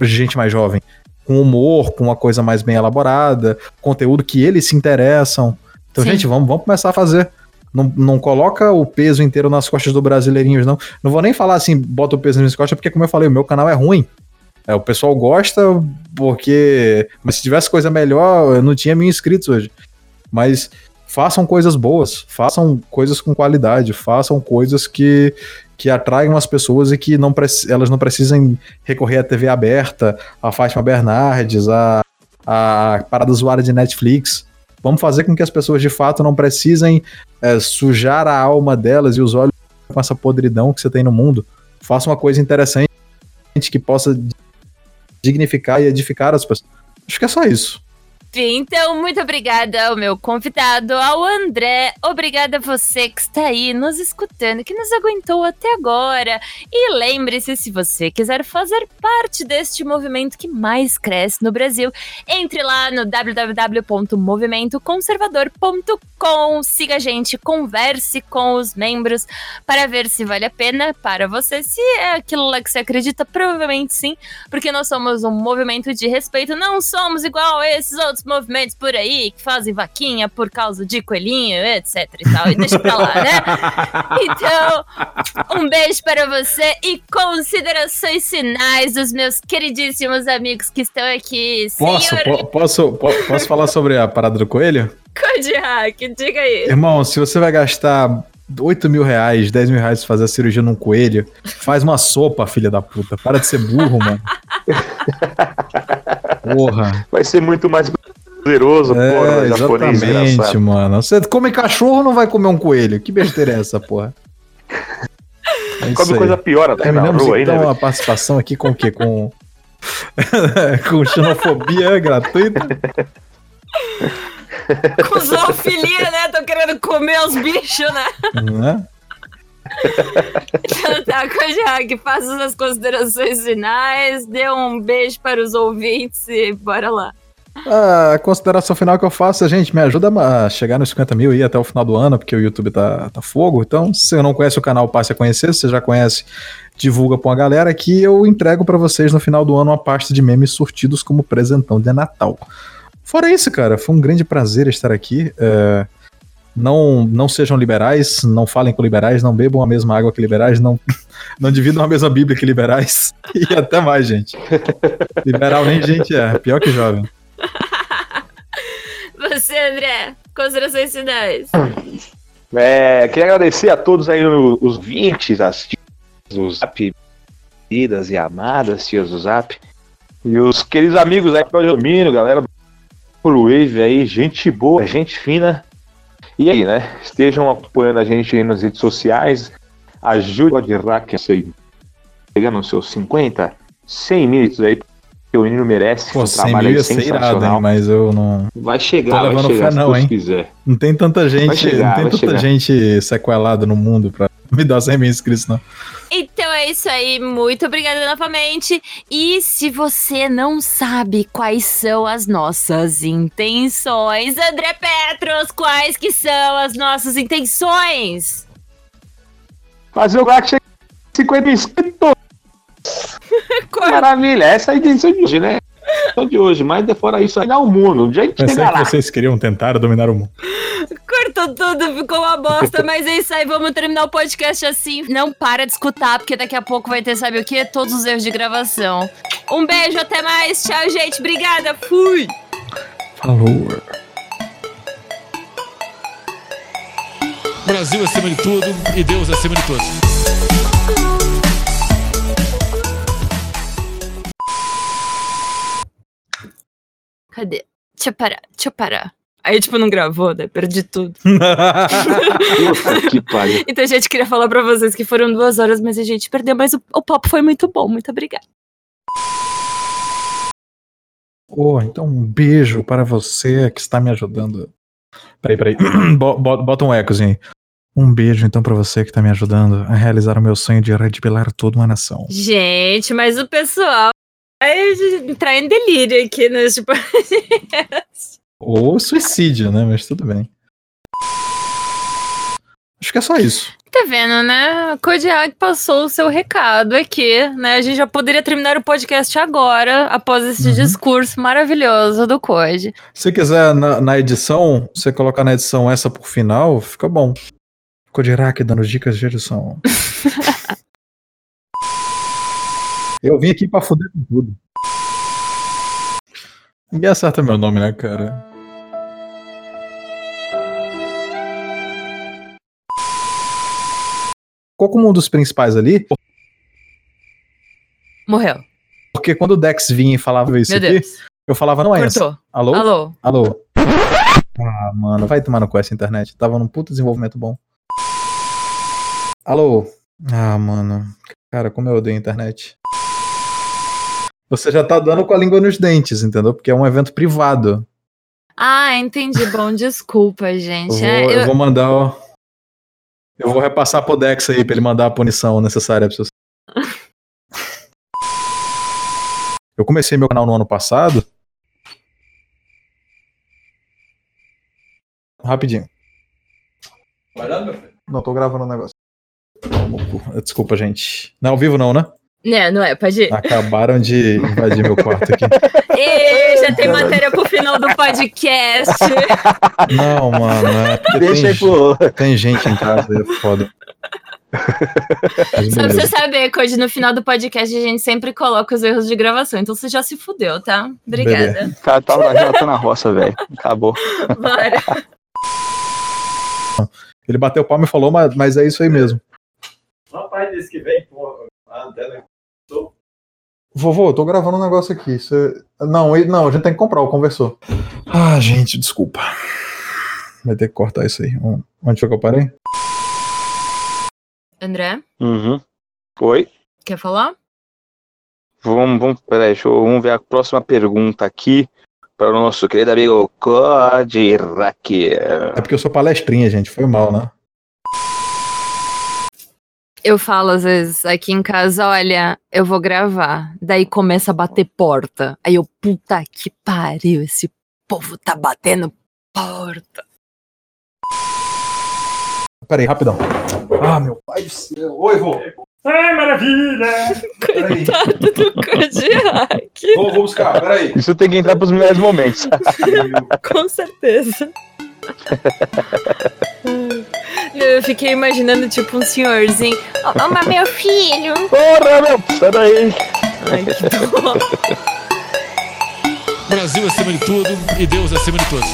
gente mais jovem. Com humor, com uma coisa mais bem elaborada, conteúdo que eles se interessam. Então, Sim. gente, vamos, vamos começar a fazer. Não, não coloca o peso inteiro nas costas do brasileirinhos, não. Não vou nem falar assim, bota o peso nas costas, porque, como eu falei, o meu canal é ruim. É, o pessoal gosta porque. Mas se tivesse coisa melhor, eu não tinha mil inscritos hoje. Mas façam coisas boas, façam coisas com qualidade, façam coisas que, que atraiam as pessoas e que não elas não precisem recorrer à TV aberta, a Fátima Bernardes, a, a parada zoada de Netflix. Vamos fazer com que as pessoas de fato não precisem é, sujar a alma delas e os olhos com essa podridão que você tem no mundo. Faça uma coisa interessante que possa dignificar e edificar as pessoas. Acho que é só isso. Então, muito obrigada ao meu convidado, ao André. Obrigada a você que está aí nos escutando, que nos aguentou até agora. E lembre-se, se você quiser fazer parte deste movimento que mais cresce no Brasil, entre lá no www.movimentoconservador.com. Siga a gente, converse com os membros para ver se vale a pena para você. Se é aquilo lá que você acredita, provavelmente sim, porque nós somos um movimento de respeito, não somos igual a esses outros movimentos por aí que fazem vaquinha por causa de coelhinho, etc e tal. E deixa pra lá, né? Então, um beijo para você e considerações finais dos meus queridíssimos amigos que estão aqui. Posso, Senhor po- posso, po- posso falar sobre a parada do coelho? Kodiak, diga aí. Irmão, se você vai gastar 8 mil reais, 10 mil reais pra fazer a cirurgia num coelho, faz uma sopa, filha da puta. Para de ser burro, mano. Porra. Vai ser muito mais poderoso, porra, É, japonês exatamente, engraçado. mano. Você come cachorro não vai comer um coelho. Que besteira é essa, porra? É Come aí. coisa pior até na rua aí, então né? a participação aqui com o quê? Com, com xenofobia gratuita. Com zoofilia, né? Tô querendo comer os bichos, né? né? Então tá, Kodiak, faça suas considerações finais, dê um beijo para os ouvintes e bora lá. A consideração final que eu faço é, gente, me ajuda a chegar nos 50 mil aí até o final do ano, porque o YouTube tá, tá fogo. Então, se você não conhece o canal, passe a conhecer. Se você já conhece, divulga pra uma galera que eu entrego pra vocês no final do ano uma pasta de memes surtidos como presentão de Natal. Fora isso, cara, foi um grande prazer estar aqui. É, não, não sejam liberais, não falem com liberais, não bebam a mesma água que liberais, não, não dividam a mesma Bíblia que liberais. E até mais, gente. Liberal nem gente é, pior que jovem. Você, André, considerações finais. É, queria agradecer a todos aí, os 20, as tias do Zap, queridas e amadas tias do Zap, e os queridos amigos aí, Claudio Domínio, galera do Wave aí, gente boa, gente fina. E aí, né? Estejam apoiando a gente aí nas redes sociais, ajude o Adirac a ser nos seus 50, 100 minutos aí, porque o menino merece Pô, um 100 trabalho mil ia ser irado, sensacional. hein? Mas eu não. Vai Tô chegar, vai levando chegar, fé se não, hein? quiser. Não tem tanta gente, chegar, não tem vai tanta chegar. gente sequelada no mundo pra, me dá 100 mil inscritos, não. Então é isso aí, muito obrigada novamente. E se você não sabe quais são as nossas intenções, André Petros, quais que são as nossas intenções? Fazer o like 50 inscritos. Maravilha, essa é a intenção de hoje, né? Só de hoje, mas de fora isso dá o mundo. Dia a gente Pensei que vocês queriam tentar dominar o mundo. Cortou tudo, ficou uma bosta, mas é isso aí, vamos terminar o podcast assim. Não para de escutar, porque daqui a pouco vai ter, sabe o quê? Todos os erros de gravação. Um beijo, até mais, tchau, gente, obrigada, fui! Falou. Brasil acima de tudo e Deus acima de todos. Cadê? Deixa eu parar, deixa eu parar. Aí, tipo, não gravou, né? Perdi tudo. Que pariu. Então, gente, queria falar pra vocês que foram duas horas, mas a gente perdeu. Mas o, o papo foi muito bom. Muito obrigada. Oh, então um beijo para você que está me ajudando. Peraí, peraí. Bo- bo- Bota um ecozinho aí. Um beijo então para você que está me ajudando a realizar o meu sonho de redibilar toda uma nação. Gente, mas o pessoal entrar em delírio aqui né? Tipo, nesse podcast. Ou suicídio, né? Mas tudo bem. Acho que é só isso. Tá vendo, né? Kodiak passou o seu recado aqui, né? A gente já poderia terminar o podcast agora, após esse Uhum. discurso maravilhoso do Code. Se quiser na, na edição, você colocar na edição essa por final, fica bom. Kodirak dando dicas de edição. Eu vim aqui pra fuder com tudo. Ninguém acerta meu nome, né, cara? Qual como um dos principais ali? Morreu. Porque quando o Dex vinha e falava isso Meu aqui, Deus. eu falava, não é essa. Cortou. Alô? Alô? Alô? Ah, mano, vai tomar no cu essa internet. Tava num puto desenvolvimento bom. Alô? Ah, mano. Cara, como eu odeio a internet. Você já tá dando com a língua nos dentes, entendeu? Porque é um evento privado. Ah, entendi. Bom, desculpa, Eu gente. vou, É, eu eu- vou mandar. ó, Eu vou repassar pro Dex aí pra ele mandar a punição necessária pra você. Eu comecei meu canal no ano passado. Rapidinho. Não, tô gravando um negócio. Desculpa, gente. Não é ao vivo, não, né? Né, não é, pode ir. Acabaram de invadir meu quarto aqui. Ê, já tem matéria pro final do podcast. Não, mano. É Deixa tem, aí pro. tem gente em casa, é foda. Só pra você beleza. saber, hoje no final do podcast a gente sempre coloca os erros de gravação. Então você já se fudeu, tá? Obrigada. O cara tava já tá na roça, velho. Acabou. Bora. Ele bateu palma e falou, mas, mas é isso aí mesmo. Rapaz, desse que vem, porra. A antena. Vovô, eu tô gravando um negócio aqui. Você... Não, não, a gente tem que comprar o conversor. Ah, gente, desculpa. Vai ter que cortar isso aí. Onde foi que eu parei? André, Uhum. Oi? quer falar? Vamos, vamos, peraí, deixa eu, vamos ver a próxima pergunta aqui para o nosso querido amigo Kodiraki. É porque eu sou palestrinha, gente. Foi mal, né? Eu falo às vezes aqui em casa, olha, eu vou gravar. Daí começa a bater porta. Aí eu, puta que pariu, esse povo tá batendo porta. Peraí, rapidão. Ah, meu pai do céu. Oi, vô. Ai, maravilha! Peraí. Coitado do Kodiak, Vou, vou buscar, peraí. Isso tem que entrar para os melhores momentos. com certeza. Eu fiquei imaginando, tipo, um senhorzinho. Ô, mas meu filho. Porra, meu, peraí. Ai, que. Brasil acima de tudo e Deus acima de todos.